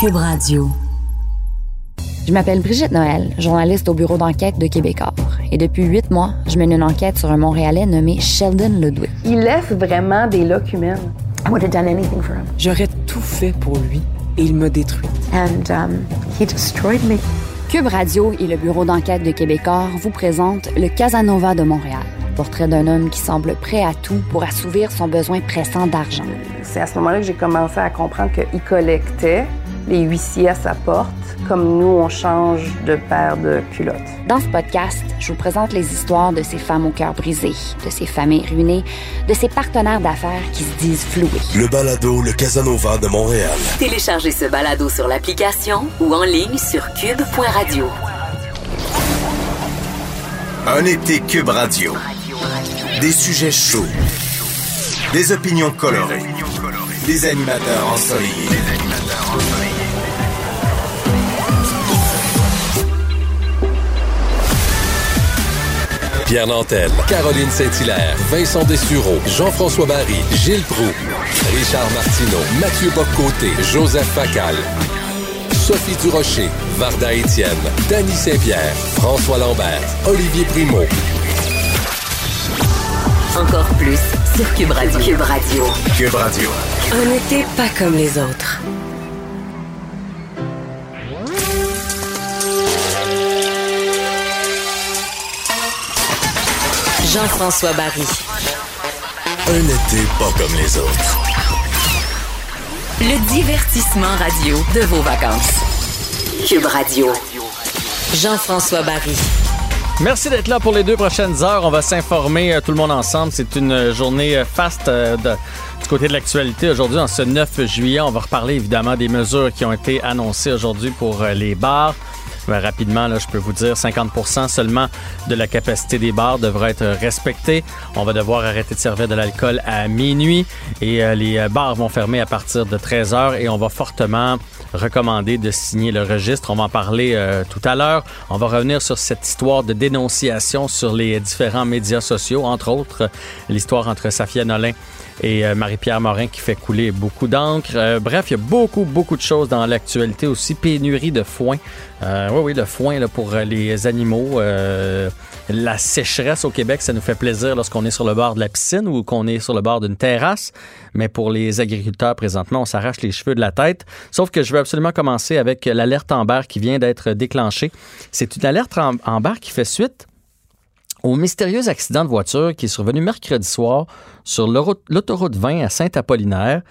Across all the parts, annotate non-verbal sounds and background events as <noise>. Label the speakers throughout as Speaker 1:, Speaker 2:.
Speaker 1: Cube Radio.
Speaker 2: Je m'appelle Brigitte Noël, journaliste au bureau d'enquête de Québecor. Et depuis huit mois, je mène une enquête sur un Montréalais nommé Sheldon Ludwig.
Speaker 3: Il laisse vraiment des loques humaines. I would have done anything for him.
Speaker 4: J'aurais tout fait pour lui et il me détruit.
Speaker 3: And um, he destroyed me.
Speaker 2: Cube Radio et le bureau d'enquête de Québecor vous présentent le Casanova de Montréal. Portrait d'un homme qui semble prêt à tout pour assouvir son besoin pressant d'argent.
Speaker 3: C'est à ce moment-là que j'ai commencé à comprendre qu'il collectait les huissiers à sa porte, comme nous, on change de paire de culottes.
Speaker 2: Dans ce podcast, je vous présente les histoires de ces femmes au cœur brisé, de ces familles ruinées, de ces partenaires d'affaires qui se disent floués.
Speaker 5: Le balado Le Casanova de Montréal.
Speaker 1: Téléchargez ce balado sur l'application ou en ligne sur cube.radio.
Speaker 5: Un été Cube Radio. Des sujets chauds. Des opinions colorées. Des animateurs ensoleillés.
Speaker 6: Pierre Nantel, Caroline Saint-Hilaire, Vincent Dessureau, Jean-François Barry, Gilles Proux, Richard Martineau, Mathieu Boccoté, Joseph Facal, Sophie Durocher, Varda Étienne, Danny Saint-Pierre, François Lambert, Olivier Primo.
Speaker 1: Encore plus sur Cube Radio. Cube Radio.
Speaker 5: Cube Radio.
Speaker 1: Un été pas comme les autres. Jean-François Barry.
Speaker 5: Un été pas comme les autres.
Speaker 1: Le divertissement radio de vos vacances. Cube Radio. Jean-François Barry.
Speaker 7: Merci d'être là pour les deux prochaines heures. On va s'informer euh, tout le monde ensemble. C'est une journée euh, faste euh, de- du côté de l'actualité. Aujourd'hui, en ce 9 juillet, on va reparler évidemment des mesures qui ont été annoncées aujourd'hui pour les bars. Ben, rapidement, là, je peux vous dire, 50% seulement de la capacité des bars devra être respectée. On va devoir arrêter de servir de l'alcool à minuit et euh, les euh, bars vont fermer à partir de 13 heures et on va fortement recommander de signer le registre. On va en parler euh, tout à l'heure. On va revenir sur cette histoire de dénonciation sur les différents médias sociaux, entre autres l'histoire entre Safia Nolin et euh, Marie-Pierre Morin qui fait couler beaucoup d'encre. Euh, bref, il y a beaucoup, beaucoup de choses dans l'actualité aussi. Pénurie de foin. Euh, oui, oui, le foin là, pour euh, les animaux. Euh, la sécheresse au Québec, ça nous fait plaisir lorsqu'on est sur le bord de la piscine ou qu'on est sur le bord d'une terrasse. Mais pour les agriculteurs, présentement, on s'arrache les cheveux de la tête. Sauf que je veux absolument commencer avec l'alerte Amber qui vient d'être déclenchée. C'est une alerte Am- Amber qui fait suite au mystérieux accident de voiture qui est survenu mercredi soir sur l'autoroute 20 à Saint-Apollinaire.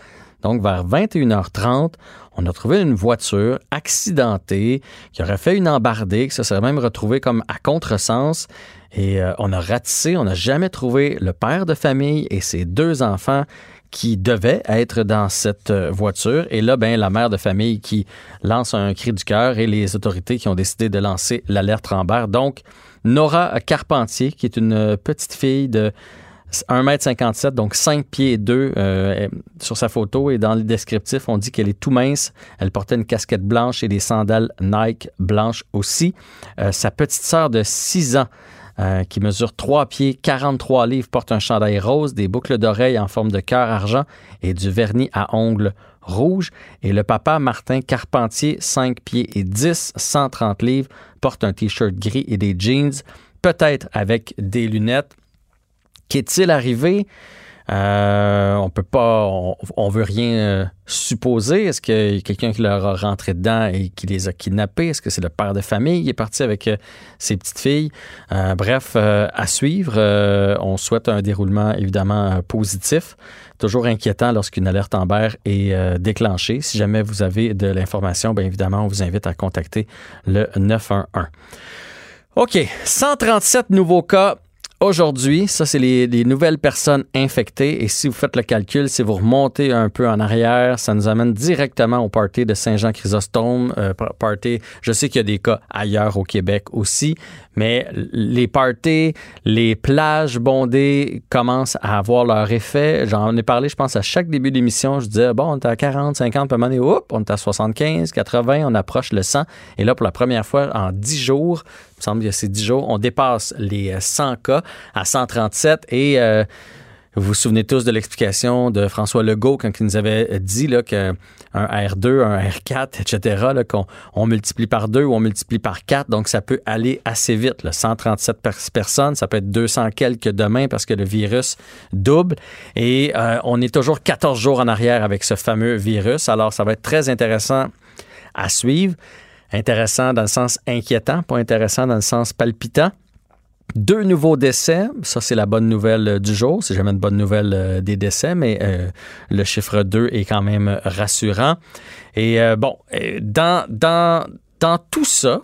Speaker 7: Donc, vers 21h30, on a trouvé une voiture accidentée qui aurait fait une embardée, qui se serait même retrouvée comme à contresens. Et euh, on a ratissé, on n'a jamais trouvé le père de famille et ses deux enfants qui devaient être dans cette euh, voiture. Et là, ben, la mère de famille qui lance un cri du cœur et les autorités qui ont décidé de lancer l'alerte Amber. Donc, Nora Carpentier, qui est une petite fille de 1m57, donc 5 pieds 2 euh, sur sa photo et dans le descriptif, on dit qu'elle est tout mince. Elle portait une casquette blanche et des sandales Nike blanches aussi. Euh, sa petite sœur de 6 ans, euh, qui mesure 3 pieds, 43 livres, porte un chandail rose, des boucles d'oreilles en forme de cœur argent et du vernis à ongles rouge. Et le papa, Martin Carpentier, 5 pieds et 10, 130 livres, porte un t-shirt gris et des jeans, peut-être avec des lunettes. Qu'est-il arrivé? Euh, on peut pas, on, on veut rien euh, supposer. Est-ce qu'il y a quelqu'un qui leur a rentré dedans et qui les a kidnappés? Est-ce que c'est le père de famille qui est parti avec euh, ses petites filles? Euh, bref, à suivre. On souhaite un déroulement évidemment positif. Toujours inquiétant lorsqu'une alerte Amber est déclenchée. Si jamais vous avez de l'information, bien évidemment, on vous invite à contacter le 911. OK, 137 nouveaux cas Aujourd'hui, ça, c'est les, les nouvelles personnes infectées. Et si vous faites le calcul, si vous remontez un peu en arrière, ça nous amène directement au party de Saint-Jean-Chrysostome. Euh, je sais qu'il y a des cas ailleurs au Québec aussi, mais les parties, les plages bondées commencent à avoir leur effet. J'en ai parlé, je pense, à chaque début d'émission. Je disais, bon, on est à 40, 50, puis à un moment donné, hop, on est à 75, 80, on approche le 100. Et là, pour la première fois en 10 jours, il me semble que c'est 10 jours, on dépasse les euh, 100 cas à 137 et... euh, Vous vous souvenez tous de l'explication de François Legault quand il nous avait dit qu'un R2, un R4, etc., qu'on on multiplie par 2 ou on multiplie par 4, donc ça peut aller assez vite. Là. 137 personnes, ça peut être 200 quelques demain parce que le virus double. Et euh, on est toujours 14 jours en arrière avec ce fameux virus. Alors, ça va être très intéressant à suivre. Intéressant dans le sens inquiétant, pas intéressant dans le sens palpitant. Deux nouveaux décès, ça c'est la bonne nouvelle euh, du jour, c'est jamais une bonne nouvelle euh, des décès, mais euh, le chiffre 2 est quand même rassurant. Et bon, dans, dans, dans tout ça,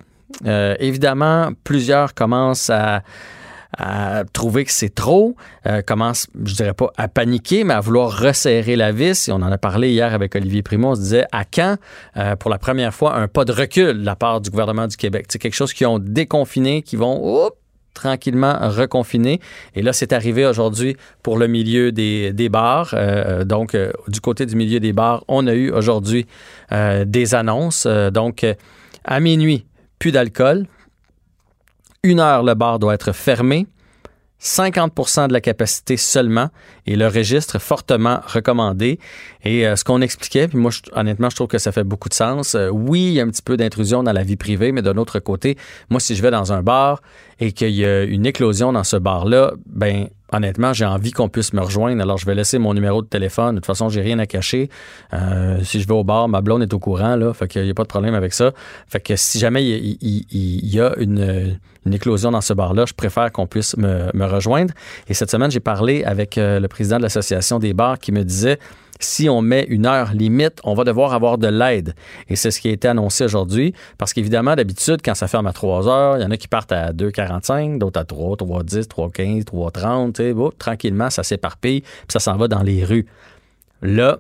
Speaker 7: évidemment, plusieurs commencent à, à trouver que c'est trop, commencent, je dirais pas à paniquer, mais à vouloir resserrer la vis. Et on en a parlé hier avec Olivier Primo. On se disait à quand, pour la première fois, un pas de recul de la part du gouvernement du Québec? C'est quelque chose qui ont déconfiné, qui vont tranquillement reconfiné. Et là, c'est arrivé aujourd'hui pour le milieu des, des bars. Euh, donc, euh, du côté du milieu des bars, on a eu aujourd'hui euh, des annonces. donc, à minuit, plus d'alcool. Une heure, le bar doit être fermé. 50% de la capacité seulement et le registre fortement recommandé. Et ce qu'on expliquait, puis moi, honnêtement, je trouve que ça fait beaucoup de sens. oui, il y a un petit peu d'intrusion dans la vie privée, mais d'un autre côté, moi, si je vais dans un bar et qu'il y a une éclosion dans ce bar-là, ben honnêtement, j'ai envie qu'on puisse me rejoindre. Alors, je vais laisser mon numéro de téléphone. De toute façon, j'ai rien à cacher. Euh, si je vais au bar, ma blonde est au courant, là. Fait qu'il n'y a pas de problème avec ça. Fait que si jamais il, y a une, éclosion dans ce bar-là, je préfère qu'on puisse me, rejoindre. Et cette semaine, j'ai parlé avec euh, le président de l'Association des bars qui me disait si on met une heure limite, on va devoir avoir de l'aide. Et c'est ce qui a été annoncé aujourd'hui, parce qu'évidemment, d'habitude, quand ça ferme à 3 heures, il y en a qui partent à 2h45, d'autres à 3, 3h10, 3h15, 3h30, bon, tranquillement, ça s'éparpille, puis ça s'en va dans les rues. Là,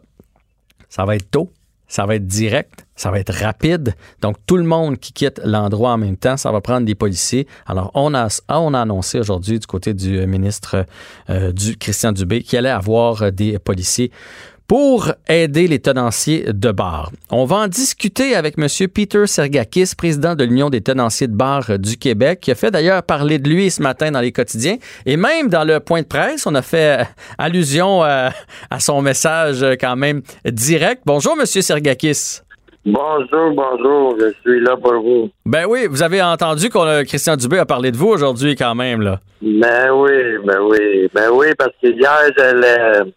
Speaker 7: ça va être tôt, ça va être direct, ça va être rapide. Donc, tout le monde qui quitte l'endroit en même temps, ça va prendre des policiers. Alors, on a, on a annoncé aujourd'hui du côté du ministre euh, du Christian Dubé qu'il allait avoir des policiers pour aider les tenanciers de bar. On va en discuter avec M. Peter Sergakis, président de l'Union des tenanciers de bar du Québec, qui a fait d'ailleurs parler de lui ce matin dans les quotidiens. Et même dans le point de presse, on a fait euh, allusion euh, à, son message quand même direct. Bonjour, M. Sergakis.
Speaker 8: Bonjour, bonjour, je suis là pour vous.
Speaker 7: Ben oui, vous avez entendu que Christian Dubé a parlé de vous aujourd'hui quand même, là.
Speaker 8: Ben oui, ben oui, ben oui, parce que hier, je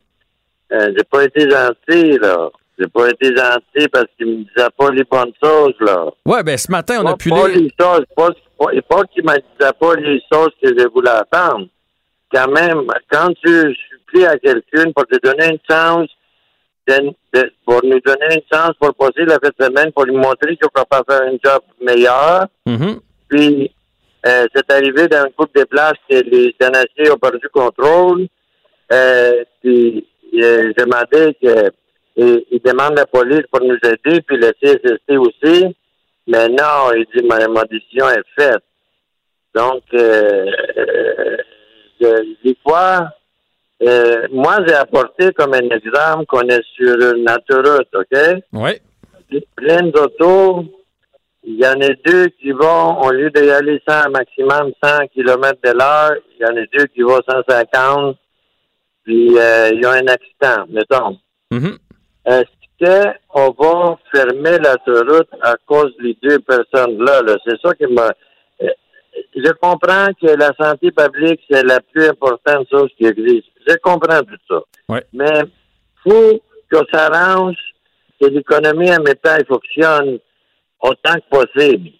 Speaker 8: euh, j'ai pas été gentil, là. J'ai pas été gentil parce qu'il me disait pas les bonnes choses, là.
Speaker 7: Ouais, ben ce matin, on
Speaker 8: a
Speaker 7: pu
Speaker 8: pas les choses, pas, pas, pas qu'il me disait pas les choses que je voulais attendre. Quand même, quand tu supplies à quelqu'un pour te donner une chance, de, pour nous donner une chance pour passer la fête semaine, pour lui montrer qu'il peut pas faire un job meilleur,
Speaker 7: mm-hmm.
Speaker 8: puis euh, c'est arrivé dans une coupe de places que les tenanciers ont perdu contrôle, euh, puis que il, demande la police pour nous aider, puis le CSST aussi. Mais non, il dit ma, décision est faite. Donc, euh, euh, dis quoi? Euh, moi, j'ai apporté comme un exemple qu'on est sur une autoroute, OK?
Speaker 7: Oui.
Speaker 8: Plein d'autos. Il y en a deux qui vont, au lieu d'y aller 100, maximum 100 km de l'heure, il y en a deux qui vont 150 puis euh, il y a un accident, mettons.
Speaker 7: Mm-hmm.
Speaker 8: Est-ce qu'on va fermer l'autoroute à cause des deux personnes-là? -là, c'est ça qui m'a... Euh, je comprends que la santé publique, c'est la plus importante chose qui existe. Je comprends tout ça. Mais faut que ça arrange que l'économie en temps fonctionne autant que possible.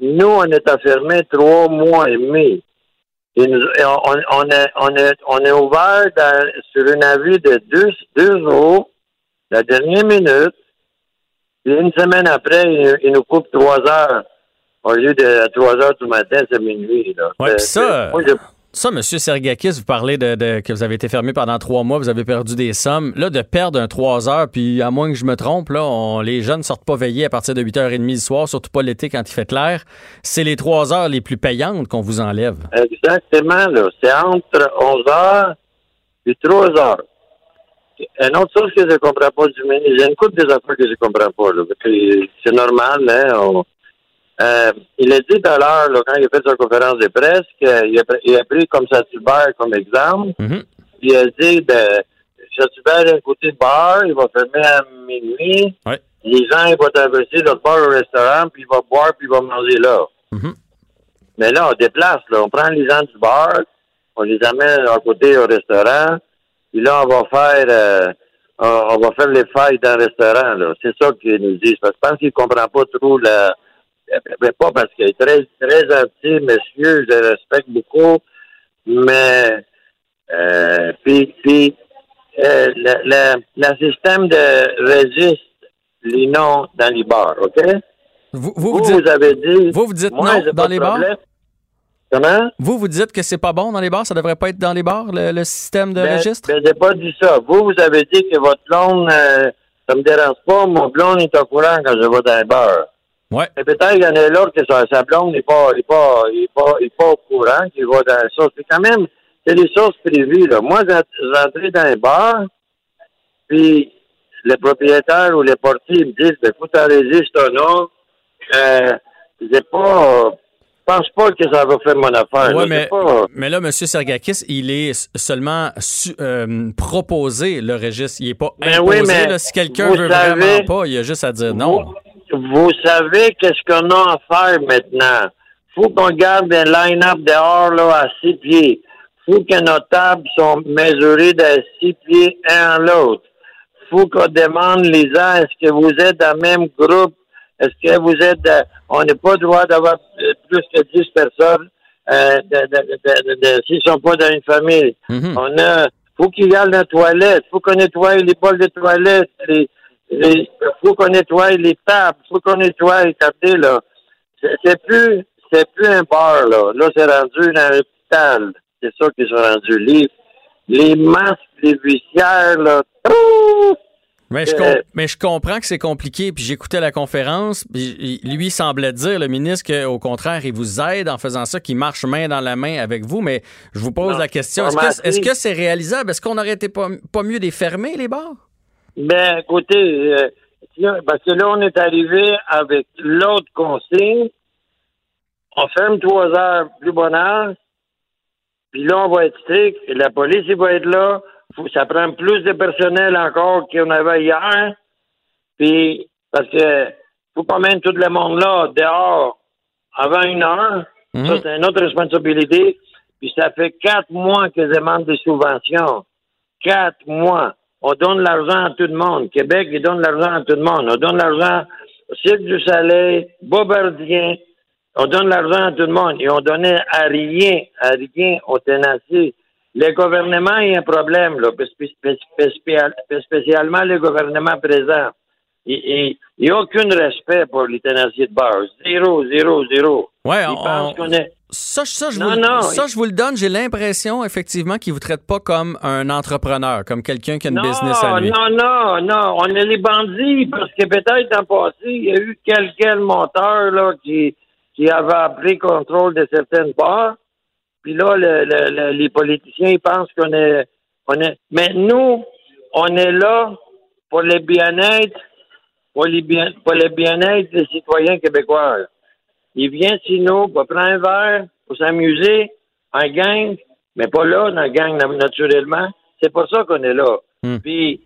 Speaker 8: Nous, on est enfermés trois mois et demi on, est, on, est, on est ouvert sur une avis de deux, deux jours, la dernière minute, puis une semaine après, il, nous coupe trois heures. Au lieu de trois heures tout matin, c'est minuit. Là.
Speaker 7: Ouais, ça. Ça, M. Sergakis, vous parlez de, que vous avez été fermé pendant trois mois, vous avez perdu des sommes. Là, de perdre un trois heures, puis à moins que je me trompe, là, les jeunes ne sortent pas veiller à partir de 8h30 du soir, surtout pas l'été quand il fait clair. C'est les trois heures les plus payantes qu'on vous enlève.
Speaker 8: Exactement, là. C'est entre 11 heures et 3 heures. Une autre chose que je ne comprends pas du ministre, j'ai une couple des affaires que je comprends pas, là. C'est normal, hein. Euh, il a dit tout à l'heure, quand il a fait sa conférence de presse, qu'il a, il a pris comme ça Hubert comme exemple. Puis il a dit, ben, tu vas un côté de bar, il va fermer à minuit.
Speaker 7: Ouais.
Speaker 8: Les gens, ils vont traverser le bar au restaurant, puis il va boire, puis il va manger là.
Speaker 7: Mhm.
Speaker 8: Mais là, on déplace, là. On prend les gens du bar, on les amène à côté au restaurant, puis là, on va faire, euh, on, on va faire les failles dans le restaurant, là. C'est ça qu'ils nous disent. Parce que je pense qu'ils ne comprennent pas trop la, mais pas parce qu'il est très, très gentil, monsieur, je le respecte beaucoup, mais, euh, puis, puis, euh, le, le, le système de registre les noms dans les bars, OK?
Speaker 7: Vous, vous,
Speaker 8: Vous,
Speaker 7: vous
Speaker 8: vous,
Speaker 7: dites,
Speaker 8: avez dit.
Speaker 7: vous, vous dites
Speaker 8: moi,
Speaker 7: non dans les bars?
Speaker 8: Comment?
Speaker 7: vous, vous dites que c'est pas bon dans les bars, ça devrait pas être dans les bars, le, le système de
Speaker 8: Ben,
Speaker 7: registre?
Speaker 8: Ben, j'ai pas dit ça. Vous, vous avez dit que votre blonde, euh, ça me dérange pas. Mon blonde est au courant quand je vais dans les bars.
Speaker 7: Ouais.
Speaker 8: Mais peut-être qu'il y en a l'autre que sa, blonde n'est pas, est pas, est pas, est pas au courant qu'il va dans les sources. C'est quand même, c'est des sources privées, là. Moi, rentré dans les bars, puis le propriétaire ou les portiers me disent, ben, faut t'enregistrer ton nom. Euh, j'ai pas, pense pas que ça va faire mon affaire.
Speaker 7: Ouais,
Speaker 8: là.
Speaker 7: mais,
Speaker 8: C'est pas-
Speaker 7: mais là, M. Sergakis, il est seulement su- euh, proposé le registre. Il n'est pas
Speaker 8: Mais
Speaker 7: imposé.
Speaker 8: oui, mais
Speaker 7: là. si quelqu'un veut
Speaker 8: savez-
Speaker 7: vraiment pas, il a juste à dire non.
Speaker 8: Vous, vous savez qu'est-ce qu'on a à faire maintenant. faut qu'on garde un line-up dehors là, à six pieds. faut que nos tables sont mesurées de six pieds un à l'autre. faut qu'on demande les gens, est-ce que vous êtes dans le même groupe? Est-ce que vous êtes... euh, on n'est pas droit d'avoir euh, plus que 10 personnes euh, de, de, de, de- de- s'ils sont pas dans une famille.
Speaker 7: Mhm.
Speaker 8: On a, faut qu'il y ait la toilette, faut qu'on nettoie les bols de toilette, les, les, faut qu'on nettoie les tables, faut qu'on nettoie les tapis, là. C'est plus, c'est plus un bar, là. Là, c'est rendu dans l'hôpital. C'est ça qu'ils sont rendus. Les, les masques, les vicières, là.
Speaker 7: Mais je,
Speaker 8: Euh,
Speaker 7: com- mais je comprends que c'est compliqué. Puis j'écoutais la conférence. Puis il- lui il semblait dire, le ministre, qu'au contraire, il vous aide en faisant ça, qu'il marche main dans la main avec vous. Mais je vous pose
Speaker 8: Non.
Speaker 7: la question est-ce que est-ce que c'est réalisable? Est-ce qu'on aurait été pas, pas mieux les fermer, les bars?
Speaker 8: Ben, écoutez, euh, là, parce que là, on est arrivé avec l'autre consigne. On ferme trois heures plus bonne heure. Puis là, on va être strict. Et La police, il va être là. Faut, ça prend plus de personnel encore qu'on avait hier. Puis, parce que faut pas mettre tout le monde là, dehors, avant une heure.
Speaker 7: Mhm.
Speaker 8: Ça, c'est une autre responsabilité. Puis ça fait quatre mois que je demande des subventions. Quatre mois. On donne l'argent à tout le monde. Québec, il donne l'argent à tout le monde. On donne l'argent au Cirque du Soleil, Bobardien. On donne l'argent à tout le monde. Et on donnait à rien, à rien au tenacier. Le gouvernement, il y a un problème, là, spé- spé- spé- spécialement le gouvernement présent. Il n'y a aucun respect pour les tenaciers de base. Zéro, zéro, zéro.
Speaker 7: Ouais,
Speaker 8: Ils
Speaker 7: on-
Speaker 8: pensent qu'on est...
Speaker 7: Ça, ça, je
Speaker 8: Non,
Speaker 7: vous,
Speaker 8: non,
Speaker 7: ça, je vous le donne. J'ai l'impression, effectivement, qu'il vous traite pas comme un entrepreneur, comme quelqu'un qui a une
Speaker 8: Non,
Speaker 7: business à lui.
Speaker 8: non, non, non. On est les bandits parce que peut-être en passé, il y a eu quelqu'un monteur là, qui, qui avait pris contrôle de certaines bars. Puis là, le- le- le- les politiciens, ils pensent qu'on est, on est. Mais nous, on est là pour le bien-être, pour, les bien, pour le bien-être des citoyens québécois. Ils viennent chez nous pour prendre un verre, pour s'amuser, en gang, mais pas là, dans la gang, na- naturellement. C'est pour ça qu'on est là.
Speaker 7: Hmm.
Speaker 8: Puis,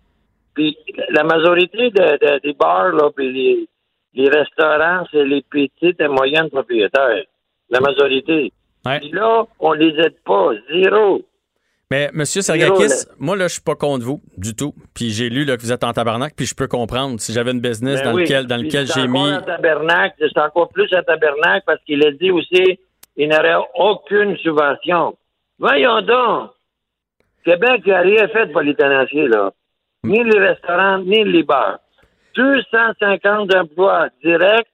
Speaker 8: puis la majorité de- de- des bars, là, puis les, les restaurants, c'est les petites et moyennes propriétaires. La majorité.
Speaker 7: Ouais.
Speaker 8: Puis là, on les aide pas. Zéro.
Speaker 7: Mais Monsieur Sergakis, moi là, je suis pas contre vous du tout. Puis j'ai lu là, que vous êtes en tabarnak, puis je peux comprendre si j'avais une business
Speaker 8: Ben
Speaker 7: dans
Speaker 8: oui.
Speaker 7: lequel, dans lequel j'ai mis.
Speaker 8: un tabernacle, c'est encore plus un tabernacle parce qu'il a dit aussi il n'aurait aucune subvention. Voyons donc. Québec n'a rien fait pour les tenanciers, là. Ni les restaurants, ni les bars. 250 emplois directs,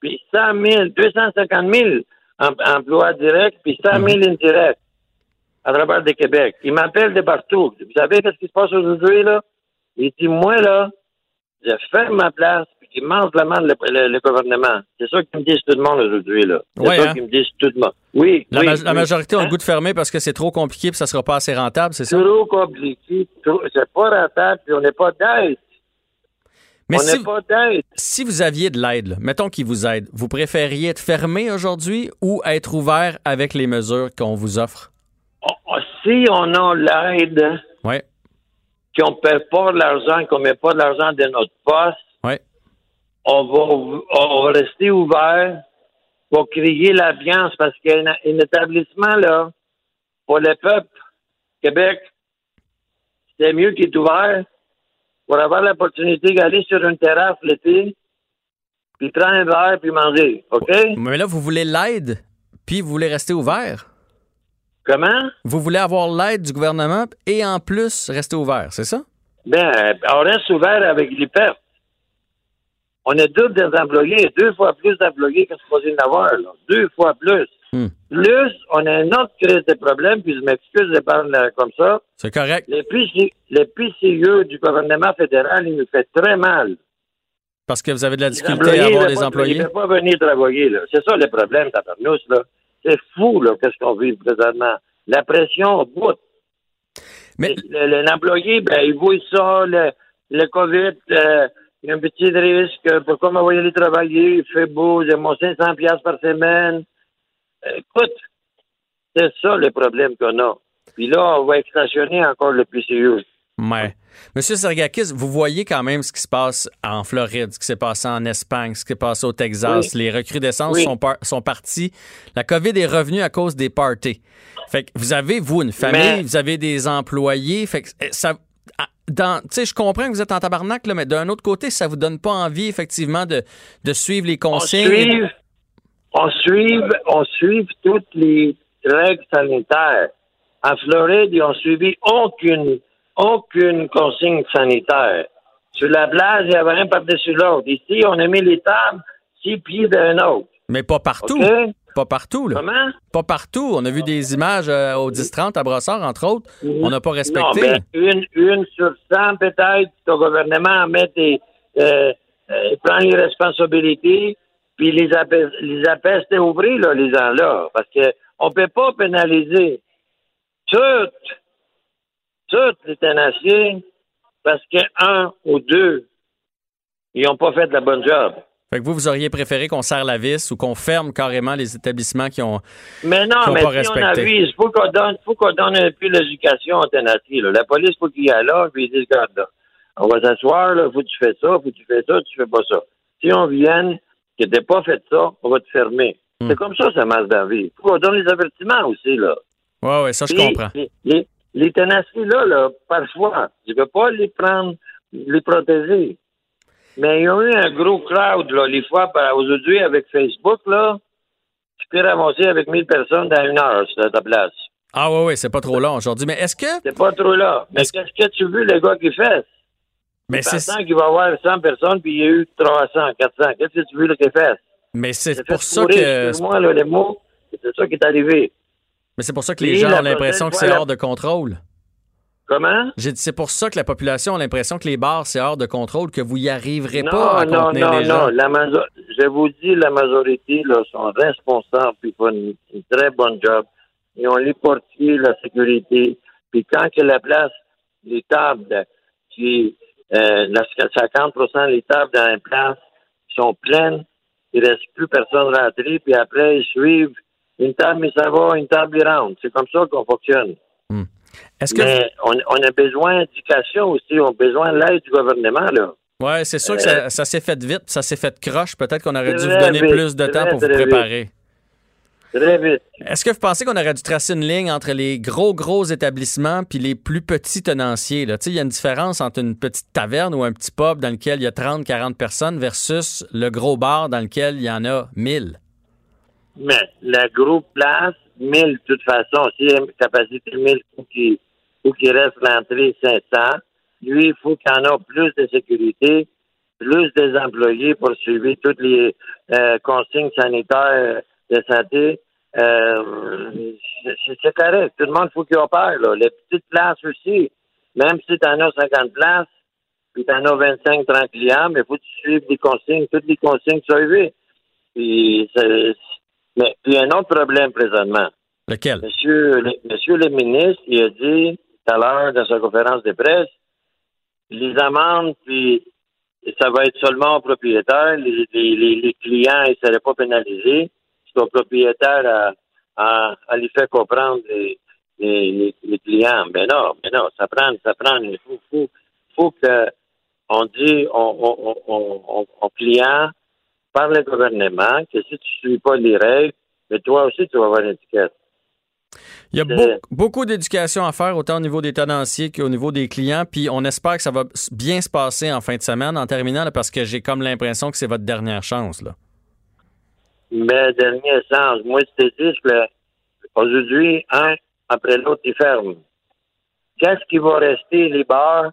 Speaker 8: puis 100 000, 250 000 em- emplois directs, puis 100 000 indirects à travers le Québec. Ils m'appellent de partout. Vous savez qu'est-ce qui se passe aujourd'hui, là? Il dit, moi, là, je ferme ma place, puis qu'ils mangent la main le, le- le gouvernement. C'est ça qu'ils me disent tout le monde aujourd'hui, là. C'est
Speaker 7: Ouais,
Speaker 8: ça
Speaker 7: hein?
Speaker 8: qu'ils me disent tout le monde. Oui,
Speaker 7: La,
Speaker 8: oui,
Speaker 7: ma- la
Speaker 8: oui.
Speaker 7: majorité ont
Speaker 8: Hein?
Speaker 7: le goût de fermer parce que c'est trop compliqué puis ça sera pas assez rentable, c'est ça?
Speaker 8: Trop compliqué, trop- c'est pas rentable, puis on n'est pas d'aide.
Speaker 7: Mais
Speaker 8: on
Speaker 7: si,
Speaker 8: n'est pas
Speaker 7: si vous aviez de l'aide, mettons qu'ils vous aident, vous préfériez être fermé aujourd'hui ou être ouvert avec les mesures qu'on vous offre?
Speaker 8: Si on a l'aide,
Speaker 7: Ouais.
Speaker 8: qu'on ne paie pas de l'argent, qu'on ne met pas de l'argent de notre poste,
Speaker 7: Ouais.
Speaker 8: on va, on va rester ouvert pour créer l'ambiance parce qu'il y a un, un établissement là pour le peuple Québec. C'est mieux qu'il est ouvert pour avoir l'opportunité d'aller sur une terrasse l'été, puis prendre un verre puis manger. OK?
Speaker 7: Mais là, vous voulez l'aide, puis vous voulez rester ouvert?
Speaker 8: Comment?
Speaker 7: Vous voulez avoir l'aide du gouvernement et en plus rester ouvert, c'est ça?
Speaker 8: Ben, on reste ouvert avec pertes. On a deux des employés, deux fois plus d'employés que ce qu'on d'avoir. Deux fois plus.
Speaker 7: Hmm.
Speaker 8: Plus, on a une autre crise de problèmes, puis je m'excuse de parler euh, comme ça.
Speaker 7: C'est correct.
Speaker 8: Les PCE, les du gouvernement fédéral, il nous fait très mal.
Speaker 7: Parce que vous avez de la difficulté à avoir des employés.
Speaker 8: Ils ne peuvent pas venir travailler, là. C'est ça le problème, tabarnouche, là. C'est fou, là, qu'est-ce qu'on vit présentement. La pression bout.
Speaker 7: Mais
Speaker 8: Le- le- L'employé, ben, il voit ça, le, le COVID, euh, il y a un petit risque. Pourquoi m'envoyer aller travailler? Il fait beau, j'ai mon 500 piastres par semaine. Écoute, c'est ça le problème qu'on a. Puis là, on va extensionner encore le PCU.
Speaker 7: Ouais. Monsieur Sergakis, vous voyez quand même ce qui se passe en Floride, ce qui s'est passé en Espagne, ce qui s'est passé au Texas.
Speaker 8: Oui.
Speaker 7: Les recrudescences
Speaker 8: Oui.
Speaker 7: sont, par- sont parties. La COVID est revenue à cause des parties. Fait que vous avez, vous, une famille,
Speaker 8: Mais-
Speaker 7: vous avez des employés. Fait que eh, ça. ah, Dans, tu sais, je comprends que vous êtes en tabarnak, là, mais d'un autre côté, ça vous donne pas envie, effectivement, de, de suivre les
Speaker 8: On
Speaker 7: consignes.
Speaker 8: on suive, on suive toutes les règles sanitaires. En Floride, ils ont suivi aucune, aucune consigne sanitaire. Sur la plage, il y avait un par-dessus l'autre. Ici, on a mis les tables six pieds d'un autre.
Speaker 7: Mais pas partout. Pas partout, là.
Speaker 8: Comment?
Speaker 7: Pas partout. On a vu des images euh, au 10-30 à Brossard, entre autres. On n'a pas respecté.
Speaker 8: une, une sur cent, peut-être, que le gouvernement met des, euh, euh, prend les responsabilités, puis les appelle, les là, les gens-là. Parce que on peut pas pénaliser toutes, toutes les tenaciers parce qu'un ou deux, ils n'ont pas fait de la bonne job.
Speaker 7: Fait que vous, vous auriez préféré qu'on serre la vis ou qu'on ferme carrément les établissements qui ont.
Speaker 8: Mais non, mais
Speaker 7: pas
Speaker 8: si on
Speaker 7: respectés.
Speaker 8: avise, faut qu'on donne, faut qu'on donne un peu l'éducation aux tenaciers, là. La police, faut qu'il y ait là, puis ils disent, regarde, là, on va s'asseoir, là, faut que tu fais ça, faut que tu fais ça, tu fais pas ça. Si on vient, que t'as pas fait ça, on va te fermer.
Speaker 7: Hmm.
Speaker 8: C'est comme ça, ça marche dans la vie. Faut qu'on donne les avertissements aussi, là.
Speaker 7: Ouais, ouais, ça, je comprends.
Speaker 8: Les, les, les tenaciers, là, là, parfois, je veux pas les prendre, les protéger. Mais il y a eu un gros crowd, là, les fois, par- aujourd'hui, avec Facebook, là. Tu peux ramasser avec 1000 personnes dans une heure, sur ta place.
Speaker 7: Ah, ouais, ouais, c'est pas trop long aujourd'hui. Mais est-ce que.
Speaker 8: C'est pas trop là. Mais
Speaker 7: Est-ce-
Speaker 8: qu'est-ce que tu veux, le gars qui fait?
Speaker 7: Mais c'est,
Speaker 8: qu'il va avoir 100 personnes, puis il y a eu 300, 400. Qu'est-ce que tu veux, le qu'il fait?
Speaker 7: mais c'est pour ça
Speaker 8: pourrir,
Speaker 7: que.
Speaker 8: Excuse-moi, là, les mots. C'est ça qui est arrivé.
Speaker 7: Mais c'est pour ça que les gens ont l'impression que c'est hors de contrôle.
Speaker 8: Comment?
Speaker 7: J'ai dit, c'est pour ça que la population a l'impression que les bars, c'est hors de contrôle, que vous y arriverez
Speaker 8: non,
Speaker 7: pas à
Speaker 8: non,
Speaker 7: contenir
Speaker 8: non,
Speaker 7: les
Speaker 8: non.
Speaker 7: gens.
Speaker 8: La majo- je vous dis, la majorité là, sont responsables puis font une, une très bonne job. Ils ont les portiers, la sécurité. Puis quand que la place, les tables, qui, euh, la 50% des tables dans la place sont pleines, il reste plus personne rentré, puis après, ils suivent. Une table, mais ça va, une table, rentrent. C'est comme ça qu'on fonctionne.
Speaker 7: Est-ce que.
Speaker 8: Mais on, on a besoin d'éducation aussi, on a besoin de l'aide du gouvernement, là.
Speaker 7: Ouais, c'est sûr que ça, ça s'est fait vite, ça s'est fait croche. Peut-être qu'on aurait dû vous donner
Speaker 8: vite,
Speaker 7: plus de temps pour vous
Speaker 8: vite.
Speaker 7: préparer.
Speaker 8: Très vite.
Speaker 7: Est-ce que vous pensez qu'on aurait dû tracer une ligne entre les gros, gros établissements puis les plus petits tenanciers? Il y a une différence entre une petite taverne ou un petit pub dans lequel il y a 30, 40 personnes versus le gros bar dans lequel il y en a 1000.
Speaker 8: Mais la groupe place, 1000 de toute façon, si la capacité 1000, faut qu'il qu'il reste l'entrée 500. Lui, il faut qu'il y en a plus de sécurité, plus des employés pour suivre toutes les euh, consignes sanitaires de santé. Euh, c'est correct. Tout le monde, faut qu'il opère. Là. Les petites places aussi, même si tu en as 50 places, puis tu en as 25, 30 clients, mais il faut que tu suives des consignes, toutes les consignes suivies. Puis, mais puis il y a un autre problème présentement.
Speaker 7: Lequel?
Speaker 8: Monsieur, le, monsieur le ministre, il a dit tout à l'heure dans sa conférence de presse, les amendes, puis ça va être seulement aux propriétaires. Les, les, les, clients, ils ne seraient pas pénalisés. C'est aux propriétaires à, à, à les faire comprendre les- les, les, clients. Mais non, mais non, ça prend, ça prend, il faut, faut, faut que on dit on, on, on, client par le gouvernement que si tu ne suis pas les règles, mais toi aussi, tu vas avoir une étiquette.
Speaker 7: Il y a beaucoup d'éducation à faire, autant au niveau des tenanciers qu'au niveau des clients. Puis on espère que ça va bien se passer en fin de semaine, en terminant, parce que j'ai comme l'impression que c'est votre dernière chance. Là.
Speaker 8: Mais dernière chance. Moi, je te dis que aujourd'hui, un après l'autre, ils ferment. Qu'est-ce qui va rester, les bars?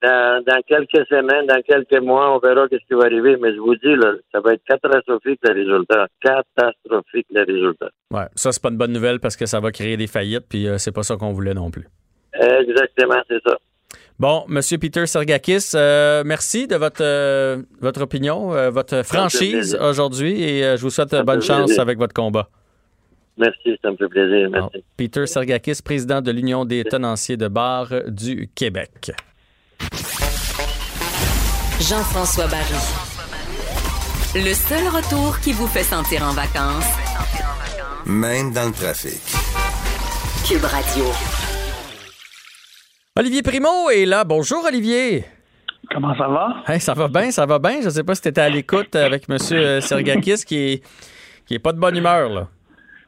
Speaker 8: Dans, quelques semaines, dans quelques mois, on verra ce qui va arriver. Mais je vous dis, là, ça va être catastrophique le résultat. Catastrophique le résultat.
Speaker 7: Ouais, ça c'est pas une bonne nouvelle parce que ça va créer des faillites, puis euh, c'est pas ça qu'on voulait non plus.
Speaker 8: Exactement, c'est ça.
Speaker 7: Bon, Monsieur Peter Sergakis, euh, merci de votre euh, votre opinion, votre franchise aujourd'hui, et je vous souhaite bonne chance avec votre combat.
Speaker 8: Merci, ça me fait plaisir. Merci.
Speaker 7: Peter Sergakis, président de l'Union des tenanciers de bar du Québec.
Speaker 1: Jean-François Barry. Le seul retour qui vous fait sentir en vacances,
Speaker 5: même dans le trafic.
Speaker 1: Cube Radio.
Speaker 7: Olivier Primo est là. Bonjour, Olivier.
Speaker 9: Comment ça va?
Speaker 7: ça va bien, ça va bien. Je ne sais pas si tu étais à l'écoute avec M. Sergakis qui est, qui est pas de bonne humeur, là.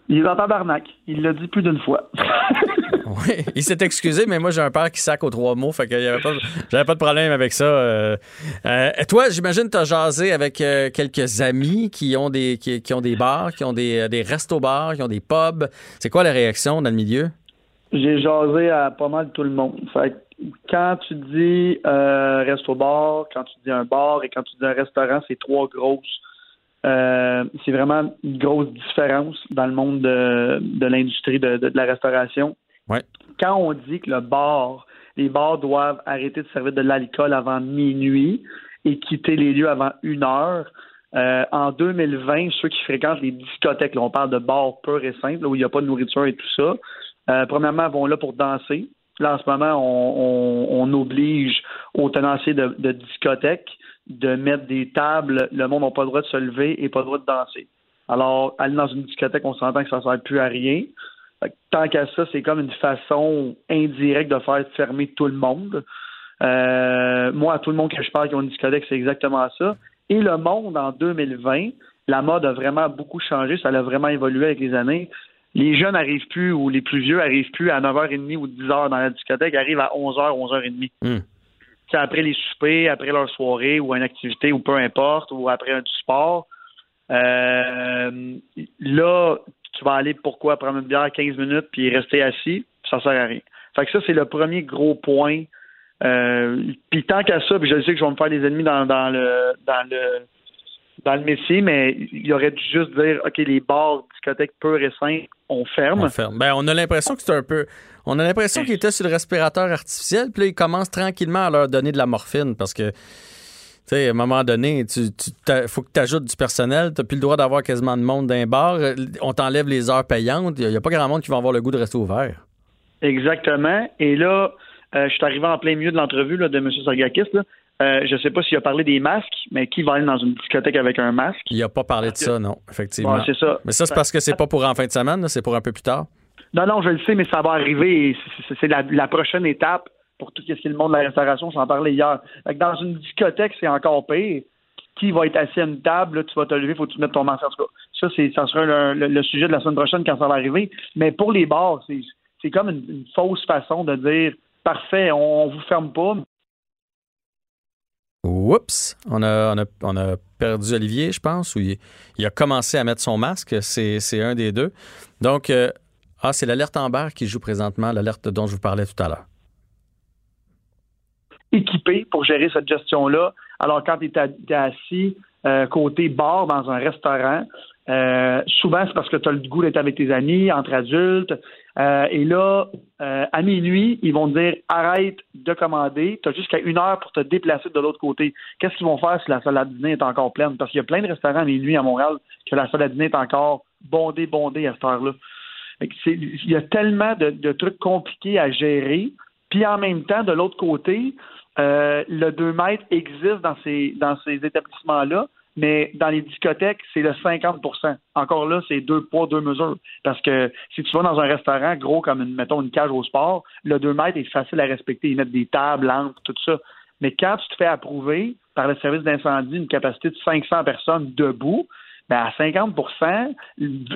Speaker 9: Il est en tabarnak. Il l'a dit plus d'une fois. <laughs>
Speaker 7: oui, il s'est excusé, mais moi, j'ai un père qui sac aux trois mots, fait que j'avais pas, de problème avec ça. Euh, euh, toi, j'imagine tu as jasé avec euh, quelques amis qui ont des, qui, ont des bars, qui ont des, des restos-bars, qui ont des pubs. C'est quoi la réaction dans le milieu?
Speaker 9: J'ai jasé à pas mal tout le monde. Fait quand tu dis resto-bar, quand tu dis un bar et quand tu dis un restaurant, c'est trois grosses euh, c'est vraiment une grosse différence dans le monde de, l'industrie de, la restauration. Quand on dit que le bar, les bars doivent arrêter de servir de l'alcool avant minuit et quitter les lieux avant une heure, euh, en 2020, ceux qui fréquentent les discothèques, là, on parle de bars purs et simples, où il n'y a pas de nourriture et tout ça, euh, premièrement, vont là pour danser. Là, en ce moment, on, oblige aux tenanciers de, de discothèques de mettre des tables, le monde n'a pas le droit de se lever et pas le droit de danser. Alors, aller dans une discothèque, on s'entend que ça ne sert plus à rien. Tant qu'à ça, c'est comme une façon indirecte de faire fermer tout le monde. Euh, moi, à tout le monde que je parle qui ont une discothèque, c'est exactement ça. Et le monde en 2020, la mode a vraiment beaucoup changé, ça a vraiment évolué avec les années. Les jeunes n'arrivent plus, ou les plus vieux n'arrivent plus à 9h30 ou 10h dans la discothèque, arrivent à 11h, 11h30 après les soupers, après leur soirée ou une activité ou peu importe, ou après un du sport. Euh, là, tu vas aller pourquoi prendre une bière 15 minutes puis rester assis, ça sert à rien. Fait que ça, c'est le premier gros point. Euh, puis tant qu'à ça, puis je sais que je vais me faire des ennemis dans, le dans le dans le métier, mais il aurait dû juste dire OK, les bars, discothèques pures et simples, on ferme.
Speaker 7: On ferme. Ben, on a l'impression que c'est un peu on a l'impression sur le respirateur artificiel, puis là, il commence tranquillement à leur donner de la morphine parce que, sais, à un moment donné, il faut que tu ajoutes du personnel. Tu n'as plus le droit d'avoir quasiment de monde d'un bar. On t'enlève les heures payantes. Il n'y a, pas grand monde qui va avoir le goût de rester ouvert.
Speaker 9: Exactement. Et là, euh, je suis arrivé en plein milieu de l'entrevue de M. Sargakis. Euh, je ne sais pas s'il a parlé des masques, mais qui va aller dans une discothèque avec un masque?
Speaker 7: Il n'a pas parlé de ça, non, effectivement.
Speaker 9: c'est ça.
Speaker 7: Mais ça, c'est parce que c'est pas pour en fin de semaine, c'est pour un peu plus tard.
Speaker 9: Non, non, je le sais, mais ça va arriver. C'est la, prochaine étape pour tout ce qui est le monde de la restauration. J'en parlais hier. Dans une discothèque, c'est encore pire. Qui va être assis à une table, tu vas te lever, faut que tu mettes ton masque. Ça, ça sera le, sujet de la semaine prochaine quand ça va arriver. Mais pour les bars, c'est, comme une, fausse façon de dire parfait, on, ne vous ferme pas.
Speaker 7: Oups, on a, on a, perdu Olivier, je pense, ou il, a commencé à mettre son masque. C'est, un des deux. Donc, euh, ah, c'est l'alerte Amber qui joue présentement, l'alerte dont je vous parlais tout à l'heure.
Speaker 9: Équipé pour gérer cette gestion-là. Alors, quand tu es, assis euh, côté bar dans un restaurant, euh, souvent c'est parce que tu as le goût d'être avec tes amis, entre adultes. Euh, et là, à minuit, ils vont te dire arrête de commander. Tu as jusqu'à une heure pour te déplacer de l'autre côté. Qu'est-ce qu'ils vont faire si la salle à dîner est encore pleine? Parce qu'il y a plein de restaurants à minuit à Montréal que la salle à dîner est encore bondée, bondée à cette heure-là. Il y a tellement de, trucs compliqués à gérer. Puis en même temps, de l'autre côté, euh, le 2 mètres existe dans ces, dans ces établissements-là, mais dans les discothèques, c'est le 50% Encore là, c'est deux poids, deux mesures. Parce que si tu vas dans un restaurant gros comme, une, mettons, une cage au sport, le 2 mètres est facile à respecter. Ils mettent des tables, lampes, tout ça. Mais quand tu te fais approuver par le service d'incendie une capacité de 500 personnes debout, ben à 50%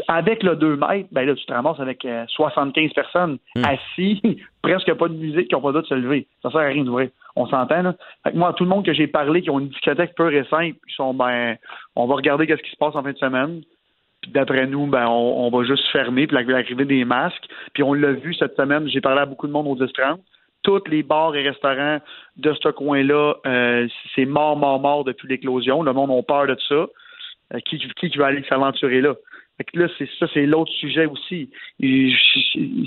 Speaker 9: avec le 2 mètres, ben là, tu te ramasses avec 75 euh, personnes hmm. assis, <laughs> presque pas de musique, qui n'ont pas droit de se lever. Ça sert à rien d'ouvrir. On s'entend, là? moi, tout le monde que j'ai parlé qui ont une discothèque peu et simple, ils sont, ben, on va regarder qu'est-ce qui se passe en fin de semaine. Puis d'après nous, ben, on, va juste fermer, puis l'arrivée des masques. Puis on l'a vu cette semaine, j'ai parlé à beaucoup de monde au 10 tous les bars et restaurants de ce coin-là, euh, c'est mort, mort, mort depuis l'éclosion. Le monde a peur de ça. Euh, qui, qui va aller s'aventurer là? là, c'est ça, c'est l'autre sujet aussi.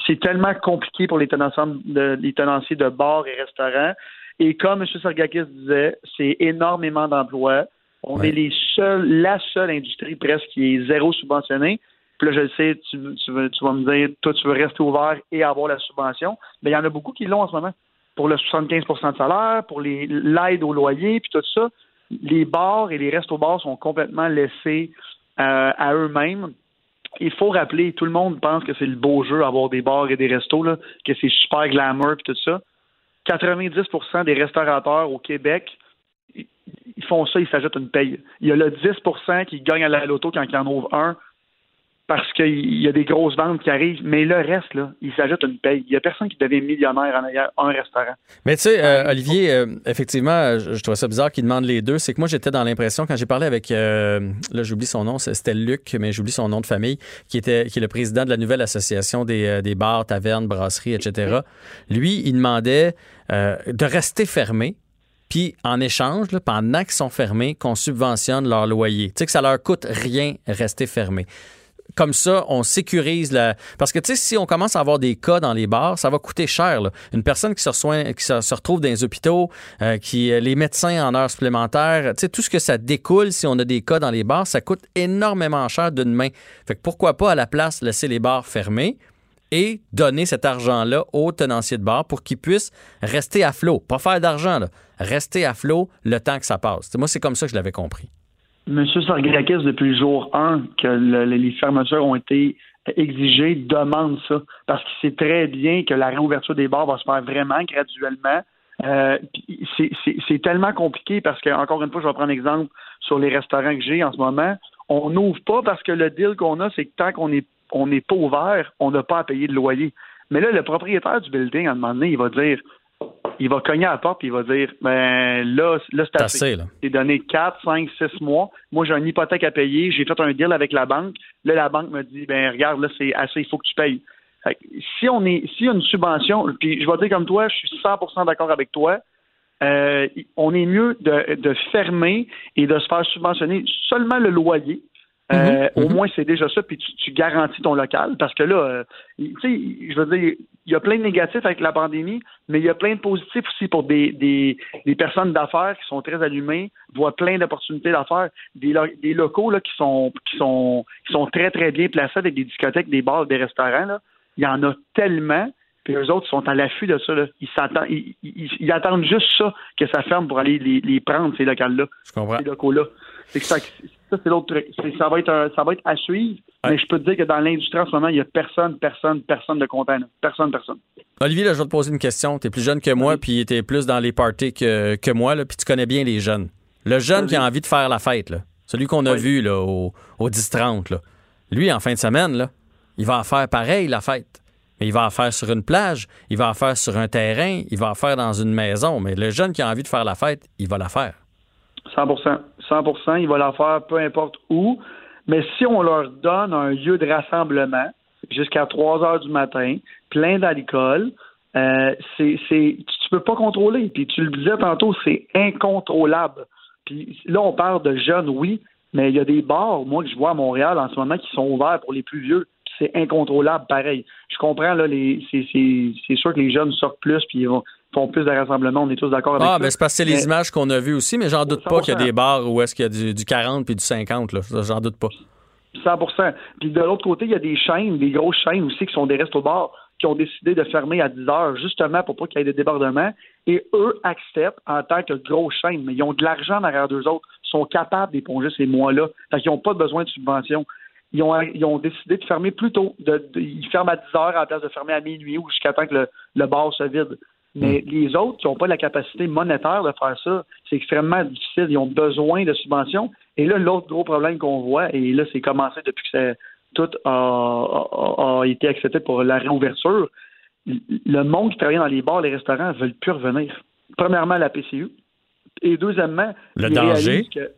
Speaker 9: C'est tellement compliqué pour les tenanciers de, les tenanciers de bars et restaurants. Et comme M. Sargakis disait, c'est énormément d'emplois. On est les seuls, la seule industrie presque qui est zéro subventionnée. Puis là, je le sais, tu, tu, tu vas me dire, toi, tu veux rester ouvert et avoir la subvention. Mais il y en a beaucoup qui l'ont en ce moment. Pour le 75% de salaire, pour l'aide au loyer, puis tout ça les bars et les restos-bars sont complètement laissés euh, à eux-mêmes. Il faut rappeler, tout le monde pense que c'est le beau jeu avoir des bars et des restos, que c'est super glamour et tout ça. 90% des restaurateurs au Québec, ils font ça, ils s'ajoutent une paye. Il y a le 10% qui gagne à la loto quand ils en ouvrent un parce qu'il y a des grosses ventes qui arrivent, mais le reste, là, il s'ajoute une paye. Il n'y a personne qui devient millionnaire en ayant un restaurant.
Speaker 7: Mais tu sais, euh, Olivier, euh, effectivement, je, trouvais ça bizarre qu'il demande les deux. C'est que moi, j'étais dans l'impression, quand j'ai parlé avec, euh, là, j'oublie son nom, c'était Luc, mais j'oublie son nom de famille, qui était qui est le président de la nouvelle association des, des bars, tavernes, brasseries, etc. Lui, il demandait de rester fermé, puis en échange, pendant qu'ils sont fermés, qu'on subventionne leur loyer. Tu sais que ça leur coûte rien rester fermé comme ça, on sécurise la. Parce que, tu sais, si on commence à avoir des cas dans les bars, ça va coûter cher. Une personne qui se, retrouve dans les hôpitaux, euh, qui les médecins en heures supplémentaires, tu sais, tout ce que ça découle si on a des cas dans les bars, ça coûte énormément cher d'une main. Fait que pourquoi pas à la place laisser les bars fermés? et donner cet argent-là aux tenanciers de bar pour qu'ils puissent rester à flot. Pas faire d'argent, là. Rester à flot le temps que ça passe. moi, c'est comme ça que je l'avais compris.
Speaker 9: M. Sargakis, depuis le jour 1 que les fermetures ont été exigées, demande ça parce qu'il sait très bien que la réouverture des bars va se faire vraiment graduellement. Euh, c'est tellement compliqué parce que, encore une fois, je vais prendre exemple sur les restaurants que j'ai en ce moment. On n'ouvre pas parce que le deal qu'on a, c'est que tant qu'on n'est on pas ouvert, on n'a pas à payer de loyer. Mais là, le propriétaire du building, à un moment donné, il va dire il va cogner à la porte et il va dire ben là, là c'est assez. C'est donné 4, 5, 6 mois. Moi, j'ai une hypothèque à payer. J'ai fait un deal avec la banque. Là, la banque me dit ben regarde, là, c'est assez, il faut que tu payes. si on est s'il y a une subvention, puis je vais dire comme toi, je suis 100% d'accord avec toi. Euh, on est mieux de, de fermer et de se faire subventionner seulement le loyer euh, mhm. Au mhm. moins, c'est déjà ça, puis tu, garantis ton local. Parce que là, euh, tu sais, je veux dire, il y a plein de négatifs avec la pandémie, mais il y a plein de positifs aussi pour des, des, des personnes d'affaires qui sont très allumées, voient plein d'opportunités d'affaires, des, des locaux là, qui sont qui sont qui sont très, très bien placés avec des discothèques, des bars, des restaurants. Là. Il y en a tellement. Puis eux autres sont à l'affût de ça. Là. Ils, s'attendent, ils, attendent juste ça, que ça ferme pour aller les, les prendre, ces locales-là. Ces locaux-là. C'est que ça, ça, c'est l'autre truc. Ça va, être ça va être à suivre, mais je peux te dire que dans l'industrie en ce moment, il n'y a personne, personne, personne de content. Personne, personne.
Speaker 7: Olivier, là, je vais te poser une question. Tu es plus jeune que moi, puis tu es plus dans les parties que, que moi, là, puis tu connais bien les jeunes. Le jeune qui a envie de faire la fête, là, celui qu'on a vu là, au, au 10-30, lui, en fin de semaine, là, il va en faire pareil, la fête. Mais il va en faire sur une plage, il va en faire sur un terrain, il va en faire dans une maison. Mais le jeune qui a envie de faire la fête, il va la faire.
Speaker 9: 100 100 il va la faire peu importe où. Mais si on leur donne un lieu de rassemblement jusqu'à 3 heures du matin, plein d'alcool, euh, c'est, tu peux pas contrôler. Puis tu le disais tantôt, c'est incontrôlable. Puis là, on parle de jeunes, oui, mais il y a des bars, moi, que je vois à Montréal en ce moment, qui sont ouverts pour les plus vieux. C'est incontrôlable, pareil. Je comprends, là, les, c'est, c'est sûr que les jeunes sortent plus, puis ils vont, font plus de rassemblements. On est tous d'accord avec
Speaker 7: ah,
Speaker 9: ça.
Speaker 7: Ah, ben c'est parce que c'est les images qu'on a vues aussi, mais j'en doute pas qu'il y a des bars où est-ce qu'il y a du, 40 puis du 50. Là. J'en doute pas.
Speaker 9: 100% Puis de l'autre côté, il y a des chaînes, des grosses chaînes aussi qui sont des restos bars qui ont décidé de fermer à 10 heures justement pour pas qu'il y ait des débordements. Et eux acceptent en tant que grosse chaîne, mais ils ont de l'argent derrière d'eux autres. sont capables d'éponger ces mois-là. Fait qu'ils n'ont pas besoin de subvention. Ils ont, ils ont décidé de fermer plus tôt. De, ils ferment à 10 heures la place de fermer à minuit ou jusqu'à temps que le, le bar se vide. Mais
Speaker 7: Hmm.
Speaker 9: les autres qui n'ont pas la capacité monétaire de faire ça, c'est extrêmement difficile. Ils ont besoin de subventions. Et là, l'autre gros problème qu'on voit, et là, c'est commencé depuis que tout a, a- a été accepté pour la réouverture, le monde qui travaille dans les bars, les restaurants, ne veulent plus revenir. Premièrement, la PCU. Et deuxièmement,
Speaker 7: Le
Speaker 9: ils
Speaker 7: danger?
Speaker 9: que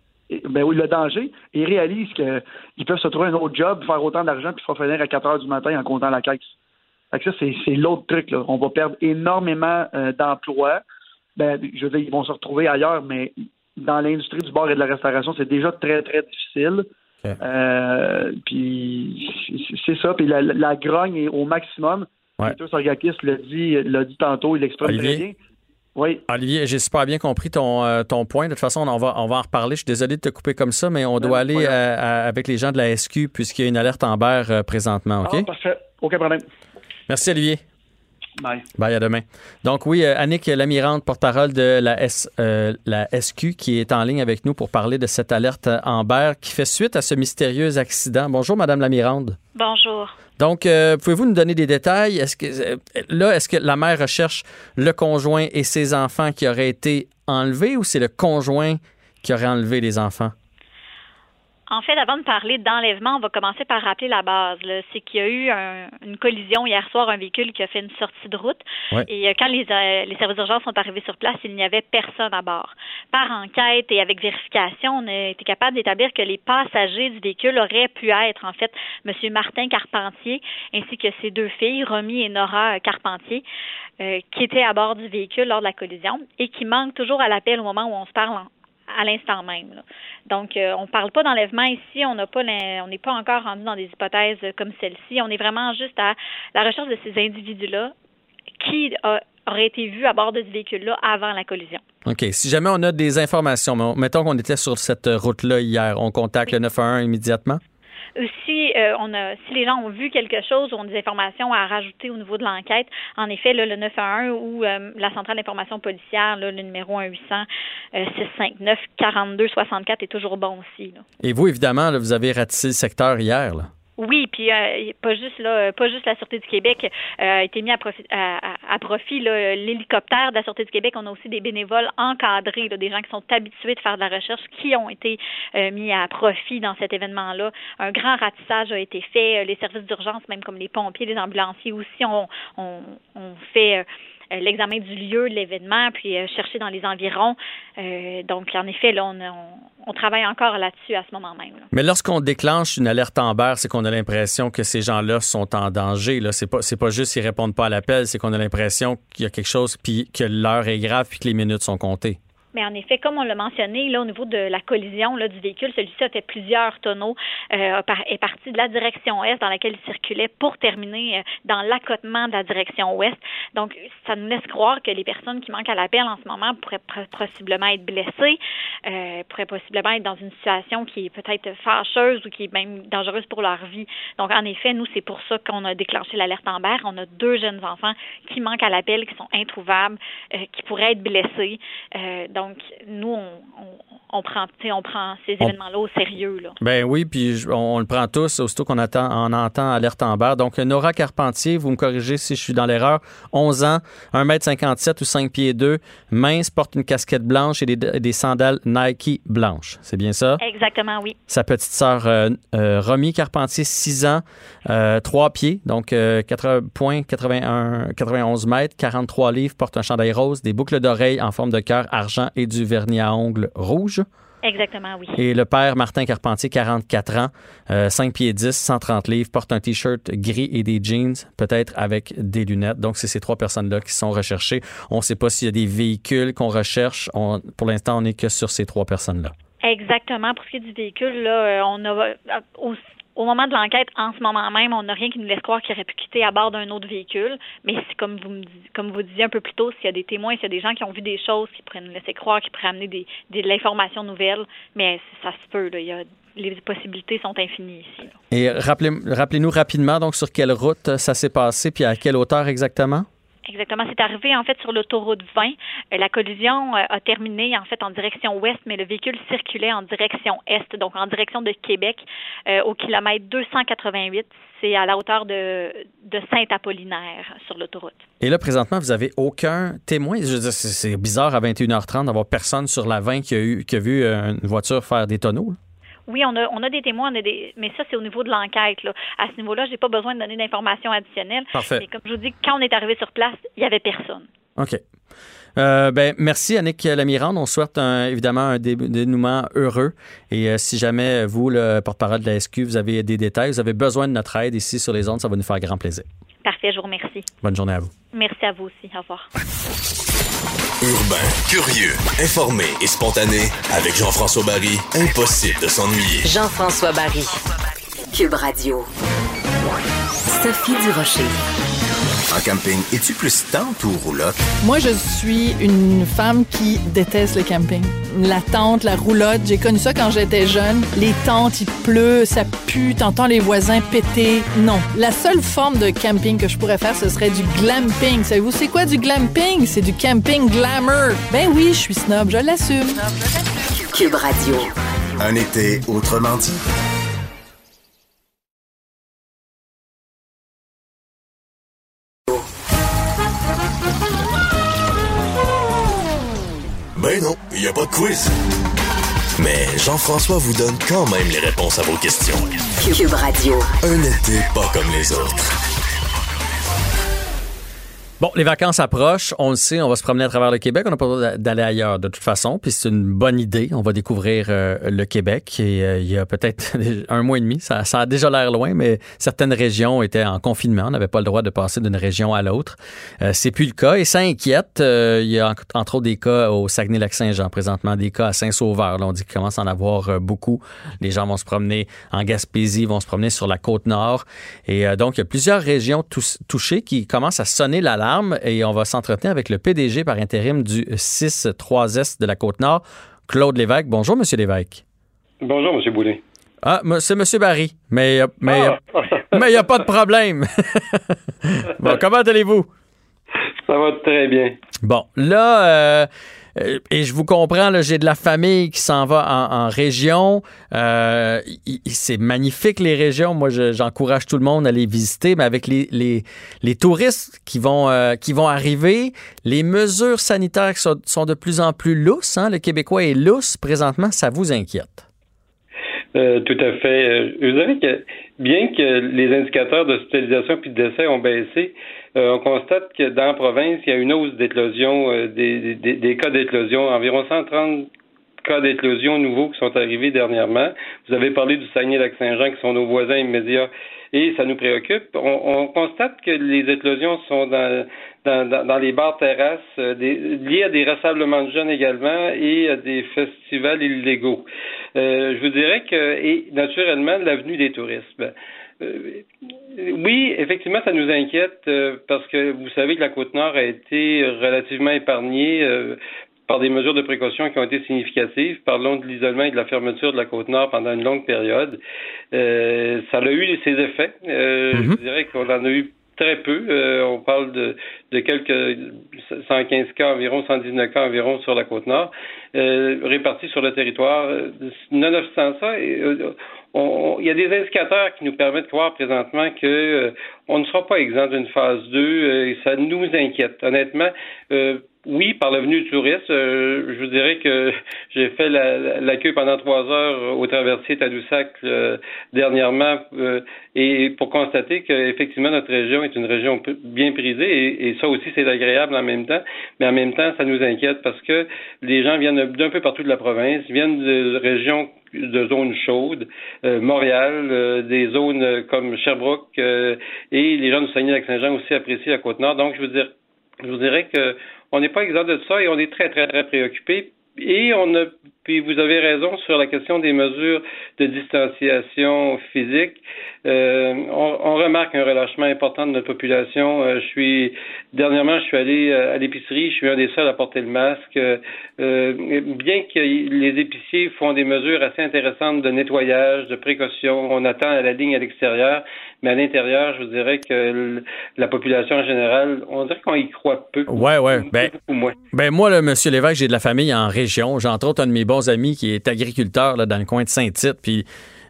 Speaker 9: ben oui, le danger. Ils réalisent qu'ils peuvent se trouver un autre job, faire autant d'argent, puis se finir à 4 heures du matin en comptant la caisse. Fait que ça, c'est, l'autre truc. Là. On va perdre énormément euh, d'emplois. Ben, je veux dire, ils vont se retrouver ailleurs, mais dans l'industrie du bar et de la restauration, c'est déjà très, très difficile. Euh, puis c'est- ça. Puis la, grogne est au maximum.
Speaker 7: Ouais.
Speaker 9: Peter Sargakis l'a dit, tantôt, il l'exprime
Speaker 7: Olivier?
Speaker 9: très bien. Oui.
Speaker 7: Olivier, j'ai super bien compris ton, euh, ton point. De toute façon, on va, on va en reparler. Je suis désolé de te couper comme ça, mais on doit aller à- avec les gens de la SQ puisqu'il y a une alerte en berre euh, présentement. OK?
Speaker 9: Ah, parfait. Aucun problème.
Speaker 7: Merci, Olivier.
Speaker 9: Bye.
Speaker 7: Bye, à demain. Donc oui, euh, Annick Lamirante, porte-parole de la, S, euh, la SQ, qui est en ligne avec nous pour parler de cette alerte Amber qui fait suite à ce mystérieux accident. Bonjour, Madame Lamirande.
Speaker 10: Bonjour.
Speaker 7: Donc, euh, pouvez-vous nous donner des détails? Est-ce que euh, là, est-ce que la mère recherche le conjoint et ses enfants qui auraient été enlevés ou c'est le conjoint qui aurait enlevé les enfants?
Speaker 10: En fait, avant de parler d'enlèvement, on va commencer par rappeler la base. C'est qu'il y a eu un- une collision hier soir, un véhicule qui a fait une sortie de route.
Speaker 7: Ouais.
Speaker 10: Et euh, quand les, euh, les services d'urgence sont arrivés sur place, il n'y avait personne à bord. Par enquête et avec vérification, on a été capable d'établir que les passagers du véhicule auraient pu être, en fait, M. Martin Carpentier ainsi que ses deux filles, Romy et Nora euh, Carpentier, euh, qui étaient à bord du véhicule lors de la collision et qui manquent toujours à l'appel au moment où on se parle en- à l'instant même. là. Donc, euh, on ne parle pas d'enlèvement ici. On n'a pas, on n'est pas encore rendu dans des hypothèses comme celle-ci. On est vraiment juste à la recherche de ces individus-là qui a- auraient été vus à bord de ce véhicule-là avant la collision.
Speaker 7: OK. Si jamais on a des informations, mettons qu'on était sur cette route-là hier, on contacte le 911 immédiatement?
Speaker 10: Aussi, euh, on a, si les gens ont vu quelque chose ou ont des informations à rajouter au niveau de l'enquête, en effet, là, le 911 ou euh, la centrale d'information policière, là, le numéro 1-800 euh, 659 42 64 est toujours bon aussi. là.
Speaker 7: Et vous, évidemment, vous avez ratissé le secteur hier. Là.
Speaker 10: Oui, puis euh, pas juste là, pas juste la Sûreté du Québec euh, a été mis à profit, à, à- profit l'hélicoptère de la Sûreté du Québec. On a aussi des bénévoles encadrés, là, des gens qui sont habitués de faire de la recherche, qui ont été euh, mis à profit dans cet événement-là. Un grand ratissage a été fait. Les services d'urgence, même comme les pompiers, les ambulanciers aussi, ont on, on fait euh, l'examen du lieu l'événement, puis euh, chercher dans les environs. Euh, donc, en effet, là, on, travaille encore là-dessus à ce moment même.
Speaker 7: Mais lorsqu'on déclenche une alerte Amber, c'est qu'on a l'impression que ces gens-là sont en danger. Là, c'est pas, pas juste qu'ils répondent pas à l'appel, c'est qu'on a l'impression qu'il y a quelque chose, puis que l'heure est grave, puis que les minutes sont comptées.
Speaker 10: Mais en effet, comme on l'a mentionné, là, au niveau de la collision là, du véhicule, celui-ci a fait plusieurs tonneaux, euh, est parti de la direction est dans laquelle il circulait pour terminer euh, dans l'accotement de la direction ouest. Donc, ça nous laisse croire que les personnes qui manquent à l'appel en ce moment pourraient possiblement être blessées, euh, pourraient possiblement être dans une situation qui est peut-être fâcheuse ou qui est même dangereuse pour leur vie. Donc, en effet, nous, c'est pour ça qu'on a déclenché l'alerte Amber. On a deux jeunes enfants qui manquent à l'appel, qui sont introuvables, euh, qui pourraient être blessés. Euh, nous, on, on, on prend, tu sais, on prend ces événements-là au sérieux. Là.
Speaker 7: Ben oui, puis on, on le prend tous, aussitôt qu'on on entend alerte Amber. Donc, Nora Carpentier, vous me corrigez si je suis dans l'erreur, 11 ans, 1m57 ou 5 pieds 2, mince, porte une casquette blanche et des, des sandales Nike blanches. C'est bien ça?
Speaker 10: Exactement, oui.
Speaker 7: Sa petite sœur euh, euh, Romy Carpentier, 6 ans, euh, 3 pieds, donc euh, 80 points, 81, 91 mètres, 43 livres, porte un chandail rose, des boucles d'oreilles en forme de cœur argent et du vernis à ongles rouge.
Speaker 10: Exactement, oui.
Speaker 7: Et le père Martin Carpentier, 44 ans, euh, 5 pieds 10, 130 livres, porte un T-shirt gris et des jeans, peut-être avec des lunettes. Donc, c'est ces trois personnes-là qui sont recherchées. On ne sait pas s'il y a des véhicules qu'on recherche. On- pour l'instant, on n'est que sur ces trois personnes-là.
Speaker 10: Exactement. Pour ce qui est du véhicule, là, euh, on a euh, au, moment de l'enquête, en ce moment même, on n'a rien qui nous laisse croire qu'il aurait pu quitter à bord d'un autre véhicule. Mais comme vous me comme vous disiez un peu plus tôt, s'il y a des témoins, s'il y a des gens qui ont vu des choses qui pourraient nous laisser croire, qui pourraient amener des, des- de l'information nouvelle, mais ça se peut. Là, il y a, les possibilités sont infinies ici.
Speaker 7: Et rappelez- rappelez-nous rapidement, donc, sur quelle route ça s'est passé, puis à quelle hauteur exactement?
Speaker 10: Exactement. C'est arrivé en fait sur l'autoroute 20. Euh, la collision euh, a terminé en fait en direction ouest, mais le véhicule circulait en direction est, donc en direction de Québec euh, au kilomètre 288. C'est à la hauteur de, de Saint-Apollinaire sur l'autoroute.
Speaker 7: Et là, présentement, vous avez aucun témoin? Je veux dire, c'est bizarre à 21h30 d'avoir personne sur la 20 qui a, eu, qui a vu une voiture faire des tonneaux.
Speaker 10: Oui, on a, on a des témoins, on a des, mais ça, c'est au niveau de l'enquête. À ce niveau-là, je n'ai pas besoin de donner d'informations additionnelles.
Speaker 7: Parfait.
Speaker 10: Mais comme je vous dis, quand on est arrivé sur place, il n'y avait personne.
Speaker 7: OK. Euh, ben, merci, Annick Lamirande. On souhaite évidemment un dénouement heureux. Et euh, si jamais vous, le porte-parole de la SQ, vous avez des détails, vous avez besoin de notre aide ici sur les ondes, ça va nous faire grand plaisir.
Speaker 10: Parfait, je vous remercie.
Speaker 7: Bonne journée à vous.
Speaker 10: Merci à vous aussi. Au revoir.
Speaker 5: Urbain, curieux, informé et spontané, avec Jean-François Barry, impossible de s'ennuyer.
Speaker 1: Jean-François Barry, Cube Radio. Sophie Durocher.
Speaker 5: En camping, es-tu plus tente ou roulotte?
Speaker 11: Moi, je suis une femme qui déteste le camping. La tente, la roulotte, j'ai connu ça quand j'étais jeune. Les tentes, il pleut, ça pue, t'entends les voisins péter. Non. La seule forme de camping que je pourrais faire, ce serait du glamping. Savez-vous c'est quoi du glamping? C'est du camping glamour. Ben oui, je suis snob, je l'assume.
Speaker 1: Cube Radio.
Speaker 5: Un été autrement dit. A pas de quiz. Mais Jean-François vous donne quand même les réponses à vos questions.
Speaker 1: Cube Radio.
Speaker 5: Un été pas comme les autres.
Speaker 7: Bon, les vacances approchent, on le sait, on va se promener à travers le Québec, on n'a pas besoin d'aller ailleurs de toute façon, puis c'est une bonne idée, on va découvrir euh, le Québec et euh, il y a peut-être <laughs> un mois et demi, ça, a déjà l'air loin, mais certaines régions étaient en confinement, on n'avait pas le droit de passer d'une région à l'autre. Euh, c'est plus le cas et ça inquiète. il y a entre autres des cas au Saguenay-Lac-Saint-Jean présentement, des cas à Saint-Sauveur, là, on dit qu'il commence à en avoir beaucoup. Les gens vont se promener en Gaspésie, vont se promener sur la côte nord et donc il y a plusieurs régions touchées qui commencent à sonner l'alarme et on va s'entretenir avec le PDG par intérim du 6-3S de la Côte-Nord, Claude Lévesque. Bonjour, Monsieur Lévesque.
Speaker 12: Bonjour, Monsieur Boulet.
Speaker 7: Ah, c'est M. Barry, mais mais ah! mais il n'y a pas de problème. <laughs> bon, <laughs> comment allez-vous?
Speaker 12: Ça va très bien.
Speaker 7: Bon, là, euh, euh, et je vous comprends, j'ai de la famille qui s'en va en, région. Euh, c'est magnifique, les régions. Moi, j'encourage tout le monde à les visiter, mais avec les, les, touristes qui vont, euh, qui vont arriver, les mesures sanitaires sont, de plus en plus lousses. Hein. Le Québécois est lousse présentement. Ça vous inquiète?
Speaker 12: tout à fait. Vous savez que bien que les indicateurs d'hospitalisation puis de décès ont baissé, euh, on constate que dans la province, il y a une hausse d'éclosion, euh, des, cas d'éclosion, environ 130 cas d'éclosion nouveaux qui sont arrivés dernièrement. Vous avez parlé du Saguenay-Lac-Saint-Jean qui sont nos voisins immédiats et ça nous préoccupe. On, on constate que les éclosions sont dans, les bars terrasses, euh, liées à des rassemblements de jeunes également et à des festivals illégaux. Euh, je vous dirais que, et naturellement, l'avenue des touristes. Euh, oui, effectivement, ça nous inquiète euh, parce que vous savez que la Côte-Nord a été relativement épargnée euh, par des mesures de précaution qui ont été significatives. Parlons de l'isolement et de la fermeture de la Côte-Nord pendant une longue période. ça a eu ses effets. Je mhm. dirais qu'on en a eu très peu. on parle de, de, quelques 115 cas environ, 119 cas environ sur la côte nord, répartis sur le territoire. Nonobstant ça, il y a des indicateurs qui nous permettent de croire présentement que euh, on ne sera pas exempt d'une phase 2 euh, et ça nous inquiète. Honnêtement, euh, oui, par le venu du touriste, je vous dirais que <laughs> j'ai fait la, la, queue pendant trois heures au traversier Tadoussac dernièrement et pour constater qu'effectivement notre région est une région bien prisée et, et ça aussi c'est agréable en même temps, mais en même temps ça nous inquiète parce que les gens viennent d'un peu partout de la province, viennent de régions de zones chaudes, euh, Montréal, euh, des zones comme Sherbrooke euh, et les gens du Saguenay-Lac-Saint-Jean aussi apprécient la Côte-Nord. Donc, je veux dire, je vous dirais que on n'est pas exempt de ça et on est très, très, très préoccupé. Et on a Puis vous avez raison sur la question des mesures de distanciation physique. Euh, on, remarque un relâchement important de notre population. Euh, je suis dernièrement, je suis allé euh, à l'épicerie. Je suis un des seuls à porter le masque. bien que les épiciers font des mesures assez intéressantes de nettoyage, de précaution, on attend à la ligne à l'extérieur. Mais à l'intérieur, je vous dirais que la population en général, on dirait qu'on y croit peu.
Speaker 7: Ouais, ouais. Ben, ben moi, là, Monsieur Lévesque, j'ai de la famille en région. J'ai entre autres un de mes bons amis qui est agriculteur là, dans le coin de Saint-Tite. Puis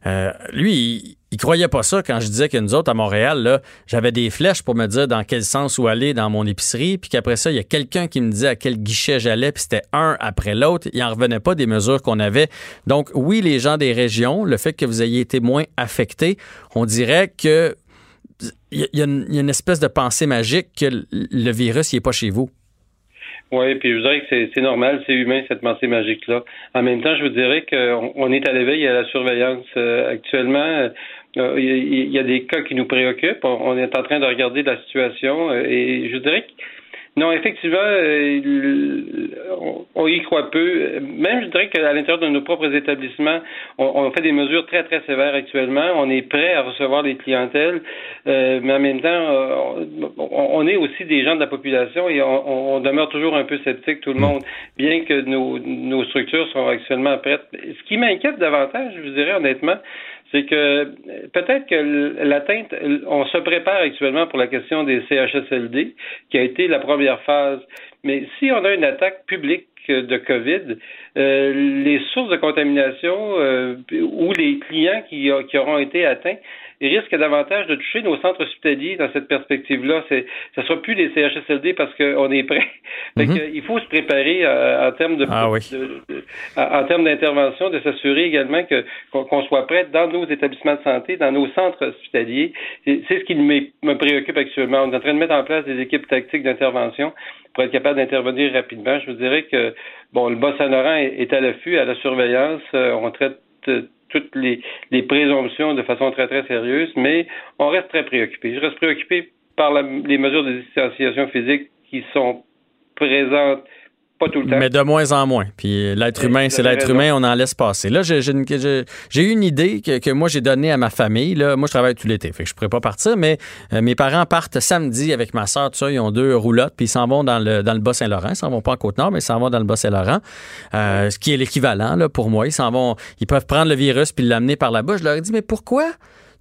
Speaker 7: euh, lui, il, croyait pas ça quand je disais que nous autres à Montréal, j'avais des flèches pour me dire dans quel sens où aller dans mon épicerie, puis qu'après ça, il y a quelqu'un qui me disait à quel guichet j'allais, puis c'était un après l'autre. Il en revenait pas des mesures qu'on avait. Donc oui, les gens des régions, le fait que vous ayez été moins affectés, on dirait que il y, a une espèce de pensée magique que le virus, il est pas chez vous.
Speaker 12: Oui, puis je vous dirais que c'est normal, c'est humain cette pensée magique-là. En même temps, je vous dirais qu'on on est à l'éveil et à la surveillance. Euh, actuellement, euh, il y, a des cas qui nous préoccupent. On, est en train de regarder la situation euh, et je dirais que non, effectivement, euh, on, y croit peu. Même, je dirais qu'à l'intérieur de nos propres établissements, on, fait des mesures très, très sévères actuellement. On est prêt à recevoir les clientèles, euh, mais en même temps, euh, on, est aussi des gens de la population et on, demeure toujours un peu sceptique, tout le monde, bien que nos, nos structures sont actuellement prêtes. Ce qui m'inquiète davantage, je vous dirais honnêtement, c'est que peut-être que l'atteinte, on se prépare actuellement pour la question des CHSLD, qui a été la première phase. Mais si on a une attaque publique de COVID, euh, les sources de contamination euh, ou les clients qui, qui auront été atteints il risque davantage de toucher nos centres hospitaliers dans cette perspective-là. C'est, ça sera plus les CHSLD parce qu'on est prêt. <laughs> Mhm. il faut se préparer euh, en termes de,
Speaker 7: ah
Speaker 12: en termes d'intervention, de s'assurer également que qu'on, soit prêt dans nos établissements de santé, dans nos centres hospitaliers. C'est, ce qui me préoccupe actuellement. On est en train de mettre en place des équipes tactiques d'intervention pour être capable d'intervenir rapidement. Je vous dirais que bon, le Bas-Saint-Laurent est, à l'affût, à la surveillance. Euh, on traite euh, toutes les, présomptions de façon très, très sérieuse, mais on reste très préoccupé. Je reste préoccupé par les mesures de distanciation physique qui sont présentes
Speaker 7: mais de moins en moins. Puis l'être humain, c'est l'être humain, on en laisse passer. Là, j'ai eu une idée que, moi, j'ai donnée à ma famille. Là, moi, je travaille tout l'été, fait que je pourrais pas partir, mais euh, mes parents partent samedi avec ma soeur, tout ça. Ils ont deux roulottes, puis ils s'en vont dans le, dans le Bas-Saint-Laurent. Ils s'en vont pas en Côte-Nord, mais ils s'en vont dans le Bas-Saint-Laurent, euh, ce qui est l'équivalent là, pour moi. Ils s'en vont, ils peuvent prendre le virus puis l'amener par là-bas. Je leur ai dit, mais pourquoi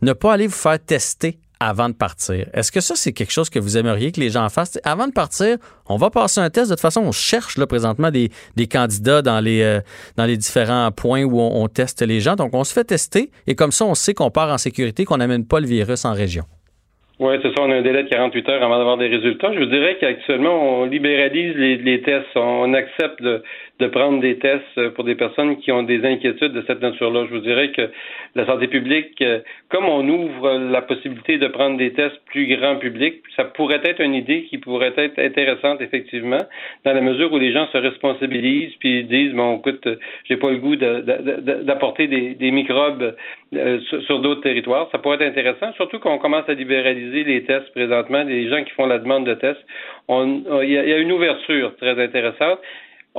Speaker 7: ne pas aller vous faire tester? Avant de partir. Est-ce que ça, c'est quelque chose que vous aimeriez que les gens fassent? avant de partir, on va passer un test. De toute façon, on cherche là, présentement des, des candidats dans les, euh, dans les différents points où on, on, teste les gens. Donc, on se fait tester et comme ça, on sait qu'on part en sécurité, qu'on n'amène pas le virus en région.
Speaker 12: Oui, c'est ça. On a un délai de 48 heures avant d'avoir des résultats. Je vous dirais qu'actuellement, on libéralise les, les tests. On accepte de, de prendre des tests pour des personnes qui ont des inquiétudes de cette nature-là. Je vous dirais que la santé publique, euh, comme on ouvre la possibilité de prendre des tests plus grand public, ça pourrait être une idée qui pourrait être intéressante effectivement, dans la mesure où les gens se responsabilisent puis disent bon, écoute, j'ai pas le goût d'apporter des, microbes euh, sur, d'autres territoires. Ça pourrait être intéressant, surtout qu'on commence à libéraliser les tests présentement, les gens qui font la demande de tests. Il y, a une ouverture très intéressante.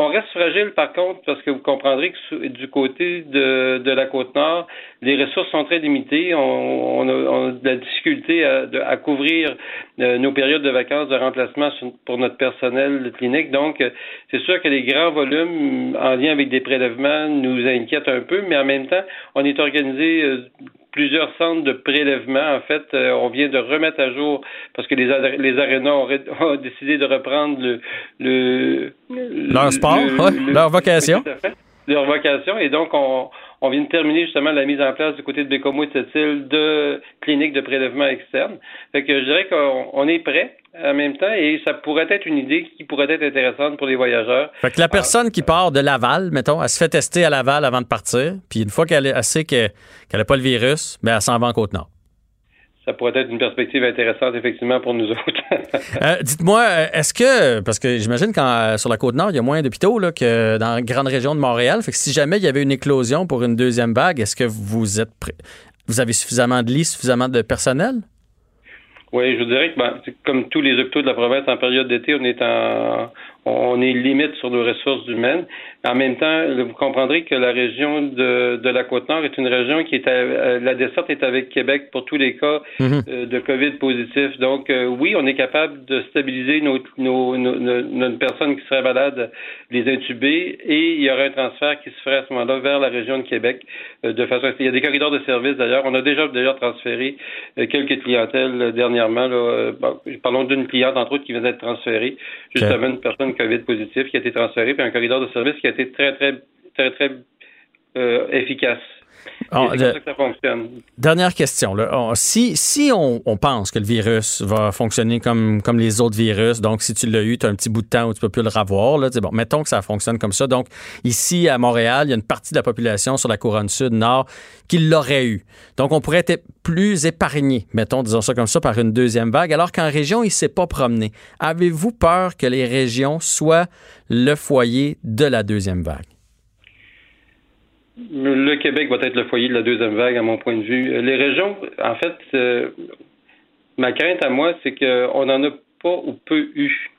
Speaker 12: On reste fragile, par contre, parce que vous comprendrez que du côté de, la côte nord, les ressources sont très limitées. On, a, de la difficulté à, couvrir euh, nos périodes de vacances de remplacement pour notre personnel clinique. Donc, euh, c'est sûr que les grands volumes en lien avec des prélèvements nous inquiètent un peu, mais en même temps, on est organisé euh, plusieurs centres de prélèvement. En fait, euh, on vient de remettre à jour parce que les, les arénas <laughs> ont, décidé de reprendre le, le
Speaker 7: leur sport, leur vocation.
Speaker 12: leur vocation. Et donc, on, on vient de terminer justement la mise en place du côté de Bécomo et de cette île de cliniques de prélèvement externe. Fait que je dirais qu'on est prêt en même temps et ça pourrait être une idée qui pourrait être intéressante pour les voyageurs.
Speaker 7: Fait que la personne qui part de Laval, mettons, elle se fait tester à Laval avant de partir, puis une fois qu'elle sait qu'elle n'a pas le virus, ben elle s'en va en Côte-Nord
Speaker 12: ça pourrait être une perspective intéressante, effectivement, pour nous autres. <laughs>
Speaker 7: Euh, dites-moi, euh, est-ce que, parce que j'imagine qu'en euh, sur la Côte-Nord, il y a moins d'hôpitaux que dans la grande région de Montréal. Fait que si jamais il y avait une éclosion pour une deuxième vague, est-ce que vous êtes prêt? Vous avez suffisamment de lits, suffisamment de personnel?
Speaker 12: Oui, je vous dirais que ben, comme tous les hôpitaux de la province en période d'été, on est en on est limite sur nos ressources humaines, En même temps, vous comprendrez que la région de, de la Côte-Nord est une région qui est à, la desserte est avec Québec pour tous les cas
Speaker 7: Mhm.
Speaker 12: euh, de COVID positif. Donc, euh, oui, on est capable de stabiliser nos, nos, nos, nos- nos personnes qui seraient malades, les intuber, et il y aurait un transfert qui se ferait à ce moment-là vers la région de Québec euh, de façon. Il y a des corridors de services d'ailleurs. On a déjà déjà transféré quelques clientèles dernièrement. Là, bon, parlons d'une cliente entre autres qui vient d'être transférée, justement une personne COVID positive qui a été transférée, puis un corridor de services qui a été très très très très euh, efficace.
Speaker 7: Ah,
Speaker 12: que ça fonctionne.
Speaker 7: Dernière question. Là. On- si si on, on pense que le virus va fonctionner comme, comme les autres virus, donc si tu l'as eu, tu as un petit bout de temps où tu peux plus le revoir, là, bon, mettons que ça fonctionne comme ça. Donc, ici, à Montréal, il y a une partie de la population sur la couronne sud-nord qui l'aurait eu. Donc, on pourrait être plus épargné, mettons, disons ça comme ça, par une deuxième vague, alors qu'en région, il ne s'est pas promené. Avez-vous peur que les régions soient le foyer de la deuxième vague?
Speaker 12: Le Québec va être le foyer de la deuxième vague, à mon point de vue. Les régions, en fait, euh, ma crainte à moi, c'est qu'on n'en a pas ou peu eu.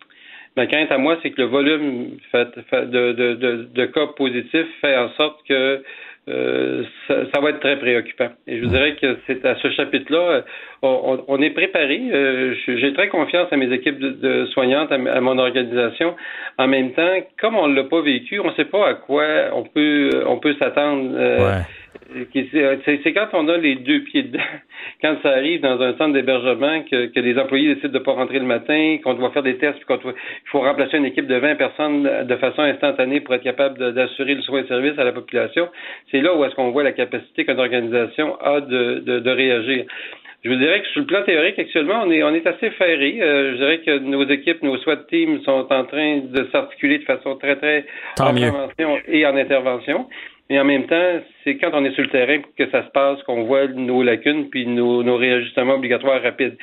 Speaker 12: Ma crainte à moi, c'est que le volume fait, de cas positifs fait en sorte que euh, ça, ça, va être très préoccupant. Et je vous dirais que c'est à ce chapitre-là, on, on, est préparé. Euh, J'ai très confiance à mes équipes de, de soignantes, à, à, mon organisation. En même temps, comme on ne l'a pas vécu, on ne sait pas à quoi on peut on peut s'attendre.
Speaker 7: Euh, ouais.
Speaker 12: C'est quand on a les deux pieds dedans, <laughs> quand ça arrive dans un centre d'hébergement, que, que les employés décident de ne pas rentrer le matin, qu'on doit faire des tests, puis qu'il faut remplacer une équipe de 20 personnes de façon instantanée pour être capable d'assurer le soin et service à la population. C'est là où est-ce qu'on voit la capacité qu'une organisation a de, de, de, réagir. Je vous dirais que sur le plan théorique, actuellement, on est, on est assez ferré. Euh, je dirais que nos équipes, nos SWAT teams sont en train de s'articuler de façon très, très
Speaker 7: Tant
Speaker 12: en
Speaker 7: mieux.
Speaker 12: prévention et en intervention. Mais en même temps, c'est quand on est sur le terrain que ça se passe qu'on voit nos lacunes puis nos, nos réajustements obligatoires rapides.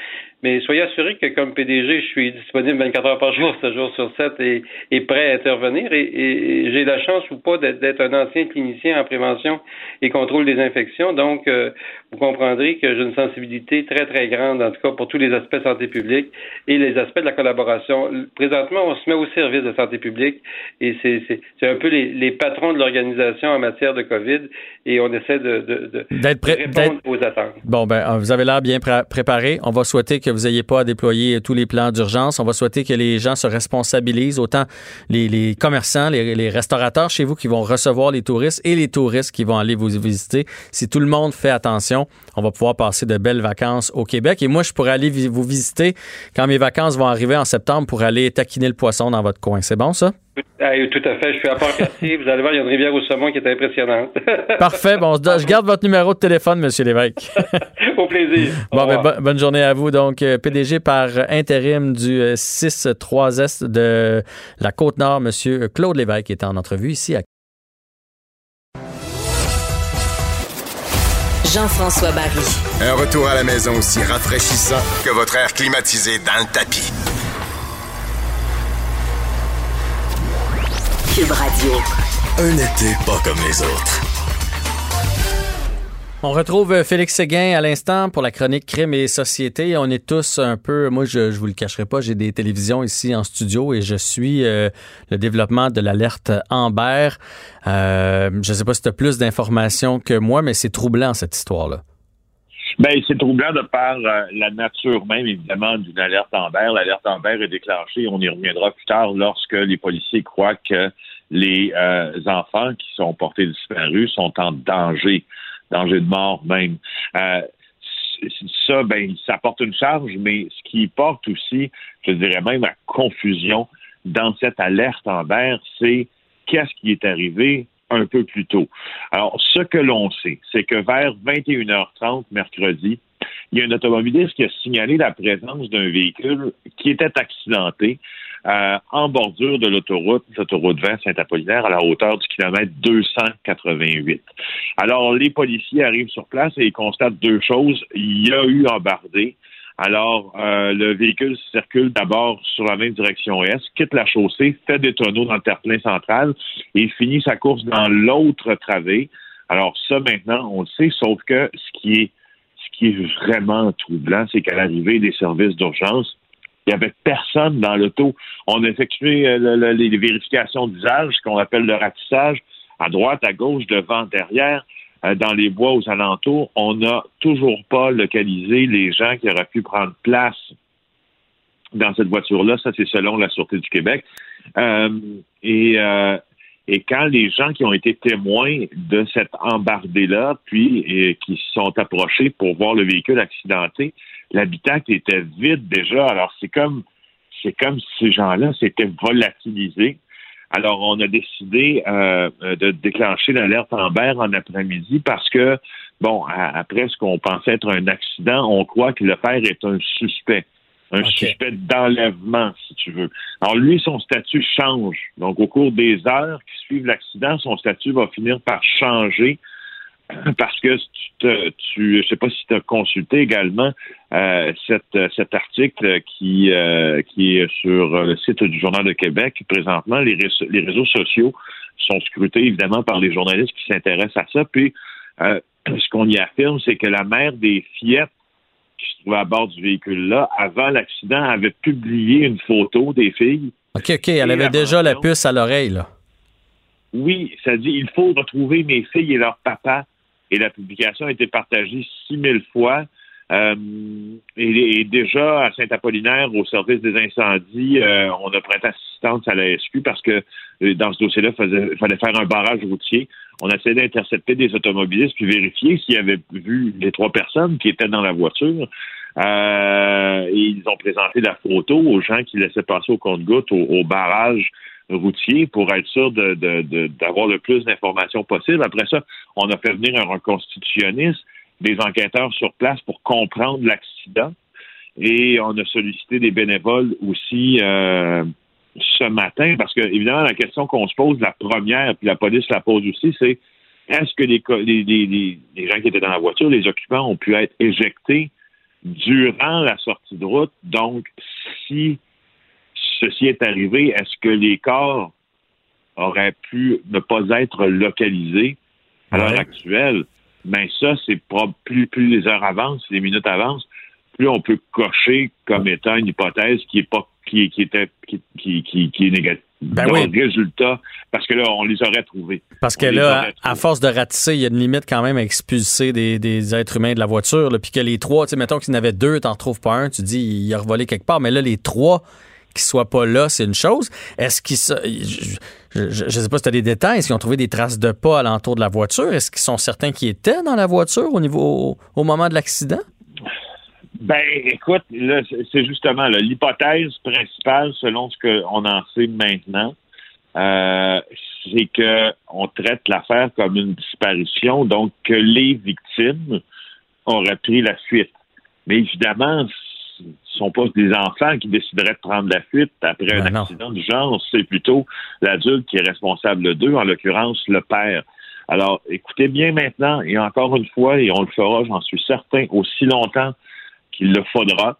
Speaker 12: Mais soyez assurés que comme PDG, je suis disponible 24 heures par jour, <laughs> 7 jours sur 7 et, et prêt à intervenir. Et, et, j'ai la chance ou pas d'être un ancien clinicien en prévention et contrôle des infections. Donc, euh, vous comprendrez que j'ai une sensibilité très, très grande, en tout cas pour tous les aspects santé publique et les aspects de la collaboration. Présentement, on se met au service de santé publique et c'est un peu les, les patrons de l'organisation en matière de COVID et on essaie de, de, de,
Speaker 7: d'être prêt,
Speaker 12: de répondre aux attentes.
Speaker 7: Bon, ben, vous avez l'air bien pré préparé. On va souhaiter que vous n'ayez pas à déployer tous les plans d'urgence. On va souhaiter que les gens se responsabilisent, autant les, les commerçants, les, les, restaurateurs chez vous qui vont recevoir les touristes et les touristes qui vont aller vous visiter. Si tout le monde fait attention, on va pouvoir passer de belles vacances au Québec. Et moi, je pourrais aller vous visiter quand mes vacances vont arriver en septembre pour aller taquiner le poisson dans votre coin. C'est bon, ça?
Speaker 12: Ah, tout à fait. Je suis à Port-Cartier. Vous allez voir, il y a une rivière au saumon qui est impressionnante. <laughs>
Speaker 7: Parfait. Bon, je garde votre numéro de téléphone, M. Lévesque.
Speaker 12: au plaisir.
Speaker 7: Bon, ben, bo bonne journée à vous. Donc, euh, PDG par intérim du 6-3-Est de la Côte-Nord, M. Claude Lévesque est en entrevue ici à
Speaker 1: Jean-François Barry.
Speaker 5: Un retour à la maison aussi rafraîchissant que votre air climatisé dans le tapis.
Speaker 1: Cube Radio.
Speaker 5: Un été pas comme les autres.
Speaker 7: On retrouve Félix Séguin à l'instant pour la chronique Crime et Société. On est tous un peu, moi je, je vous le cacherai pas, j'ai des télévisions ici en studio et je suis euh, le développement de l'alerte Amber. Euh, je sais pas si tu as plus d'informations que moi, mais c'est troublant cette histoire-là.
Speaker 13: Ben, c'est troublant de par euh, la nature même, évidemment, d'une alerte Amber. L'alerte Amber est déclenchée, on y reviendra plus tard, lorsque les policiers croient que les euh, enfants qui sont portés disparus sont en danger, danger de mort même. Euh, ça, ben, ça porte une charge, mais ce qui porte aussi, je dirais même, à confusion dans cette alerte Amber, c'est qu'est-ce qui est arrivé un peu plus tôt. Alors, ce que l'on sait, c'est que vers 21h30 mercredi, il y a un automobiliste qui a signalé la présence d'un véhicule qui était accidenté euh, en bordure de l'autoroute, l'autoroute 20 Saint-Apollinaire, à la hauteur du kilomètre 288. Alors, les policiers arrivent sur place et ils constatent deux choses. Il y a eu embardé. Alors, euh, le véhicule circule d'abord sur la même direction est, quitte la chaussée, fait des tonneaux dans le terre-plein central et finit sa course dans l'autre travée. Alors, ça, maintenant, on le sait, sauf que ce qui est, ce qui est vraiment troublant, c'est qu'à l'arrivée des services d'urgence, Il n'y avait personne dans l'auto. On a effectué euh, les vérifications d'usage, ce qu'on appelle le ratissage, à droite, à gauche, devant, derrière, dans les bois aux alentours. On n'a toujours pas localisé les gens qui auraient pu prendre place dans cette voiture-là. Ça, c'est selon la Sûreté du Québec. Euh, et, et quand les gens qui ont été témoins de cette embardée-là, puis qui se sont approchés pour voir le véhicule accidenté, l'habitacle était vide déjà. Alors, c'est comme, c'est comme si ces gens-là s'étaient volatilisés. Alors, on a décidé euh, de déclencher l'alerte Amber en après-midi parce que, bon, après ce qu'on pensait être un accident, on croit que le père est un suspect. Un suspect d'enlèvement, si tu veux. Alors, lui, son statut change. Donc, au cours des heures qui suivent l'accident, son statut va finir par changer <clears throat> parce que tu, tu je sais pas si tu as consulté également euh, cet article qui, euh, qui est sur le site du Journal de Québec. Présentement, les, les réseaux sociaux sont scrutés évidemment par les journalistes qui s'intéressent à ça. Puis, euh, <clears throat> ce qu'on y affirme, c'est que la mère des fillettes qui se trouvait à bord du véhicule-là, avant l'accident, avait publié une photo des filles.
Speaker 7: OK, OK. Elle avait déjà la puce à l'oreille, là.
Speaker 13: Oui, ça dit il faut retrouver mes filles et leur papa et la publication a été partagée 6000 fois. Euh, et, déjà à Saint-Apollinaire, au service des incendies, euh, on a prêté assistance à la SQ parce que euh, dans ce dossier-là, il fallait faire un barrage routier. On a essayé d'intercepter des automobilistes puis vérifier s'ils avaient vu les trois personnes qui étaient dans la voiture. et ils ont présenté la photo aux gens qui laissaient passer au compte-gouttes au barrage routier pour être sûr d'avoir le plus d'informations possible. Après ça, on a fait venir un reconstitutionniste, des enquêteurs sur place pour comprendre l'accident et on a sollicité des bénévoles aussi euh, ce matin parce que, évidemment, la question qu'on se pose, la première, puis la police la pose aussi, c'est est-ce que les, les, les gens qui étaient dans la voiture, les occupants, ont pu être éjectés durant la sortie de route? Donc, si ceci est arrivé, est-ce que les corps auraient pu ne pas être localisés à l'heure actuelle? Mais ça, c'est plus, plus les heures avancent, les minutes avancent, plus on peut cocher comme étant une hypothèse qui est pas qui, qui était qui, qui, qui, est négative.
Speaker 7: Ben
Speaker 13: résultat, parce que là, on les aurait trouvés.
Speaker 7: Parce que là, à, force de ratisser, il y a une limite quand même à expulser des, des êtres humains de la voiture. Puis que les trois, tu sais, mettons qu'il y en avait deux, t'en retrouves pas un, tu dis il a revolé quelque part. Mais là, les trois, qu'ils soient pas là, c'est une chose. Est-ce qu'ils je ne sais pas si tu as des détails. Est-ce qu'ils ont trouvé des traces de pas alentour de la voiture? Est-ce qu'ils sont certains qui étaient dans la voiture au niveau au, moment de l'accident?
Speaker 13: Ben, écoute, c'est justement l'hypothèse principale, selon ce qu'on en sait maintenant, euh, c'est qu'on traite l'affaire comme une disparition, donc que les victimes auraient pris la fuite. Mais évidemment, ce sont pas des enfants qui décideraient de prendre la fuite après un ben accident du genre, c'est plutôt l'adulte qui est responsable d'eux, en l'occurrence le père. Alors, écoutez bien maintenant, et encore une fois, et on le fera, j'en suis certain, aussi longtemps qu'il le faudra.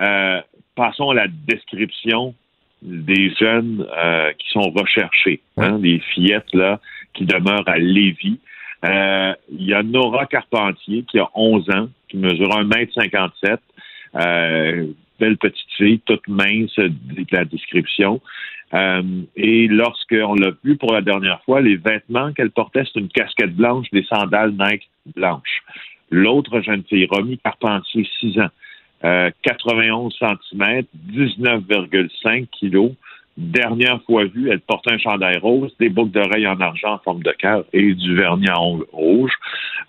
Speaker 13: Euh, passons à la description des jeunes euh, qui sont recherchés, hein, des fillettes là qui demeurent à Lévis. Euh, il y a Nora Carpentier qui a 11 ans, qui mesure 1m57, euh, belle petite fille, toute mince, la description. Euh, et lorsqu'on l'a vu pour la dernière fois, les vêtements qu'elle portait, c'est une casquette blanche, des sandales Nike blanches. L'autre jeune fille, Romy Carpentier, 6 ans, euh, 91 cm, 19,5 kilos, Dernière fois vue, elle portait un chandail rose, des boucles d'oreilles en argent en forme de cœur et du vernis à ongles rouge.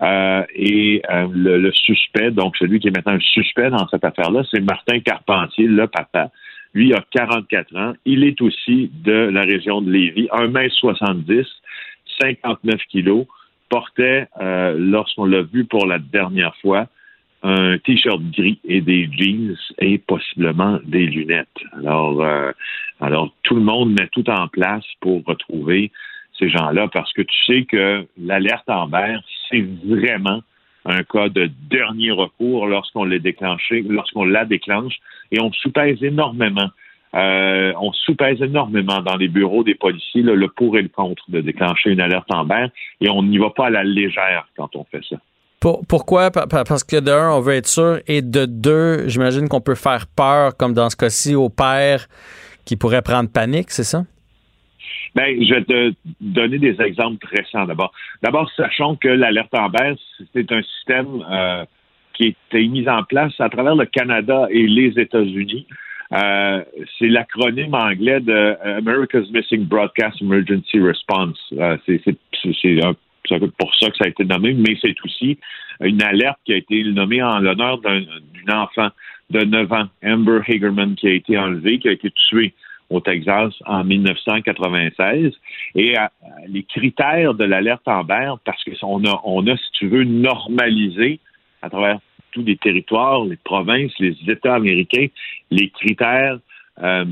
Speaker 13: Euh, et euh, le, suspect, donc celui qui est maintenant le suspect dans cette affaire-là, c'est Martin Carpentier, le papa. Lui a 44 ans. Il est aussi de la région de Lévis, 1m70, 59 kilos. Portait, euh, lorsqu'on l'a vu pour la dernière fois, un t-shirt gris et des jeans et possiblement des lunettes. Alors, alors tout le monde met tout en place pour retrouver ces gens-là parce que tu sais que l'alerte en vert, c'est vraiment un cas de dernier recours lorsqu'on l'a déclenché, lorsqu'on la déclenche, et on soupèse énormément. Euh, on soupèse énormément dans les bureaux des policiers le pour et le contre de déclencher une alerte en vert, et on n'y va pas à la légère quand on fait ça.
Speaker 7: pourquoi? Parce que de un, on veut être sûr, et de deux, j'imagine qu'on peut faire peur, comme dans ce cas-ci, au père qui pourrait prendre panique, c'est ça?
Speaker 13: Ben, je vais te donner des exemples récents d'abord. D'abord, sachons que l'alerte Amber, c'est un système euh, qui été mis en place à travers le Canada et les États-Unis. Euh, c'est l'acronyme anglais de America's Missing Broadcast Emergency Response. Euh, c'est pour ça que ça a été nommé, mais c'est aussi une alerte qui a été nommée en l'honneur d'une enfant de 9 ans, Amber Hagerman, qui a été enlevée, qui a été tuée au Texas en 1996. Et les critères de l'alerte Amber, parce qu'on a, on a, si tu veux, normalisé à travers tous les territoires, les provinces, les États américains, les critères euh,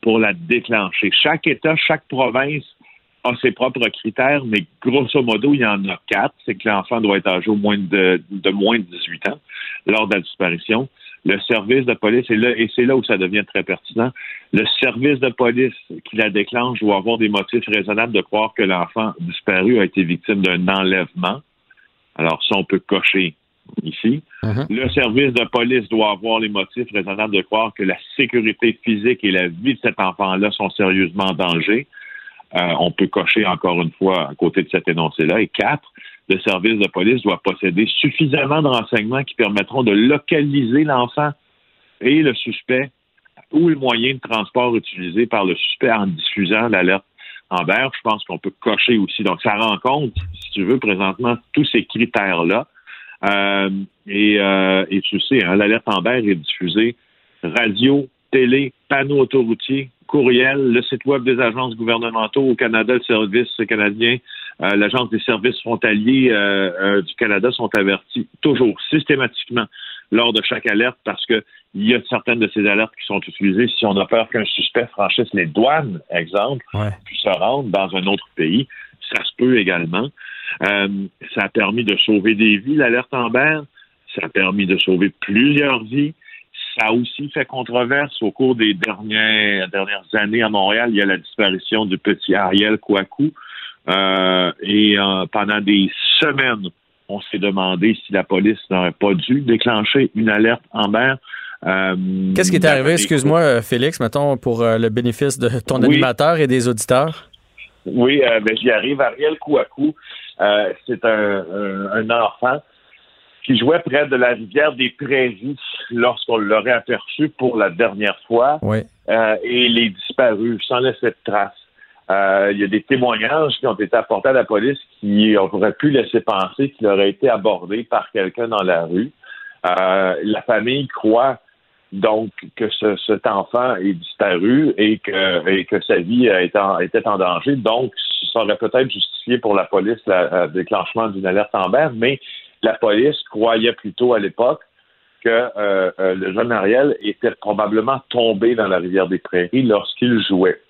Speaker 13: pour la déclencher. Chaque État, chaque province a ses propres critères, mais grosso modo, il y en a quatre. C'est que l'enfant doit être âgé au moins de, de moins de 18 ans lors de la disparition. Le service de police, et, là, et c'est là où ça devient très pertinent, le service de police qui la déclenche doit avoir des motifs raisonnables de croire que l'enfant disparu a été victime d'un enlèvement. Alors, ça, on peut cocher ici. Uh-huh. Le service de police doit avoir les motifs raisonnables de croire que la sécurité physique et la vie de cet enfant-là sont sérieusement en danger. Euh, on peut cocher encore une fois à côté de cet énoncé-là. Et quatre, le service de police doit posséder suffisamment de renseignements qui permettront de localiser l'enfant et le suspect ou le moyen de transport utilisé par le suspect en diffusant l'alerte Amber. Je pense qu'on peut cocher aussi. Donc, ça rencontre, si tu veux, présentement tous ces critères-là. Euh, et, euh, et, tu sais, hein, l'alerte Amber est diffusée radio, télé, panneaux autoroutiers, courriel, le site web des agences gouvernementaux au Canada, le service canadien, euh, l'agence des services frontaliers euh, du Canada sont avertis toujours systématiquement lors de chaque alerte parce que il y a certaines de ces alertes qui sont utilisées si on a peur qu'un suspect franchisse les douanes, exemple, puis se rende dans un autre pays. Ça se peut également. Euh, ça a permis de sauver des vies, l'alerte Amber. Ça a permis de sauver plusieurs vies. Ça a aussi fait controverse au cours des dernières, dernières années à Montréal. Il y a la disparition du petit Ariel Kouakou. Euh, et euh, pendant des semaines, on s'est demandé si la police n'aurait pas dû déclencher une alerte Amber.
Speaker 7: Qu'est-ce qui est arrivé, excuse-moi, Félix, mettons, pour le bénéfice de ton animateur et des auditeurs?
Speaker 13: Oui, ben, j'y arrive. Ariel Kouakou, euh, c'est un, enfant qui jouait près de la rivière des Prairies lorsqu'on l'aurait aperçu pour la dernière fois. Euh, et il est disparu sans laisser de trace. Euh, il y a des témoignages qui ont été apportés à la police qui auraient pu laisser penser qu'il aurait été abordé par quelqu'un dans la rue. la famille croit donc que cet enfant est disparu et que, et que sa vie était en danger. Donc, ça aurait peut-être justifié pour la police le déclenchement d'une alerte en mer, mais la police croyait plutôt à l'époque que euh, euh, le jeune Ariel était probablement tombé dans la rivière des Prairies lorsqu'il jouait.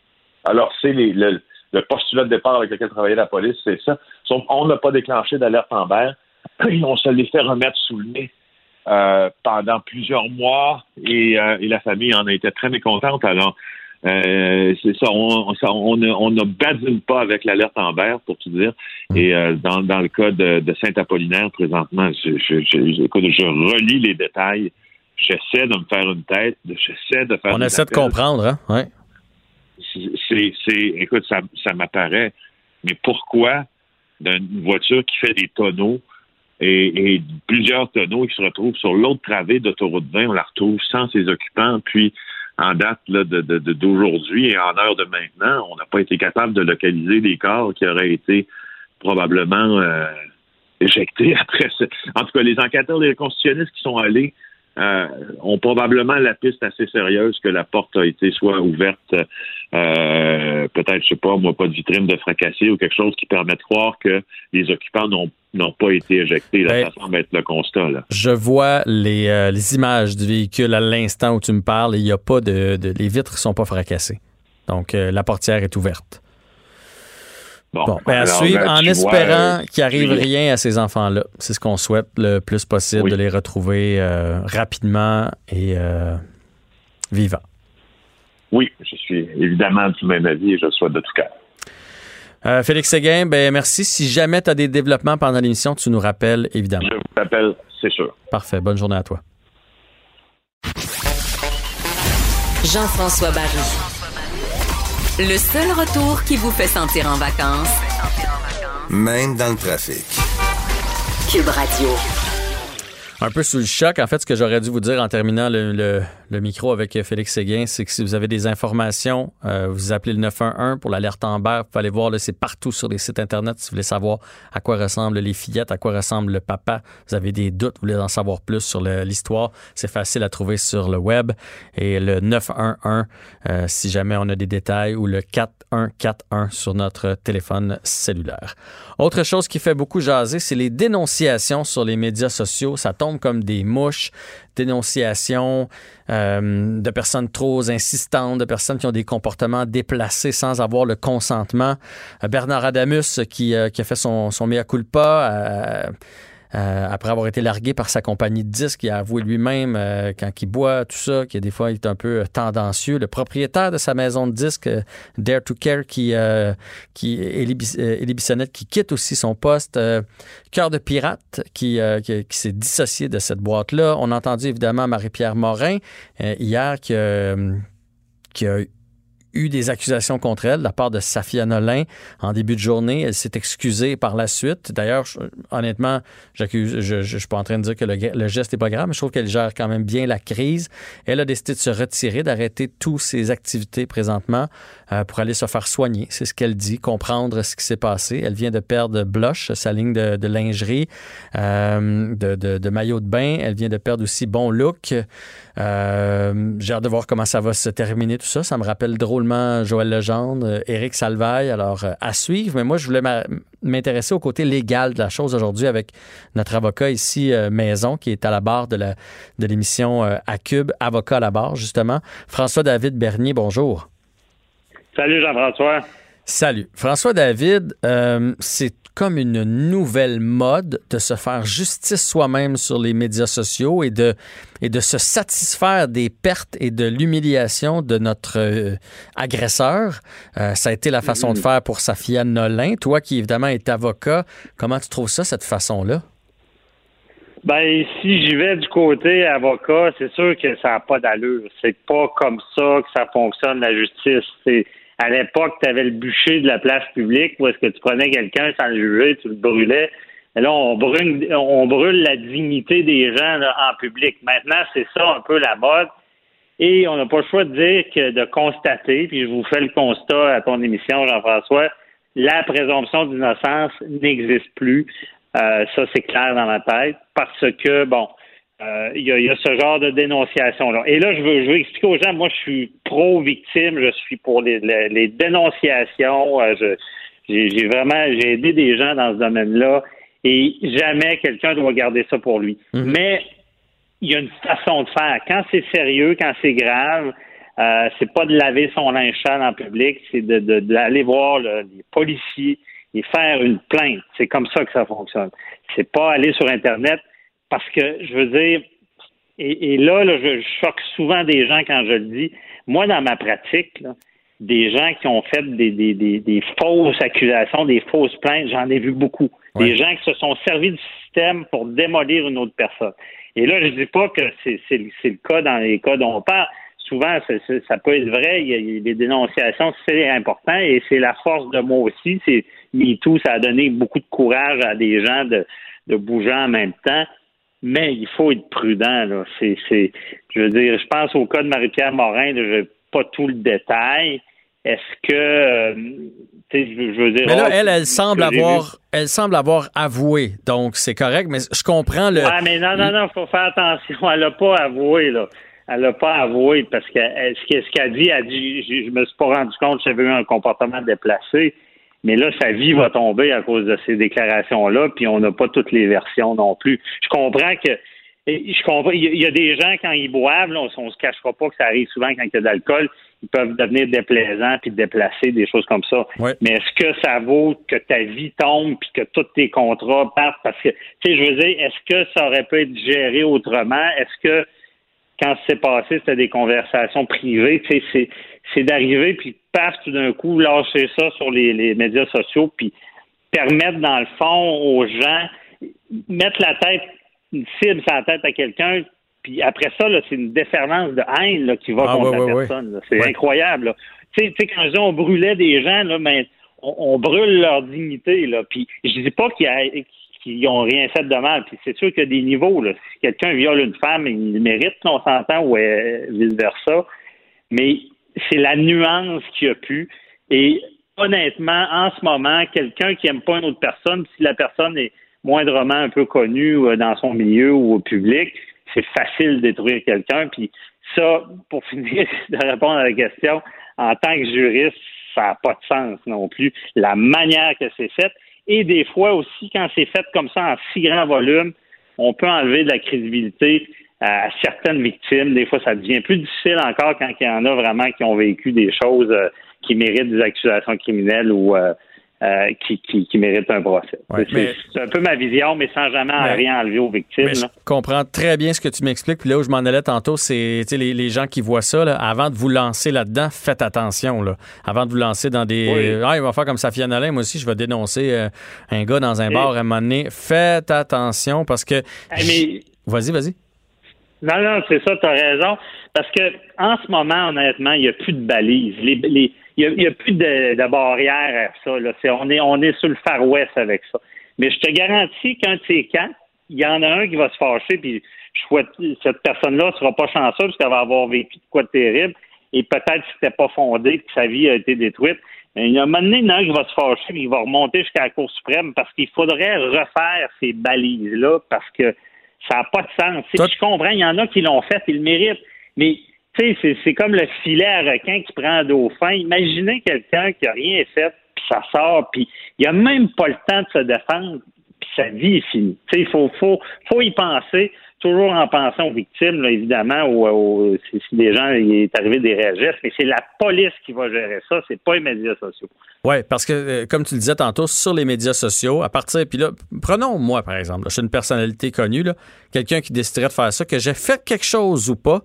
Speaker 13: Alors, c'est le, postulat de départ avec lequel travaillait la police, c'est ça. On n'a pas déclenché d'alerte en mer. <clears throat> On se les fait remettre sous le nez euh, pendant plusieurs mois et, et, la famille en a été très mécontente. Alors, euh, c'est ça, on, on, ne, on ne badine pas avec l'alerte en vert, pour tout dire. Mm. Et euh, dans, dans le cas de, Saint-Apollinaire, présentement, je, je, je, je relis les détails. J'essaie de me faire une tête. J'essaie de faire.
Speaker 7: On essaie de comprendre, hein? Ouais.
Speaker 13: C'est, c'est, écoute, ça, ça m'apparaît. Mais pourquoi d'une voiture qui fait des tonneaux et, et, plusieurs tonneaux qui se retrouvent sur l'autre travée d'autoroute 20, on la retrouve sans ses occupants, puis en date là, de, d'aujourd'hui et en heure de maintenant, on n'a pas été capable de localiser des corps qui auraient été probablement euh, éjectés <laughs> après ça. En tout cas, les enquêteurs, les constitutionnistes qui sont allés euh, ont probablement la piste assez sérieuse que la porte a été soit ouverte, euh, peut-être, je sais pas, moi, pas de vitrine de fracassé ou quelque chose qui permet de croire que les occupants n'ont n'ont pas été éjectés. Là, ben, ça semble être le constat. Là.
Speaker 7: Je vois les, euh, les, images du véhicule à l'instant où tu me parles et il y a pas de, de, les vitres sont pas fracassées. Donc la portière est ouverte. Bon, ben à suivre ben, en espérant qu'il arrive rien à ces enfants-là. C'est ce qu'on souhaite le plus possible, de les retrouver euh, rapidement et euh, vivants.
Speaker 13: Oui, je suis évidemment du même avis et je le souhaite de tout cœur.
Speaker 7: Euh, Félix Séguin, ben merci. Si jamais tu as des développements pendant l'émission, tu nous rappelles, évidemment.
Speaker 13: Je vous rappelle, c'est sûr.
Speaker 7: Parfait. Bonne journée à toi.
Speaker 1: Jean-François Barry. Le seul retour qui vous fait sentir en vacances,
Speaker 5: Même dans le trafic.
Speaker 1: Cube Radio.
Speaker 7: Un peu sous le choc. En fait, ce que j'aurais dû vous dire en terminant le, le- le micro avec Félix Séguin, c'est que si vous avez des informations, euh, vous appelez le 911 pour l'alerte Amber. Vous pouvez aller voir, c'est partout sur les sites Internet si vous voulez savoir à quoi ressemblent les fillettes, à quoi ressemble le papa. Vous avez des doutes, vous voulez en savoir plus sur l'histoire. C'est facile à trouver sur le web. Et le 911, euh, si jamais on a des détails, ou le 4141 sur notre téléphone cellulaire. Autre chose qui fait beaucoup jaser, c'est les dénonciations sur les médias sociaux. Ça tombe comme des mouches. Dénonciations euh, de personnes trop insistantes, de personnes qui ont des comportements déplacés sans avoir le consentement. Euh, Bernard Adamus qui, euh, qui a fait son, son mea culpa. Euh, après avoir été largué par sa compagnie de disques, il a avoué lui-même euh, quand il boit, tout ça, que des fois il est un peu euh, tendancieux. Le propriétaire de sa maison de disques, Dare to Care, qui, qui Bissonnette, qui quitte aussi son poste. Cœur de pirate, qui, qui, s'est dissocié de cette boîte-là. On a entendu évidemment Marie-Pierre Morin hier qui, qui a eu des accusations contre elle de la part de Safia Nolin en début de journée. Elle s'est excusée par la suite. D'ailleurs, honnêtement, j'accuse, je, je, je suis pas en train de dire que le, le geste n'est pas grave, mais je trouve qu'elle gère quand même bien la crise. Elle a décidé de se retirer, d'arrêter toutes ses activités présentement euh, pour aller se faire soigner. C'est ce qu'elle dit, comprendre ce qui s'est passé. Elle vient de perdre Blush, sa ligne de, de lingerie, euh, de, de, de maillot de bain. Elle vient de perdre aussi Bon Look. Euh, J'ai hâte de voir comment ça va se terminer tout ça. Ça me rappelle drôlement Joël Legendre, Éric Salvaille. Alors, à suivre. Mais moi, je voulais m'intéresser au côté légal de la chose aujourd'hui avec notre avocat ici, Maison, qui est à la barre de de l'émission à Cube, avocat à la barre, justement. François-David Bernier, bonjour.
Speaker 14: Salut Jean-François.
Speaker 7: Salut. François David, euh, c'est comme une nouvelle mode de se faire justice soi-même sur les médias sociaux et de, et de se satisfaire des pertes et de l'humiliation de notre euh, agresseur. Euh, ça a été la façon de faire pour Safia Nolin. Toi qui évidemment es avocat, comment tu trouves ça, cette façon-là?
Speaker 14: Ben, si j'y vais du côté avocat, c'est sûr que ça n'a pas d'allure. C'est pas comme ça que ça fonctionne, la justice. C'est à l'époque, tu avais le bûcher de la place publique où est-ce que tu prenais quelqu'un sans le juger, tu le brûlais. Et là, on brûle, on brûle la dignité des gens là, en public. Maintenant, c'est ça un peu la mode. Et on n'a pas le choix de dire que de constater, puis je vous fais le constat à ton émission, Jean-François, la présomption d'innocence n'existe plus. Euh, ça, c'est clair dans ma tête, parce que, bon, euh, il y, y a ce genre de dénonciation-là. Et là, je veux, je veux expliquer aux gens, moi, je suis pro-victime, je suis pour les, les, les dénonciations. euh, je- j'ai j'ai vraiment, j'ai aidé des gens dans ce domaine-là, et jamais quelqu'un doit garder ça pour lui. Mais il y a une façon de faire. Quand c'est sérieux, quand c'est grave, euh, c'est pas de laver son linge sale en public, c'est de, de- d'aller voir le- les policiers et faire une plainte. C'est comme ça que ça fonctionne. C'est pas aller sur Internet parce que, je veux dire, et, et là, là, je, choque souvent des gens quand je le dis. Moi, dans ma pratique, là, des gens qui ont fait des, des, des, des fausses accusations, des fausses plaintes, j'en ai vu beaucoup. Des gens qui se sont servis du système pour démolir une autre personne. Et là, je dis pas que c'est c'est le c'est le cas dans les cas dont on parle. Souvent, ça peut être vrai. Il y a, il y a des dénonciations, c'est important et c'est la force de moi aussi. C'est MeToo, ça a donné beaucoup de courage à des gens de, de bouger en même temps. Mais il faut être prudent. Là. C'est, c'est, je veux dire, je pense au cas de Marie-Pierre Morin. Je n'ai pas tout le détail. Est-ce que, euh, je, je veux dire,
Speaker 7: Mais là,
Speaker 14: oh,
Speaker 7: elle, elle semble avoir, elle semble avoir avoué, donc c'est correct, mais je comprends le.
Speaker 14: Ah, mais non, non, non, faut faire attention. Elle n'a pas avoué, là. Elle n'a pas avoué parce que elle- ce qu'elle dit, elle dit, je, je me suis pas rendu compte que j'avais eu un comportement déplacé. Mais là, sa vie va tomber à cause de ces déclarations-là, puis on n'a pas toutes les versions non plus. Je comprends que je comprends. Il y a- des gens, quand ils boivent, là, on, ne se cachera pas que ça arrive souvent quand il y a de l'alcool, ils peuvent devenir déplaisants puis déplacer, des choses comme ça. Mais est-ce que ça vaut que ta vie tombe puis que tous tes contrats partent? Parce que, tu sais, je veux dire, est-ce que ça aurait pu être géré autrement? Est-ce que quand c'est passé, c'était des conversations privées? Tu sais, c'est, d'arriver, puis paf, tout d'un coup, lâcher ça sur les, les médias sociaux, puis permettre, dans le fond, aux gens, mettre la tête, une cible sur la tête à quelqu'un, puis après ça, là, c'est une déferlance de haine là, qui va
Speaker 7: Ah,
Speaker 14: contre
Speaker 7: ouais,
Speaker 14: la
Speaker 7: ouais,
Speaker 14: personne. C'est incroyable. Tu sais, quand je dis on brûlait des gens, là, ben, on, on brûle leur dignité. Là. Puis je dis pas qu'il y a qu'ils ont rien fait de mal. Puis c'est sûr qu'il y a des niveaux. Là. Si quelqu'un viole une femme, il le mérite, on s'entend, ou vice-versa. Mais c'est la nuance qu'il y a pu. Et honnêtement, en ce moment, quelqu'un qui aime pas une autre personne, si la personne est moindrement un peu connue euh, dans son milieu ou au public, c'est facile de détruire quelqu'un. Puis ça, pour <laughs> finir de répondre à la question, en tant que juriste, ça n'a pas de sens non plus. La manière que c'est fait. Et des fois aussi, quand c'est fait comme ça en si grand volume, on peut enlever de la crédibilité à certaines victimes. Des fois, ça devient plus difficile encore quand il y en a vraiment qui ont vécu des choses euh, qui méritent des accusations criminelles ou euh, euh, qui, qui, qui méritent un procès.
Speaker 7: Ouais,
Speaker 14: c'est, un peu ma vision, mais sans jamais
Speaker 7: Mais-
Speaker 14: rien enlever aux victimes.
Speaker 7: Mais je
Speaker 14: là.
Speaker 7: comprends très bien ce que tu m'expliques. Puis là où je m'en allais tantôt, c'est les, les gens qui voient ça, là, avant de vous lancer là-dedans, faites attention. Là. Avant de vous lancer dans des.
Speaker 14: Oui.
Speaker 7: Ah, il va faire comme Safia Nolin. Moi aussi, je vais dénoncer un gars dans un
Speaker 14: Et-
Speaker 7: bar à un moment donné. Faites attention parce que.
Speaker 14: Mais-
Speaker 7: Vas-y, vas-y.
Speaker 14: Non, non, c'est ça, tu as raison. Parce que en ce moment, honnêtement, il n'y a plus de balises. Il n'y a, plus de, de barrière à ça. Là. On, est, on est sur le Far West avec ça. Mais je te garantis qu'un de ces quatre, il y en a un qui va se fâcher, puis je souhaite cette personne-là ne sera pas chanceuse parce qu'elle va avoir vécu de quoi de terrible. Et peut-être que c'était pas fondé, que sa vie a été détruite. Il y a un moment donné, en a un qui va se fâcher, puis il va remonter jusqu'à la Cour suprême parce qu'il faudrait refaire ces balises-là parce que ça n'a pas de sens. Je comprends, il y en a qui l'ont fait, ils le méritent. Mais tu sais, c'est- comme le filet à requin qui prend un dauphin. Imaginez quelqu'un qui a rien fait, puis ça sort, puis il a même pas le temps de se défendre, puis sa vie est finie. Tu sais, il faut, faut, faut y penser, toujours en pensant aux victimes, évidemment, ou, ou- si, si des gens, il est arrivé des réels gestes, mais c'est la police qui va gérer ça, c'est pas les médias sociaux.
Speaker 7: Oui, parce que, euh, comme tu le disais tantôt, sur les médias sociaux, à partir. Puis là, prenons moi, par exemple. je suis une personnalité connue, quelqu'un qui déciderait de faire ça, que j'ai fait quelque chose ou pas,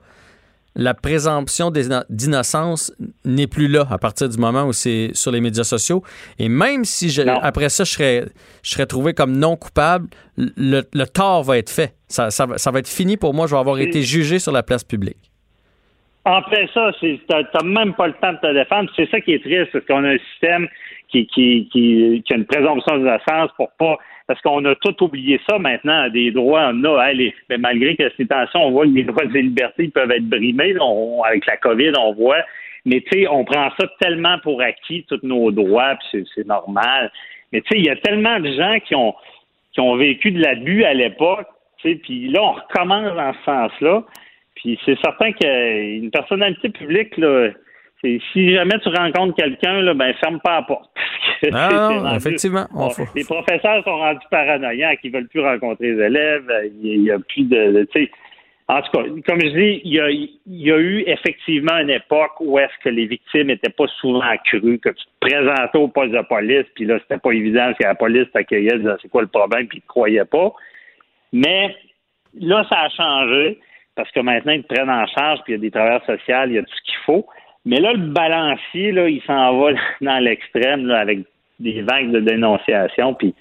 Speaker 7: la présomption d'innocence n'est plus là à partir du moment où c'est sur les médias sociaux. Et même si je- après ça, je serais, je serais trouvé comme non coupable, le, le tort va être fait. Ça, ça va- ça va être fini pour moi. Je vais avoir été jugé sur la place publique.
Speaker 14: Fait, ça, t'as t'as même pas le temps de te défendre. C'est ça qui est triste, parce qu'on a un système qui, qui, qui, qui a une présomption d'innocence pour pas parce qu'on a tout oublié ça maintenant, des droits, on a, mais malgré que ces tensions, on voit que les droits et libertés peuvent être brimés, on- avec la COVID, on voit, mais tu sais, on prend ça tellement pour acquis, tous nos droits, puis c'est- c'est normal. Mais tu sais, il y a tellement de gens qui ont qui ont vécu de l'abus à l'époque, tu sais, puis là, on recommence dans ce sens-là. Puis c'est certain qu'une personnalité publique, là, c'est- si jamais tu rencontres quelqu'un, là, ben ferme pas la porte. <laughs>
Speaker 7: Ah, non,
Speaker 14: rendu-
Speaker 7: effectivement, on
Speaker 14: Bon,
Speaker 7: faut-
Speaker 14: les professeurs sont rendus paranoïaques, ils veulent plus rencontrer les élèves, euh, il n'y a, plus de, de- tu sais. En tout cas, comme je dis, il y a, il y a eu effectivement une époque où est-ce que les victimes n'étaient pas souvent accrues, que tu te présentais au poste de police, puis là, c'était pas évident parce que la police t'accueillait, disait c'est quoi le problème, puis ils te croyaient pas. Mais là, ça a changé parce que maintenant, ils te prennent en charge, puis il y a des travailleurs sociaux, il y a tout ce qu'il faut. Mais là, le balancier, là, il s'en va <laughs> dans l'extrême, là, avec des vagues de dénonciation. Puis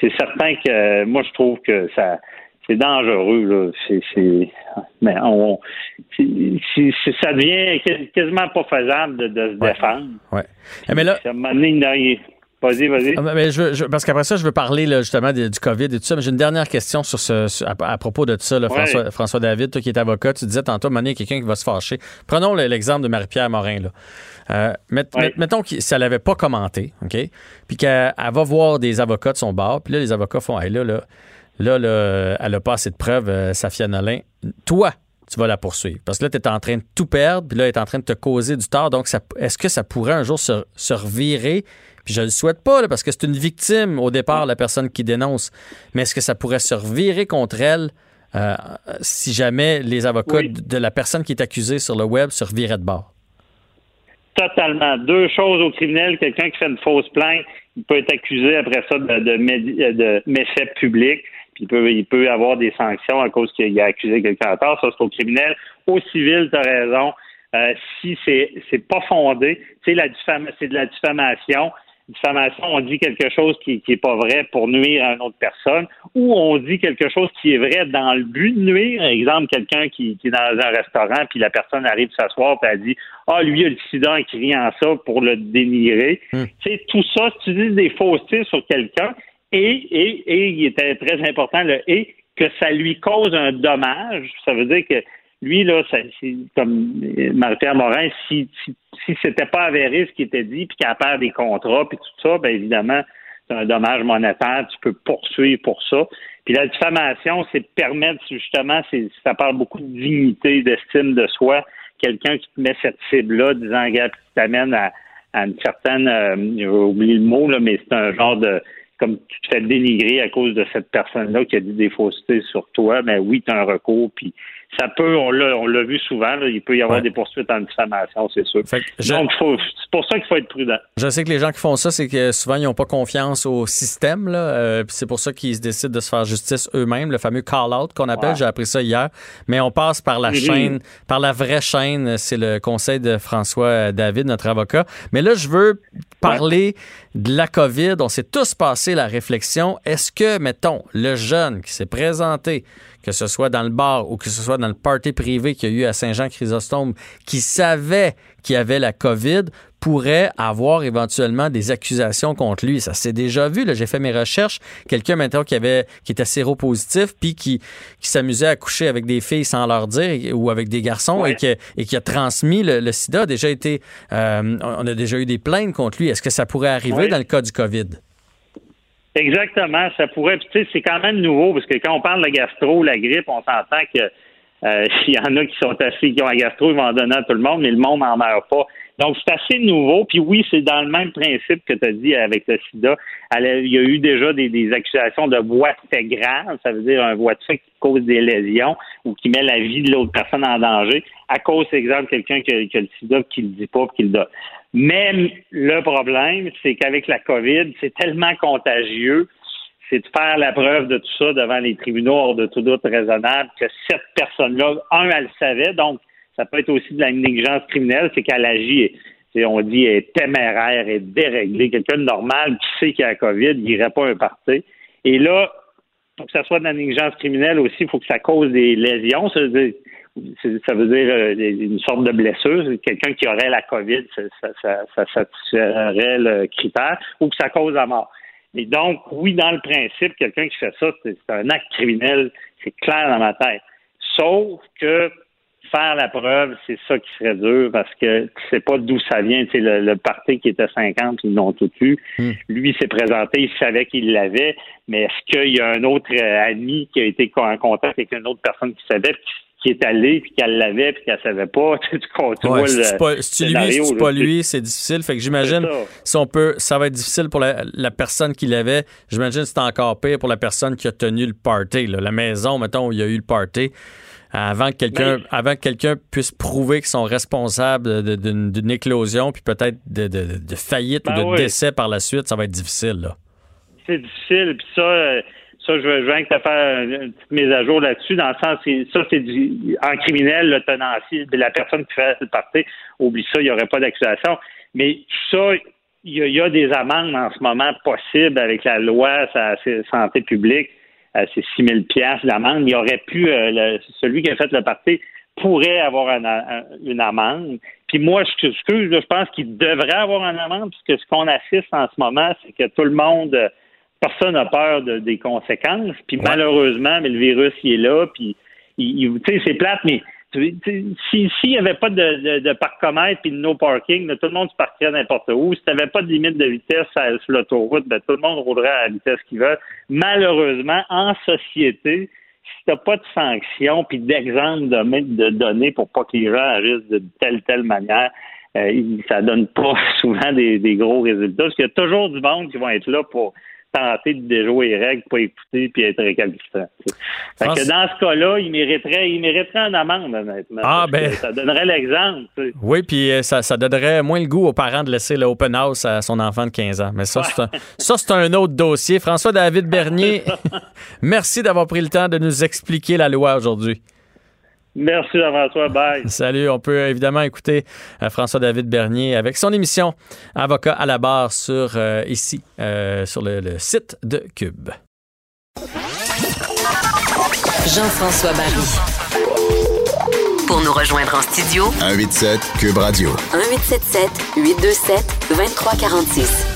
Speaker 14: c'est certain que moi, je trouve que ça c'est dangereux. Là. C'est, c'est- mais on, c'est- ça devient quas- quasiment pas faisable de, de se défendre.
Speaker 7: Ouais. Eh, mais là,
Speaker 14: À Vas-y, vas-y.
Speaker 7: Ah, mais je veux- je- parce qu'après ça, je veux parler là, justement de- du COVID et tout ça, mais j'ai une dernière question sur ce, sur- à, à propos de tout ça, là,
Speaker 14: Ouais.
Speaker 7: François, François David, toi qui es avocat, tu disais tantôt, il y a quelqu'un qui va se fâcher. Prenons le- l'exemple de Marie-Pierre Morin. Là. Euh, met- met- mettons que si elle n'avait pas commenté, OK, puis qu'elle elle va voir des avocats de son bar, puis là, les avocats font, hey, là, là, là, là, elle n'a pas assez de preuves, euh, Safia Nolin. Toi, tu vas la poursuivre. Parce que là, tu es en train de tout perdre, puis là, elle est en train de te causer du tort. Donc, est-ce que ça pourrait un jour se, se revirer? Puis je ne le souhaite pas, là, parce que c'est une victime au départ, la personne qui dénonce. Mais est-ce que ça pourrait se revirer contre elle euh, si jamais les avocats
Speaker 14: Oui.
Speaker 7: de la personne qui est accusée sur le web se reviraient de bord?
Speaker 14: Totalement. Deux choses au criminel. Quelqu'un qui fait une fausse plainte, il peut être accusé après ça de, de, médi- de méfaits publics. Puis il peut, il peut avoir des sanctions à cause qu'il a accusé quelqu'un à tort. Ça, c'est au criminel. Au civil, tu as raison. Euh, si c'est c'est pas fondé, c'est de la diffamation diffamation, on dit quelque chose qui n'est pas vrai pour nuire à une autre personne, ou on dit quelque chose qui est vrai dans le but de nuire. Exemple, quelqu'un qui, est dans un restaurant, puis la personne arrive s'asseoir, puis elle dit Ah, lui, il a le sida en criant ça pour le dénigrer. Hmm. Tu sais, tout ça, si tu dis des faussetés sur quelqu'un, et, et, et, il était très important, le et, que ça lui cause un dommage, ça veut dire que lui, là, ça, comme Marie-Pierre Morin, si, si, si c'était pas avéré ce qui était dit, puis qu'elle perd des contrats, puis tout ça, bien évidemment, c'est un dommage monétaire, tu peux poursuivre pour ça. Puis la diffamation, c'est permettre justement, c'est, ça parle beaucoup de dignité, d'estime de soi. Quelqu'un qui te met cette cible-là, disant, gars, qui t'amène à, à une certaine, euh, j'ai oublié le mot, là, mais c'est un genre de, comme tu te fais dénigrer à cause de cette personne-là qui a dit des faussetés sur toi, mais oui, tu as un recours, puis ça peut, on l'a, on l'a vu souvent, il peut y avoir des poursuites en diffamation, c'est sûr. Donc, c'est pour ça qu'il faut être prudent.
Speaker 7: Je sais que les gens qui font ça, c'est que souvent, ils n'ont pas confiance au système, là, euh, c'est pour ça qu'ils se décident de se faire justice eux-mêmes, le fameux call-out qu'on appelle, j'ai appris ça hier. Mais on passe par la chaîne, par la vraie chaîne, c'est le conseil de François David, notre avocat. Mais là, je veux parler de la COVID. On s'est tous passé la réflexion. Est-ce que, mettons, le jeune qui s'est présenté que ce soit dans le bar ou que ce soit dans le party privé qu'il y a eu à Saint-Jean-Chrysostome, qui savait qu'il y avait la COVID, pourrait avoir éventuellement des accusations contre lui. Ça s'est déjà vu. J'ai fait mes recherches. Quelqu'un maintenant qui avait qui était séropositif puis qui, qui s'amusait à coucher avec des filles sans leur dire ou avec des garçons et, qui, et qui a transmis le, sida a déjà été euh, on a déjà eu des plaintes contre lui. Est-ce que ça pourrait arriver dans le cas du COVID?
Speaker 14: Exactement, ça pourrait. tu sais, c'est quand même nouveau parce que quand on parle de gastro, la grippe, on s'entend que euh, <laughs> s'il y en a qui sont assis, qui ont la gastro, ils vont en donner à tout le monde, mais le monde n'en meurt pas. Donc, c'est assez nouveau. Puis oui, c'est dans le même principe que tu as dit avec le sida. Il y a eu déjà des, accusations de voie de ça veut dire un voie de fait qui cause des lésions ou qui met la vie de l'autre personne en danger à cause, exemple, quelqu'un qui, a le sida qui le dit pas qui le donne. Mais le problème, c'est qu'avec la COVID, c'est tellement contagieux, c'est de faire la preuve de tout ça devant les tribunaux hors de tout doute raisonnable que cette personne-là, un, elle le savait, donc ça peut être aussi de la négligence criminelle, c'est qu'elle agit, on dit, est téméraire, est déréglée. Quelqu'un de normal qui sait qu'il y a la COVID, il n'irait pas un parti. Et là, pour que ça soit de la négligence criminelle aussi, il faut que ça cause des lésions. Dire, ça veut dire euh, une sorte de blessure. Quelqu'un qui aurait la COVID, ça, ça, ça, satisferait le critère, ou que ça cause la mort. Et donc, oui, dans le principe, quelqu'un qui fait ça, c'est un acte criminel, c'est clair dans ma tête. Sauf que faire la preuve, c'est ça qui serait dur parce que tu sais pas d'où ça vient. Tu sais, le, le parti qui était 50, ils l'ont tout eu. Hmm. Lui s'est présenté, il savait qu'il l'avait, mais est-ce qu'il y a un autre euh, ami qui a été en contact avec une autre personne qui savait, qui est allé puis qu'elle l'avait puis qu'elle savait pas. <laughs> tu, tu
Speaker 7: vois le pas, si tu lui, si pas lui, c'est difficile. Fait que j'imagine si on peut, ça va être difficile pour la, personne qui l'avait. J'imagine que c'est encore pire pour la personne qui a tenu le party. La maison, mettons, où il y a eu le party. Avant que quelqu'un, ben, avant que quelqu'un puisse prouver qu'ils sont responsables d'une éclosion puis peut-être de, de, faillite ou ben de décès par la suite, ça va être difficile.
Speaker 14: C'est difficile. Puis ça. Euh, ça, je veux, je te faire une petite mise à jour là-dessus, dans le sens, ça, c'est du, en criminel, le tenancier, la personne qui fait le parti, oublie ça, il n'y aurait pas d'accusation. Mais ça, il y, a, des amendes en ce moment possibles avec la loi sa, santé publique. Euh, c'est 6 000 piastres d'amende. Il aurait pu, euh, celui qui a fait le parti pourrait avoir une amende. Puis moi, je, je pense qu'il devrait avoir une amende, puisque ce qu'on assiste en ce moment, c'est que tout le monde personne n'a peur de, des conséquences. Puis malheureusement, mais le virus, il est là. Puis, tu sais, c'est plate, mais s'il n'y avait pas de, de, parcomètre puis de no parking, tout le monde se partirait n'importe où. Si tu n'avais pas de limite de vitesse sur l'autoroute, ben, tout le monde roulerait à la vitesse qu'il veut. Malheureusement, en société, si tu n'as pas de sanctions puis d'exemple de, de données pour pas que les gens agissent de telle telle manière, euh, ça donne pas <laughs> souvent des, des gros résultats. Parce qu'il y a toujours du monde qui va être là pour tenter de déjouer les règles, pas écouter puis être récalcitrant. Fait que dans ce cas-là, il mériterait, il mériterait une amende, honnêtement.
Speaker 7: Ah, ben.
Speaker 14: Ça donnerait l'exemple.
Speaker 7: Oui, puis euh, ça, ça, donnerait moins le goût aux parents de laisser l'open house à son enfant de 15 ans. Mais ça, c'est un, <laughs> ça, c'est un autre dossier. François-David Bernier, <laughs> merci d'avoir pris le temps de nous expliquer la loi aujourd'hui.
Speaker 14: Merci François. Bye.
Speaker 7: Salut. On peut évidemment écouter euh, François-David Bernier avec son émission Avocat à la barre sur euh, ici, euh, sur le, le, site de Cube.
Speaker 1: Jean-François Barry. Pour nous rejoindre en studio,
Speaker 5: 187 Cube Radio.
Speaker 1: 1877 827 2346.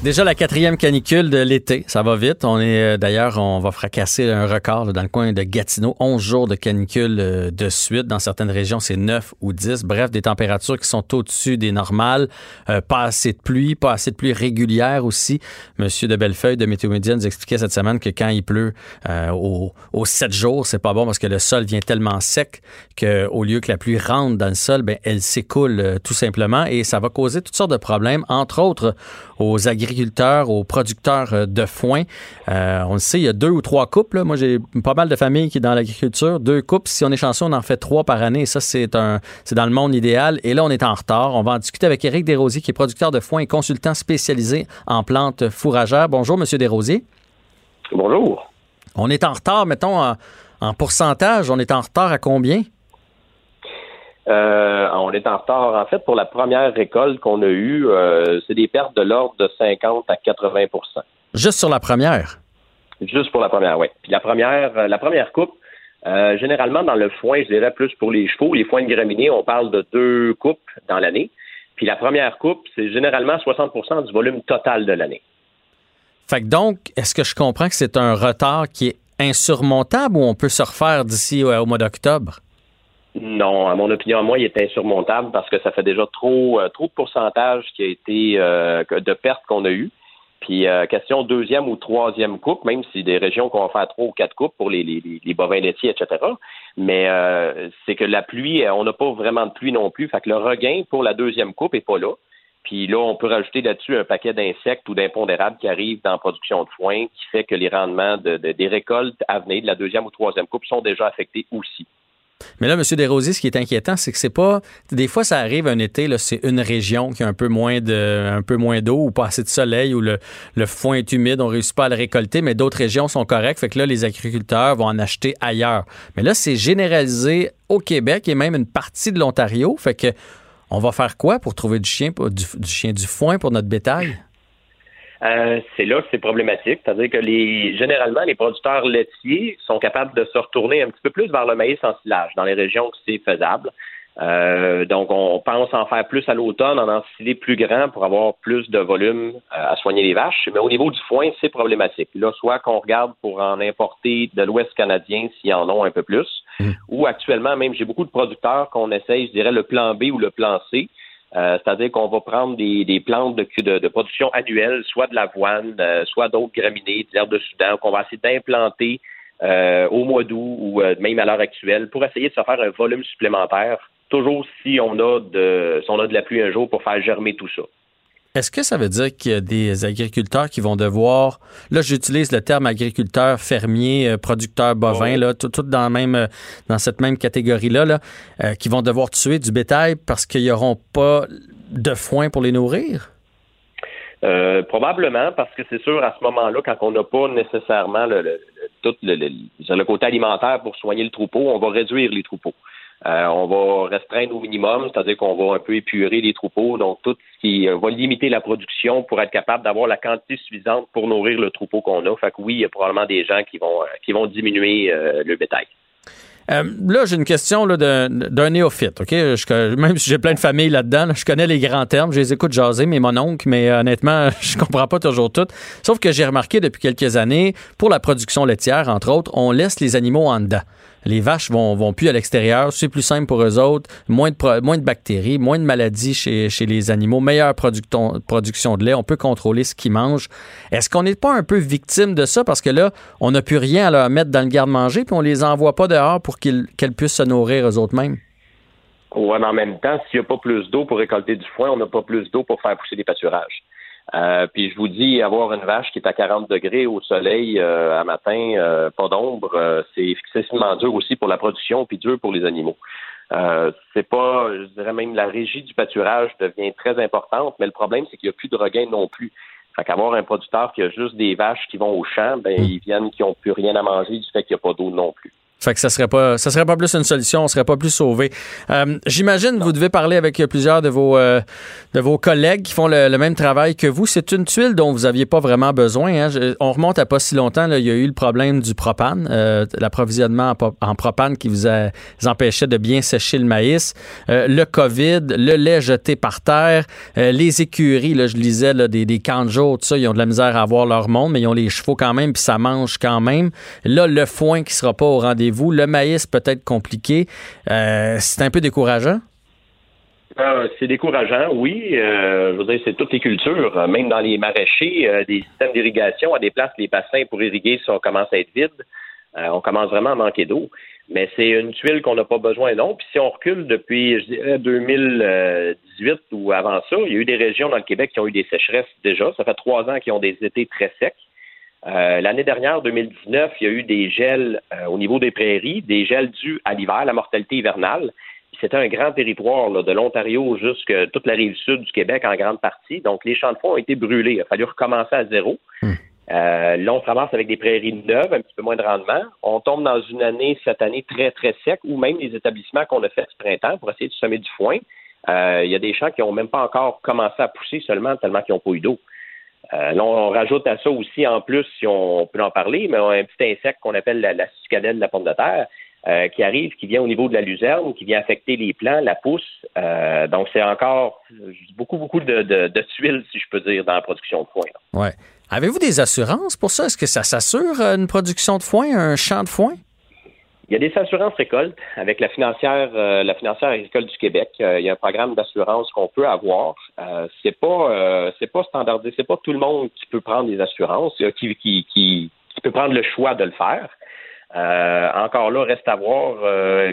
Speaker 7: Déjà la quatrième canicule de l'été, ça va vite. On est euh, d'ailleurs, on va fracasser un record là, dans le coin de Gatineau, 11 jours de canicule euh, de suite. Dans certaines régions, c'est 9 ou 10. Bref, des températures qui sont au-dessus des normales. Euh, pas assez de pluie, pas assez de pluie régulière aussi. Monsieur de Bellefeuille de Météo Média nous expliquait cette semaine que quand il pleut euh, aux, aux 7 jours, c'est pas bon parce que le sol vient tellement sec qu'au lieu que la pluie rentre dans le sol, ben elle s'écoule tout simplement et ça va causer toutes sortes de problèmes, entre autres aux agriculteurs, aux producteurs euh, de foin. Euh, on le sait, il y a deux ou trois couples. Moi, j'ai pas mal de familles qui sont dans l'agriculture. Deux couples, si on est chanceux, on en fait trois par année. Et ça, c'est un, c'est dans le monde idéal. Et là, on est en retard. On va en discuter avec Éric Desrosiers, qui est producteur de foin et consultant spécialisé en plantes fourragères. Bonjour, Monsieur Desrosiers.
Speaker 15: Bonjour.
Speaker 7: On est en retard, mettons, en, en pourcentage. On est en retard à combien?
Speaker 15: Euh, on est en retard. En fait, pour la première récolte qu'on a eue, euh, c'est des pertes de l'ordre de 50 à 80%
Speaker 7: Juste sur la première?
Speaker 15: Juste pour la première, oui. Puis la première, euh, la première coupe, euh, généralement dans le foin, je dirais plus pour les chevaux, les foins de graminées, on parle de deux coupes dans l'année. Puis la première coupe, c'est généralement 60% du volume total de l'année.
Speaker 7: Fait que donc, est-ce que je comprends que c'est un retard qui est insurmontable ou on peut se refaire d'ici au mois d'octobre?
Speaker 15: Non, à mon opinion, moi, il est insurmontable parce que ça fait déjà trop euh, trop de pourcentage qui a été euh, de pertes qu'on a eues. Puis euh, question deuxième ou troisième coupe, même si des régions qu'on va faire trois ou quatre coupes pour les, les, les bovins laitiers, etc. Mais euh, c'est que la pluie, on n'a pas vraiment de pluie non plus. Fait que le regain pour la deuxième coupe est pas là. Puis là, on peut rajouter là-dessus un paquet d'insectes ou d'impondérables qui arrivent dans la production de foin, qui fait que les rendements de, de, des récoltes à venir de la deuxième ou troisième coupe sont déjà affectés aussi.
Speaker 7: Mais là, M. Desrosiers, ce qui est inquiétant, c'est que c'est pas. Des fois, ça arrive un été, c'est une région qui a un peu moins d'eau ou pas assez de soleil ou le, le foin est humide, on réussit pas à le récolter, mais d'autres régions sont correctes. Fait que là, les agriculteurs vont en acheter ailleurs. Mais là, c'est généralisé au Québec et même une partie de l'Ontario. Fait que on va faire quoi pour trouver du chien, du chien du foin pour notre bétail?
Speaker 15: Euh, c'est là que c'est problématique. C'est-à-dire que les généralement, les producteurs laitiers sont capables de se retourner un petit peu plus vers le maïs en silage dans les régions où c'est faisable. Euh, donc, on pense en faire plus à l'automne, en ensiler plus grand pour avoir plus de volume euh, à soigner les vaches. Mais au niveau du foin, c'est problématique. Là, soit qu'on regarde pour en importer de l'Ouest canadien s'il y en ont un peu plus,
Speaker 7: Mmh.
Speaker 15: ou actuellement, même, j'ai beaucoup de producteurs qu'on essaye, je dirais, le plan B ou le plan C. Euh, c'est-à-dire qu'on va prendre des, des plantes de, de, de, production annuelle, soit de l'avoine, euh, soit d'autres graminées, de l'herbe de Soudan, qu'on va essayer d'implanter euh, au mois d'août ou même à l'heure actuelle pour essayer de se faire un volume supplémentaire, toujours si on a de si on a de la pluie un jour pour faire germer tout ça.
Speaker 7: Est-ce que ça veut dire qu'il y a des agriculteurs qui vont devoir, là j'utilise le terme agriculteur, fermier, producteur bovin, là, tout, tout, dans même dans cette même catégorie-là, là, euh, qui vont devoir tuer du bétail parce qu'ils n'auront pas de foin pour les nourrir?
Speaker 15: Euh, probablement, parce que c'est sûr, à ce moment-là, quand on n'a pas nécessairement le, le, tout le, le, le, côté alimentaire pour soigner le troupeau, on va réduire les troupeaux. Euh, on va restreindre au minimum, c'est-à-dire qu'on va un peu épurer les troupeaux, donc tout ce qui va limiter la production pour être capable d'avoir la quantité suffisante pour nourrir le troupeau qu'on a. Fait que oui, il y a probablement des gens qui vont qui vont diminuer euh, le bétail.
Speaker 7: Euh, là, j'ai une question d'un néophyte. ok? Je, même si j'ai plein de familles là-dedans, là, je connais les grands termes, je les écoute jaser, mais mon oncle, mais euh, honnêtement, <laughs> je comprends pas toujours tout. Sauf que j'ai remarqué depuis quelques années, pour la production laitière, entre autres, on laisse les animaux en dedans. Les vaches vont, vont plus à l'extérieur, c'est plus simple pour eux autres, moins de, bactéries, moins de maladies chez, les animaux, meilleure production de lait, on peut contrôler ce qu'ils mangent. Est-ce qu'on n'est pas un peu victime de ça? Parce que là, on n'a plus rien à leur mettre dans le garde-manger puis on les envoie pas dehors pour qu'elles puissent se nourrir eux autres mêmes?
Speaker 15: Oui, mais en même temps, s'il n'y a pas plus d'eau pour récolter du foin, on n'a pas plus d'eau pour faire pousser des pâturages. Euh, puis je vous dis, avoir une vache qui est à 40 degrés au soleil euh, à matin, euh, pas d'ombre, euh, c'est excessivement dur aussi pour la production, puis dur pour les animaux. Euh, c'est pas, je dirais même la régie du pâturage devient très importante, mais le problème c'est qu'il n'y a plus de regain non plus. Fait qu'avoir un producteur qui a juste des vaches qui vont au champ, ben ils viennent qui n'ont plus rien à manger du fait qu'il n'y a pas d'eau non plus.
Speaker 7: Fait que ça serait pas ça serait pas plus une solution, on serait pas plus sauvé. Euh, J'imagine vous devez parler avec plusieurs de vos euh, de vos collègues qui font le, même travail que vous. C'est une tuile dont vous aviez pas vraiment besoin. Hein. On remonte à pas si longtemps. Là, il y a eu le problème du propane, euh, l'approvisionnement en, propane qui vous, a, empêchait de bien sécher le maïs, euh, le COVID, le lait jeté par terre, les écuries. Là, je lisais là, des, des tout ça, ils ont de la misère à avoir leur monde, mais ils ont les chevaux quand même, puis ça mange quand même. Là, le foin qui sera pas au rendez-vous vous. Le maïs peut-être compliqué? Euh, c'est un peu décourageant?
Speaker 15: Euh, c'est décourageant, oui. Euh, je veux dire, c'est toutes les cultures, même dans les maraîchers, euh, des systèmes d'irrigation à des places, les bassins pour irriguer, ça commence à être vide. Euh, on commence vraiment à manquer d'eau. Mais c'est une tuile qu'on n'a pas besoin, non. Puis si on recule depuis, je dirais, 2018 ou avant ça, il y a eu des régions dans le Québec qui ont eu des sécheresses déjà. Ça fait trois ans qu'ils ont des étés très secs. Euh, L'année dernière, 2019, il y a eu des gels euh, au niveau des prairies, des gels dus à l'hiver, la mortalité hivernale. C'était un grand territoire là, de l'Ontario jusqu'à toute la rive sud du Québec en grande partie. Donc, les champs de fond ont été brûlés. Il a fallu recommencer à zéro.
Speaker 7: Hmm.
Speaker 15: Euh, là, on se ramasse avec des prairies neuves, un petit peu moins de rendement. On tombe dans une année, cette année, très, très sec, où même les établissements qu'on a fait ce printemps pour essayer de semer du foin, euh, il y a des champs qui n'ont même pas encore commencé à pousser seulement tellement qu'ils n'ont pas eu d'eau. Euh, là, on rajoute à ça aussi, en plus, si on peut en parler, mais on a un petit insecte qu'on appelle la, la de la pomme de terre, euh, qui arrive, qui vient au niveau de la luzerne, qui vient affecter les plants, la pousse. Euh, donc, c'est encore beaucoup, beaucoup de, de, tuiles, si je peux dire, dans la production de foin.
Speaker 7: Ouais. Avez-vous des assurances pour ça? Est-ce que ça s'assure une production de foin, un champ de foin?
Speaker 15: Il y a des assurances récoltes avec la financière, euh, la financière agricole du Québec. Euh, il y a un programme d'assurance qu'on peut avoir. Euh, c'est pas, euh, c'est pas standardisé. C'est pas tout le monde qui peut prendre des assurances, qui, qui, qui, qui peut prendre le choix de le faire. encore là, reste à voir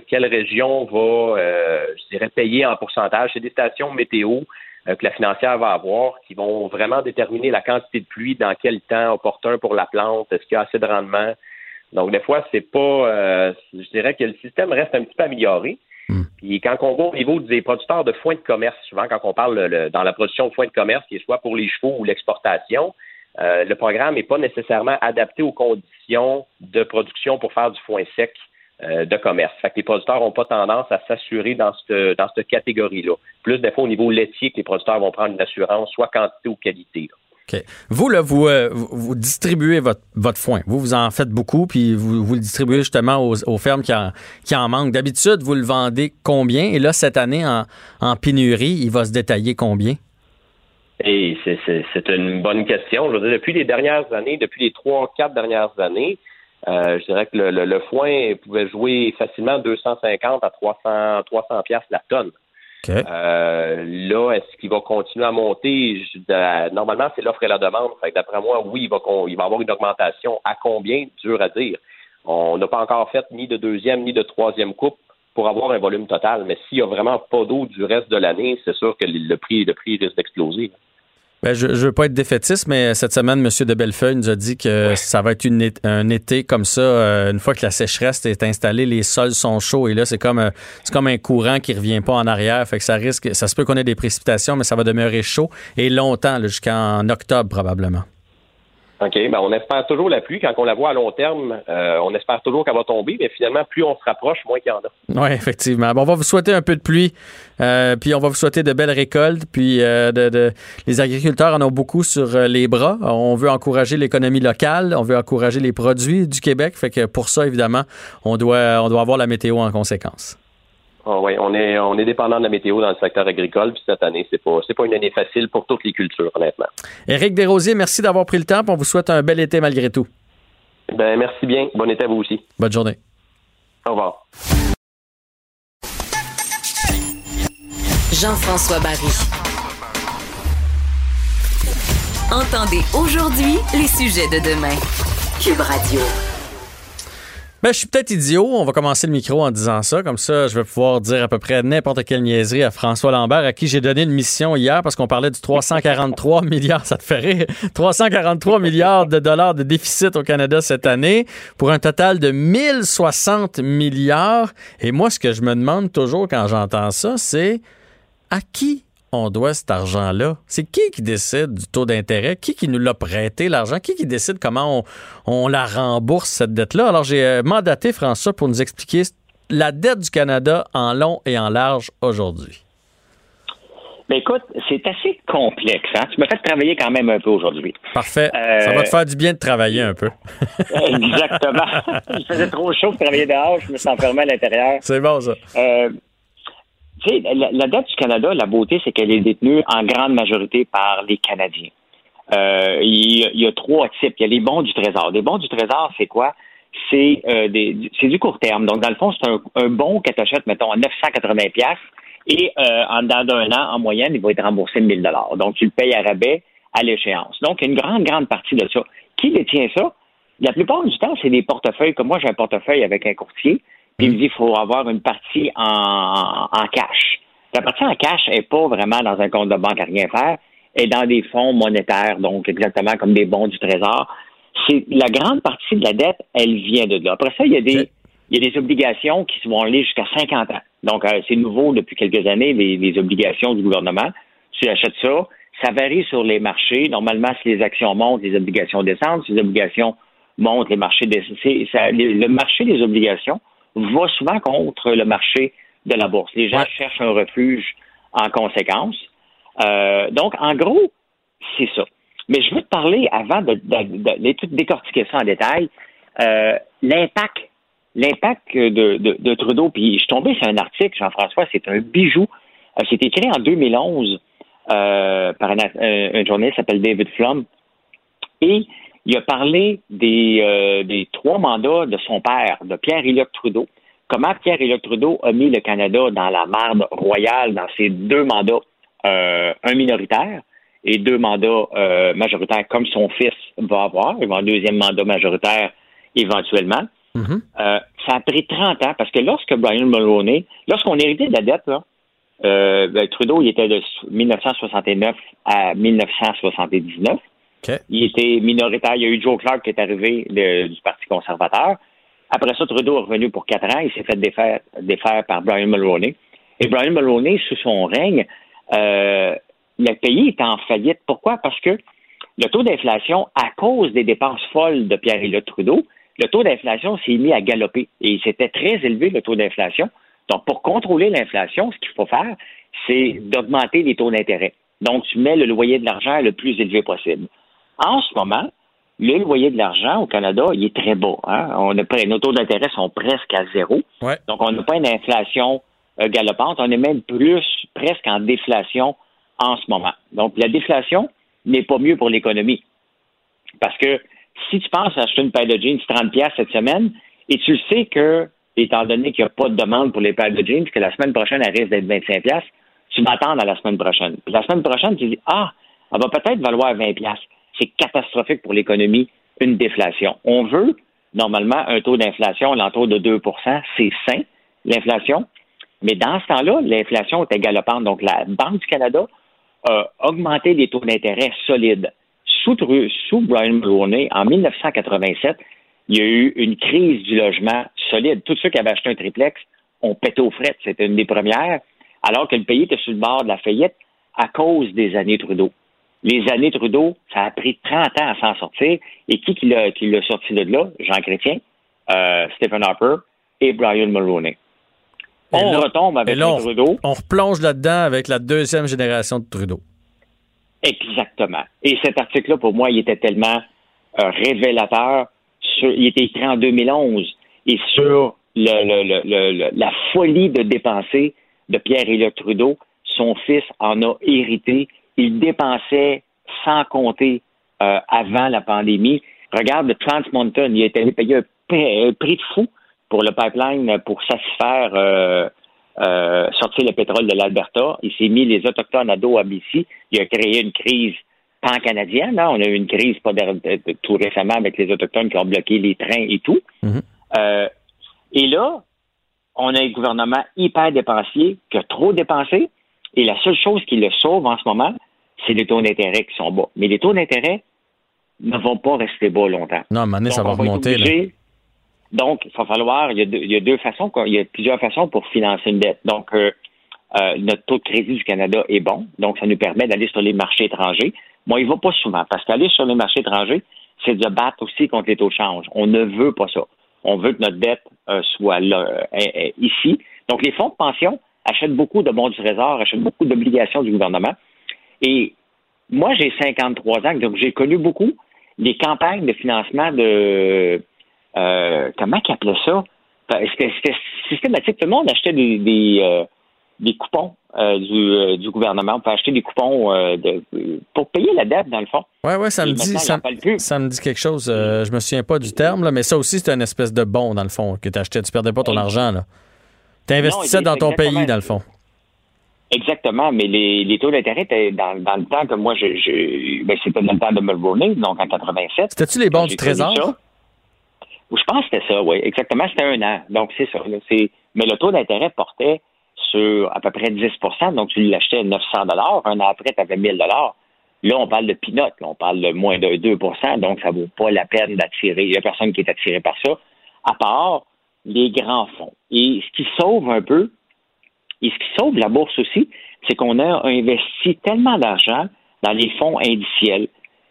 Speaker 15: quelle région va, je dirais, payer en pourcentage. C'est des stations météo que la financière va avoir qui vont vraiment déterminer la quantité de pluie dans quel temps opportun pour la plante. Est-ce qu'il y a assez de rendement? Donc, des fois, c'est pas. Euh, je dirais que le système reste un petit peu amélioré.
Speaker 7: Mm.
Speaker 15: Puis quand on va au niveau des producteurs de foin de commerce, souvent quand on parle le, dans la production de foin de commerce, qui est soit pour les chevaux ou l'exportation, euh, le programme n'est pas nécessairement adapté aux conditions de production pour faire du foin sec euh, de commerce. Fait que les producteurs n'ont pas tendance à s'assurer dans cette, dans cette catégorie-là. Plus des fois au niveau laitier que les producteurs vont prendre une assurance, soit quantité ou qualité. Là.
Speaker 7: Vous, là, vous, euh, distribuez votre, foin. Vous, vous en faites beaucoup, puis vous, le distribuez justement aux, fermes qui en, manquent. D'habitude, vous le vendez combien? Et là, cette année, en, pénurie, il va se détailler combien?
Speaker 15: Et c'est une bonne question. Je veux dire, depuis les dernières années, depuis les trois, quatre dernières années, euh, je dirais que le, foin pouvait jouer facilement 250 à 300, 300 piastres la tonne. Euh, là, est-ce qu'il va continuer à monter? Je, normalement, c'est l'offre et la demande. D'après moi, oui, il va, il avoir une augmentation. À combien? Dur à dire. On n'a pas encore fait ni de deuxième ni de troisième coupe pour avoir un volume total. Mais s'il n'y a vraiment pas d'eau du reste de l'année, c'est sûr que le prix, le prix risque d'exploser.
Speaker 7: Ben, je ne veux pas être défaitiste, mais cette semaine, M. de Bellefeuille nous a dit que ouais. ça va être une, un été comme ça. Euh, une fois que la sécheresse est installée, les sols sont chauds et là, c'est comme, c'est comme un courant qui revient pas en arrière. Fait que ça risque, ça se peut qu'on ait des précipitations, mais ça va demeurer chaud et longtemps, jusqu'en octobre probablement.
Speaker 15: OK. Ben, on espère toujours la pluie. Quand on la voit à long terme, euh, on espère toujours qu'elle va tomber, mais finalement, plus on se rapproche, moins qu'il y en a.
Speaker 7: Oui, effectivement. Bon, on va vous souhaiter un peu de pluie, euh, puis on va vous souhaiter de belles récoltes. Puis euh, de, de, les agriculteurs en ont beaucoup sur les bras. On veut encourager l'économie locale, on veut encourager les produits du Québec. Fait que pour ça, évidemment, on doit, on doit avoir la météo en conséquence.
Speaker 15: Oh, oui, on est, on est dépendant de la météo dans le secteur agricole, puis cette année, c'est pas, c'est pas une année facile pour toutes les cultures, honnêtement.
Speaker 7: Éric Desrosiers, merci d'avoir pris le temps, on vous souhaite un bel été malgré tout.
Speaker 15: Ben, merci bien. Bon été à vous aussi.
Speaker 7: Bonne journée.
Speaker 15: Au revoir.
Speaker 1: Jean-François Barry. Entendez aujourd'hui les sujets de demain. Cube Radio.
Speaker 7: Ben, je suis peut-être idiot. On va commencer le micro en disant ça. Comme ça, je vais pouvoir dire à peu près n'importe quelle niaiserie à François Lambert, à qui j'ai donné une mission hier parce qu'on parlait du 343 <laughs> milliards. Ça te fait rire? 343 milliards de dollars de déficit au Canada cette année pour un total de 1060 milliards. Et moi, ce que je me demande toujours quand j'entends ça, c'est à qui on doit cet argent-là? C'est qui qui décide du taux d'intérêt? Qui qui nous l'a prêté, l'argent? Qui qui décide comment on, on la rembourse, cette dette-là? Alors, j'ai euh, mandaté François pour nous expliquer la dette du Canada en long et en large aujourd'hui.
Speaker 16: Ben écoute, c'est assez complexe. Hein? Tu me fais travailler quand même un peu aujourd'hui.
Speaker 7: Parfait. Ça va te faire du bien de travailler un peu. <laughs>
Speaker 16: Exactement. Il faisait trop chaud de travailler dehors, je me suis enfermé à l'intérieur.
Speaker 7: C'est bon, ça.
Speaker 16: Euh, la, dette du Canada, la beauté, c'est qu'elle est détenue en grande majorité par les Canadiens. Euh, il, y a, trois types. Il y a les bons du Trésor. Les bons du Trésor, c'est quoi? C'est euh, du court terme. Donc, dans le fond, c'est un, un bon que tu achètes, mettons, à 980 et euh, en dedans d'un an, en moyenne, il va être remboursé de 1000 dollars. Donc, tu le payes à rabais à l'échéance. Donc, une grande, grande partie de ça. Qui détient ça? La plupart du temps, c'est des portefeuilles. Comme moi, j'ai un portefeuille avec un courtier, puis il me dit qu'il faut avoir une partie en, en cash. La partie en cash n'est pas vraiment dans un compte de banque à rien faire, est dans des fonds monétaires, donc exactement comme des bons du Trésor. C'est la grande partie de la dette, elle vient de là. Après ça, il y a des, il y a des obligations qui vont aller jusqu'à 50 ans. Donc, euh, c'est nouveau depuis quelques années, les, les, obligations du gouvernement. Tu achètes ça, ça varie sur les marchés. Normalement, si les actions montent, les obligations descendent. Si les obligations montent, les marchés descendent. Le marché des obligations va souvent contre le marché de la bourse. Les gens cherchent un refuge en conséquence. Euh, donc, en gros, c'est ça. Mais je veux te parler, avant de, de, de, de décortiquer ça en détail, euh, l'impact l'impact de, de, de, Trudeau, puis je suis tombé sur un article, Jean-François, c'est un bijou. Euh, c'est écrit en 2011 euh, par un, un, journaliste qui s'appelle David Flum. Et il a parlé des, euh, des trois mandats de son père, de Pierre-Éliott Trudeau. Comment Pierre-Éliott Trudeau a mis le Canada dans la marde royale dans ses deux mandats, euh, un minoritaire et deux mandats euh, majoritaires, comme son fils va avoir. Il va avoir un deuxième mandat majoritaire éventuellement. Euh, ça a pris 30 ans parce que lorsque Brian Mulroney, lorsqu'on héritait de la dette, là, ben, Trudeau, il était de 1969 à 1979. Il était minoritaire. Il y a eu Joe Clark qui est arrivé du Parti conservateur. Après ça, Trudeau est revenu pour quatre ans. Il s'est fait défaire, défaire par Brian Mulroney. Et Brian Mulroney, sous son règne, euh, le pays est en faillite. Pourquoi? Parce que le taux d'inflation, à cause des dépenses folles de Pierre-Éliott Trudeau, le taux d'inflation s'est mis à galoper et c'était très élevé le taux d'inflation. Donc, pour contrôler l'inflation, ce qu'il faut faire, c'est d'augmenter les taux d'intérêt. Donc, tu mets le loyer de l'argent le plus élevé possible. En ce moment, le loyer de l'argent au Canada, il est très bas. Hein? On a, nos taux d'intérêt sont presque à zéro. Donc, on n'a pas une inflation euh, galopante. On est même plus presque en déflation en ce moment. Donc, la déflation n'est pas mieux pour l'économie. Parce que si tu penses acheter une paire de jeans 30 pièces cette semaine et tu sais que, étant donné qu'il n'y a pas de demande pour les paires de jeans, que la semaine prochaine, elle risque d'être 25 pièces, tu m'attends à la semaine prochaine. Puis la semaine prochaine, tu dis, ah, elle va peut-être valoir 20 pièces. C'est catastrophique pour l'économie, une déflation. On veut, normalement, un taux d'inflation l'entour de 2% c'est sain, l'inflation. Mais dans ce temps-là, l'inflation est galopante. Donc, la Banque du Canada a augmenté les taux d'intérêt solides sous, Brian Mulroney, en 1987, il y a eu une crise du logement solide. Tous ceux qui avaient acheté un triplex ont pété aux frettes. C'était une des premières, alors que le pays était sur le bord de la faillite à cause des années Trudeau. Les années Trudeau, ça a pris 30 ans à s'en sortir. Et qui qui l'a sorti de là? Jean Chrétien, euh, Stephen Harper et Brian Mulroney. On retombe avec Trudeau.
Speaker 7: On replonge là-dedans avec la deuxième génération de Trudeau.
Speaker 16: Exactement. Et cet article-là, pour moi, il était tellement euh, révélateur. il était écrit en 2011 et sur la folie de dépenser de Pierre-Éliott Trudeau, son fils en a hérité. Il dépensait sans compter euh, avant la pandémie. Regarde le Trans Mountain, il a été payé un, prix de fou pour le pipeline pour satisfaire euh, euh, sortir le pétrole de l'Alberta. Il s'est mis les Autochtones à dos à BC. Il a créé une crise pan-canadienne. Hein. On a eu une crise pas tout récemment avec les Autochtones qui ont bloqué les trains et tout.
Speaker 7: Mm-hmm.
Speaker 16: euh, Et là, on a un gouvernement hyper dépensier qui a trop dépensé. Et la seule chose qui le sauve en ce moment, c'est les taux d'intérêt qui sont bas. Mais les taux d'intérêt ne vont pas rester bas longtemps.
Speaker 7: Non, à un moment donné, ça va remonter. là.
Speaker 16: Donc, il va falloir, il y, a deux, il y a deux façons, il y a plusieurs façons pour financer une dette. Donc, euh, euh, notre taux de crédit du Canada est bon, donc ça nous permet d'aller sur les marchés étrangers. Moi, il ne va pas souvent, parce qu'aller sur les marchés étrangers, c'est de battre aussi contre les taux de change. On ne veut pas ça. On veut que notre dette euh, soit là, ici. Donc, les fonds de pension achètent beaucoup de bons du trésor, achètent beaucoup d'obligations du gouvernement. Et moi, j'ai 53 ans, donc j'ai connu beaucoup les campagnes de financement de euh, comment qu'ils appelaient ça? C'était c'était systématique. Tout le monde achetait des, des, euh, des coupons euh, du, du gouvernement. On peut acheter des coupons de, pour payer la dette, dans le fond.
Speaker 7: Ouais, ouais, ça me dit, ça, me dit quelque chose. Euh, je me souviens pas du terme, là, mais ça aussi, c'est une espèce de bon, dans le fond, que tu achetais. Tu perdais pas ton argent. Tu investissais dans ton pays, dans le fond.
Speaker 16: Exactement, mais les, les taux d'intérêt étaient dans, dans le temps que moi, je, je, ben, c'était dans le temps de Mulroney, donc en 87.
Speaker 7: C'était-tu les bons du Trésor?
Speaker 16: Je pense que c'était ça, oui. Exactement, c'était un an. Donc, c'est ça. là. Mais le taux d'intérêt portait sur à peu près 10% donc tu l'achetais à 900 Un an après, tu avais 1000 Là, on parle de peanuts. On parle de moins de 2% donc ça vaut pas la peine d'attirer. Il n'y a personne qui est attiré par ça, à part les grands fonds. Et ce qui sauve un peu, et ce qui sauve la bourse aussi, c'est qu'on a investi tellement d'argent dans les fonds indiciels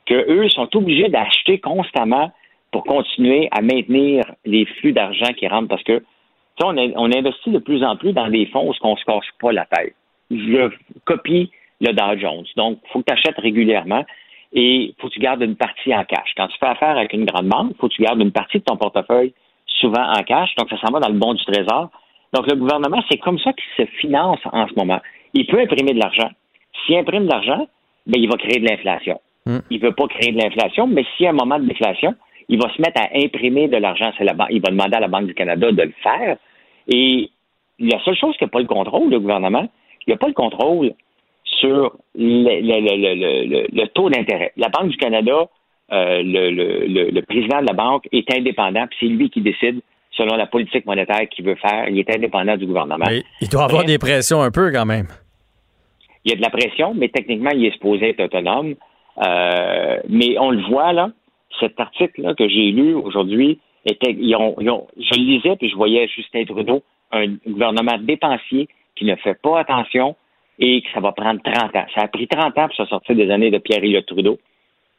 Speaker 16: qu'eux sont obligés d'acheter constamment pour continuer à maintenir les flux d'argent qui rentrent parce que on, a- on investit de plus en plus dans des fonds où on ne se casse pas la tête. Je copie le Dow Jones. Donc, il faut que tu achètes régulièrement et il faut que tu gardes une partie en cash. Quand tu fais affaire avec une grande banque, il faut que tu gardes une partie de ton portefeuille souvent en cash. Donc, ça s'en va dans le bon du trésor. Donc, le gouvernement, c'est comme ça qu'il se finance en ce moment. Il peut imprimer de l'argent. S'il imprime de l'argent, ben, il va créer de l'inflation. Il ne veut pas créer de l'inflation, mais s'il y a un moment de déflation, il va se mettre à imprimer de l'argent. C'est la banque. Il va demander à la Banque du Canada de le faire. Et la seule chose qui n'a pas le contrôle, le gouvernement, il n'a pas le contrôle sur le, le- le- le- le- le taux d'intérêt. La Banque du Canada, euh, le, le- le- le président de la banque est indépendant, puis c'est lui qui décide selon la politique monétaire qu'il veut faire. Il est indépendant du gouvernement.
Speaker 7: Mais il doit avoir des pressions un peu, quand même.
Speaker 16: Il y a de la pression, mais techniquement, il est supposé être autonome. Euh, mais on le voit, là, cet article-là que j'ai lu aujourd'hui, était, ils ont, ils ont- je le lisais, puis je voyais Justin Trudeau, un gouvernement dépensier qui ne fait pas attention et que ça va prendre 30 ans. Ça a pris 30 ans pour se sortir des années de Pierre-Éliott Trudeau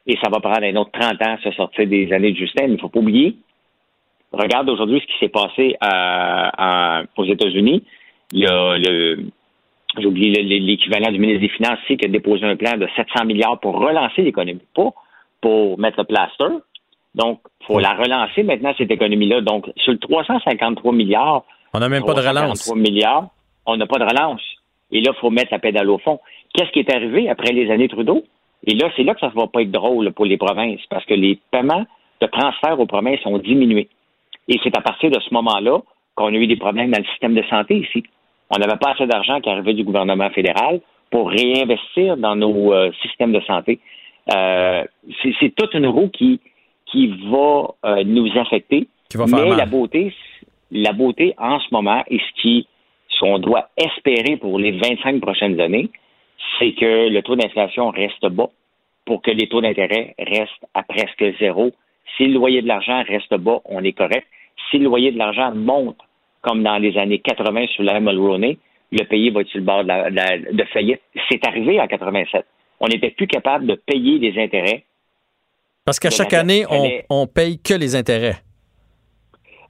Speaker 16: et ça va prendre un autre 30 ans pour se sortir des années de Justin, mais il ne faut pas oublier, regarde aujourd'hui ce qui s'est passé à- à- aux États-Unis. Il y a le, j'ai oublié le- le- l'équivalent du ministre des Finances ici qui a déposé un plan de 700 milliards pour relancer l'économie, pas pour mettre le plaster. Donc, il faut la relancer maintenant, cette économie-là. Donc, sur le 353 milliards,
Speaker 7: On n'a même pas de relance.
Speaker 16: 343 milliards, on n'a pas de relance. Et là, il faut mettre la pédale au fond. Qu'est-ce qui est arrivé après les années Trudeau? Et là, c'est là que ça ne va pas être drôle pour les provinces, parce que les paiements de transfert aux provinces ont diminué. Et c'est à partir de ce moment-là qu'on a eu des problèmes dans le système de santé ici. On n'avait pas assez d'argent qui arrivait du gouvernement fédéral pour réinvestir dans nos euh, systèmes de santé. Euh, c'est toute une roue qui, qui va euh, nous affecter.
Speaker 7: Qui va faire
Speaker 16: Mais
Speaker 7: mal.
Speaker 16: la beauté, la beauté en ce moment et ce qui ce qu'on doit espérer pour les 25 prochaines années, c'est que le taux d'inflation reste bas pour que les taux d'intérêt restent à presque zéro. Si le loyer de l'argent reste bas, on est correct. Si le loyer de l'argent monte, comme dans les années 80 sous la Mulroney, le pays va être sur le bord de, la- de la- de faillite. C'est arrivé en 87. On n'était plus capable de payer les intérêts.
Speaker 7: Parce qu'à chaque année, on, on paye que les intérêts.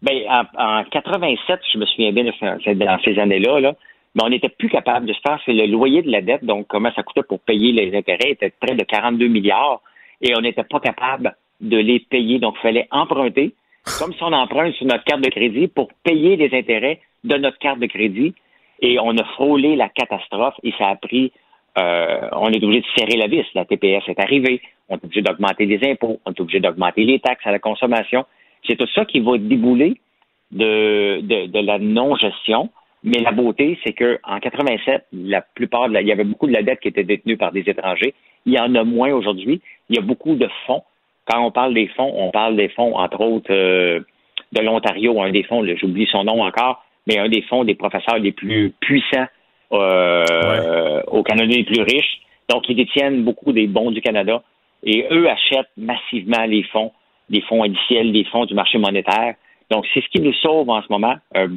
Speaker 16: Ben, en, en 87, je me souviens bien dans ces années-là, là, mais on n'était plus capable de se faire. C'est le loyer de la dette, donc comment ça coûtait pour payer les intérêts, était près de 42 milliards, et on n'était pas capable de les payer. Donc, il fallait emprunter, comme si on emprunte sur notre carte de crédit, pour payer les intérêts de notre carte de crédit. Et on a frôlé la catastrophe, et ça a pris euh, on est obligé de serrer la vis. La TPS est arrivée. On est obligé d'augmenter les impôts. On est obligé d'augmenter les taxes à la consommation. C'est tout ça qui va débouler de, de, la non-gestion. Mais la beauté, c'est que en 87, la plupart de la, il y avait beaucoup de la dette qui était détenue par des étrangers. Il y en a moins aujourd'hui. Il y a beaucoup de fonds. Quand on parle des fonds, on parle des fonds, entre autres, euh, de l'Ontario, un des fonds, j'oublie son nom encore, mais un des fonds des professeurs les plus puissants euh, au Canada, les plus riches. Donc, ils détiennent beaucoup des bons du Canada et eux achètent massivement les fonds, les fonds indiciels, les fonds du marché monétaire. Donc, c'est ce qui nous sauve en ce moment, un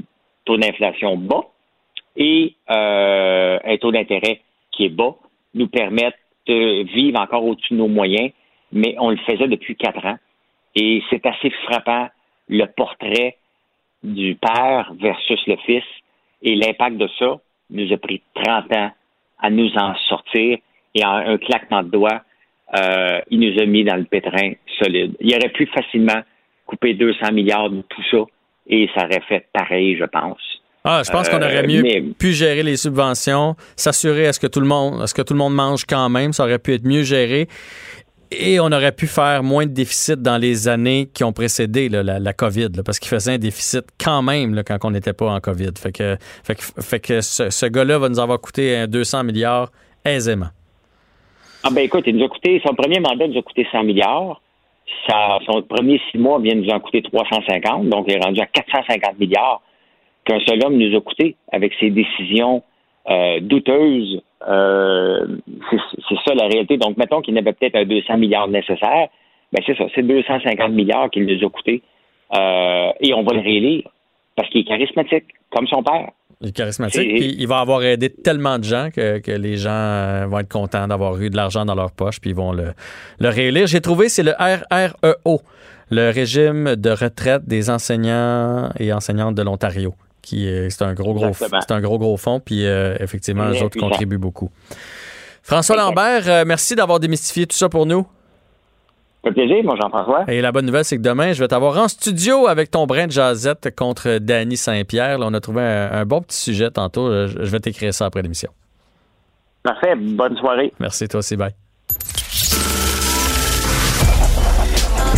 Speaker 16: taux d'inflation bas et euh, un taux d'intérêt qui est bas, nous permettent de vivre encore au-dessus de nos moyens, mais on le faisait depuis quatre ans. Et c'est assez frappant le portrait du père versus le fils et l'impact de ça nous a pris 30 ans à nous en sortir et en un claquement de doigts, euh, il nous a mis dans le pétrin solide. Il aurait pu facilement couper 200 milliards de tout ça et ça aurait fait pareil, je pense.
Speaker 7: Ah, je pense qu'on aurait mieux pu gérer les subventions, s'assurer à ce que tout le monde, à ce que tout le monde mange quand même, ça aurait pu être mieux géré. Et on aurait pu faire moins de déficit dans les années qui ont précédé la, COVID, parce qu'il faisait un déficit quand même quand on n'était pas en COVID. Fait que, fait que, ce, gars-là va nous avoir coûté 200 milliards aisément.
Speaker 16: Ah ben écoute, il nous a coûté, son premier mandat nous a coûté 100 milliards. son premier six mois vient nous en coûter 350, donc il est rendu à 450 milliards qu'un seul homme nous a coûté avec ses décisions euh, douteuses. Euh, c'est ça la réalité. Donc, mettons qu'il n'avait peut-être un 200 milliards nécessaire. Ben c'est ça, c'est 250 milliards qu'il nous a coûté. Euh, et on va le réélire parce qu'il est charismatique, comme son père.
Speaker 7: Il est charismatique, puis il va avoir aidé tellement de gens que, les gens vont être contents d'avoir eu de l'argent dans leur poche, puis ils vont le, le réélire. J'ai trouvé, c'est le RREO, le régime de retraite des enseignants et enseignantes de l'Ontario c'est un gros gros c'est un gros gros fond puis euh, effectivement les autres contribuent beaucoup. François Lambert, euh, merci d'avoir démystifié tout ça pour nous.
Speaker 16: Ça fait plaisir, mon Jean-François.
Speaker 7: Et la bonne nouvelle, c'est que demain, je vais t'avoir en studio avec ton brin de jazette contre Danny Saint-Pierre. on a trouvé un, bon petit sujet tantôt. Je, je vais t'écrire ça après l'émission.
Speaker 16: Parfait. Bonne soirée.
Speaker 7: Merci, toi aussi. Bye.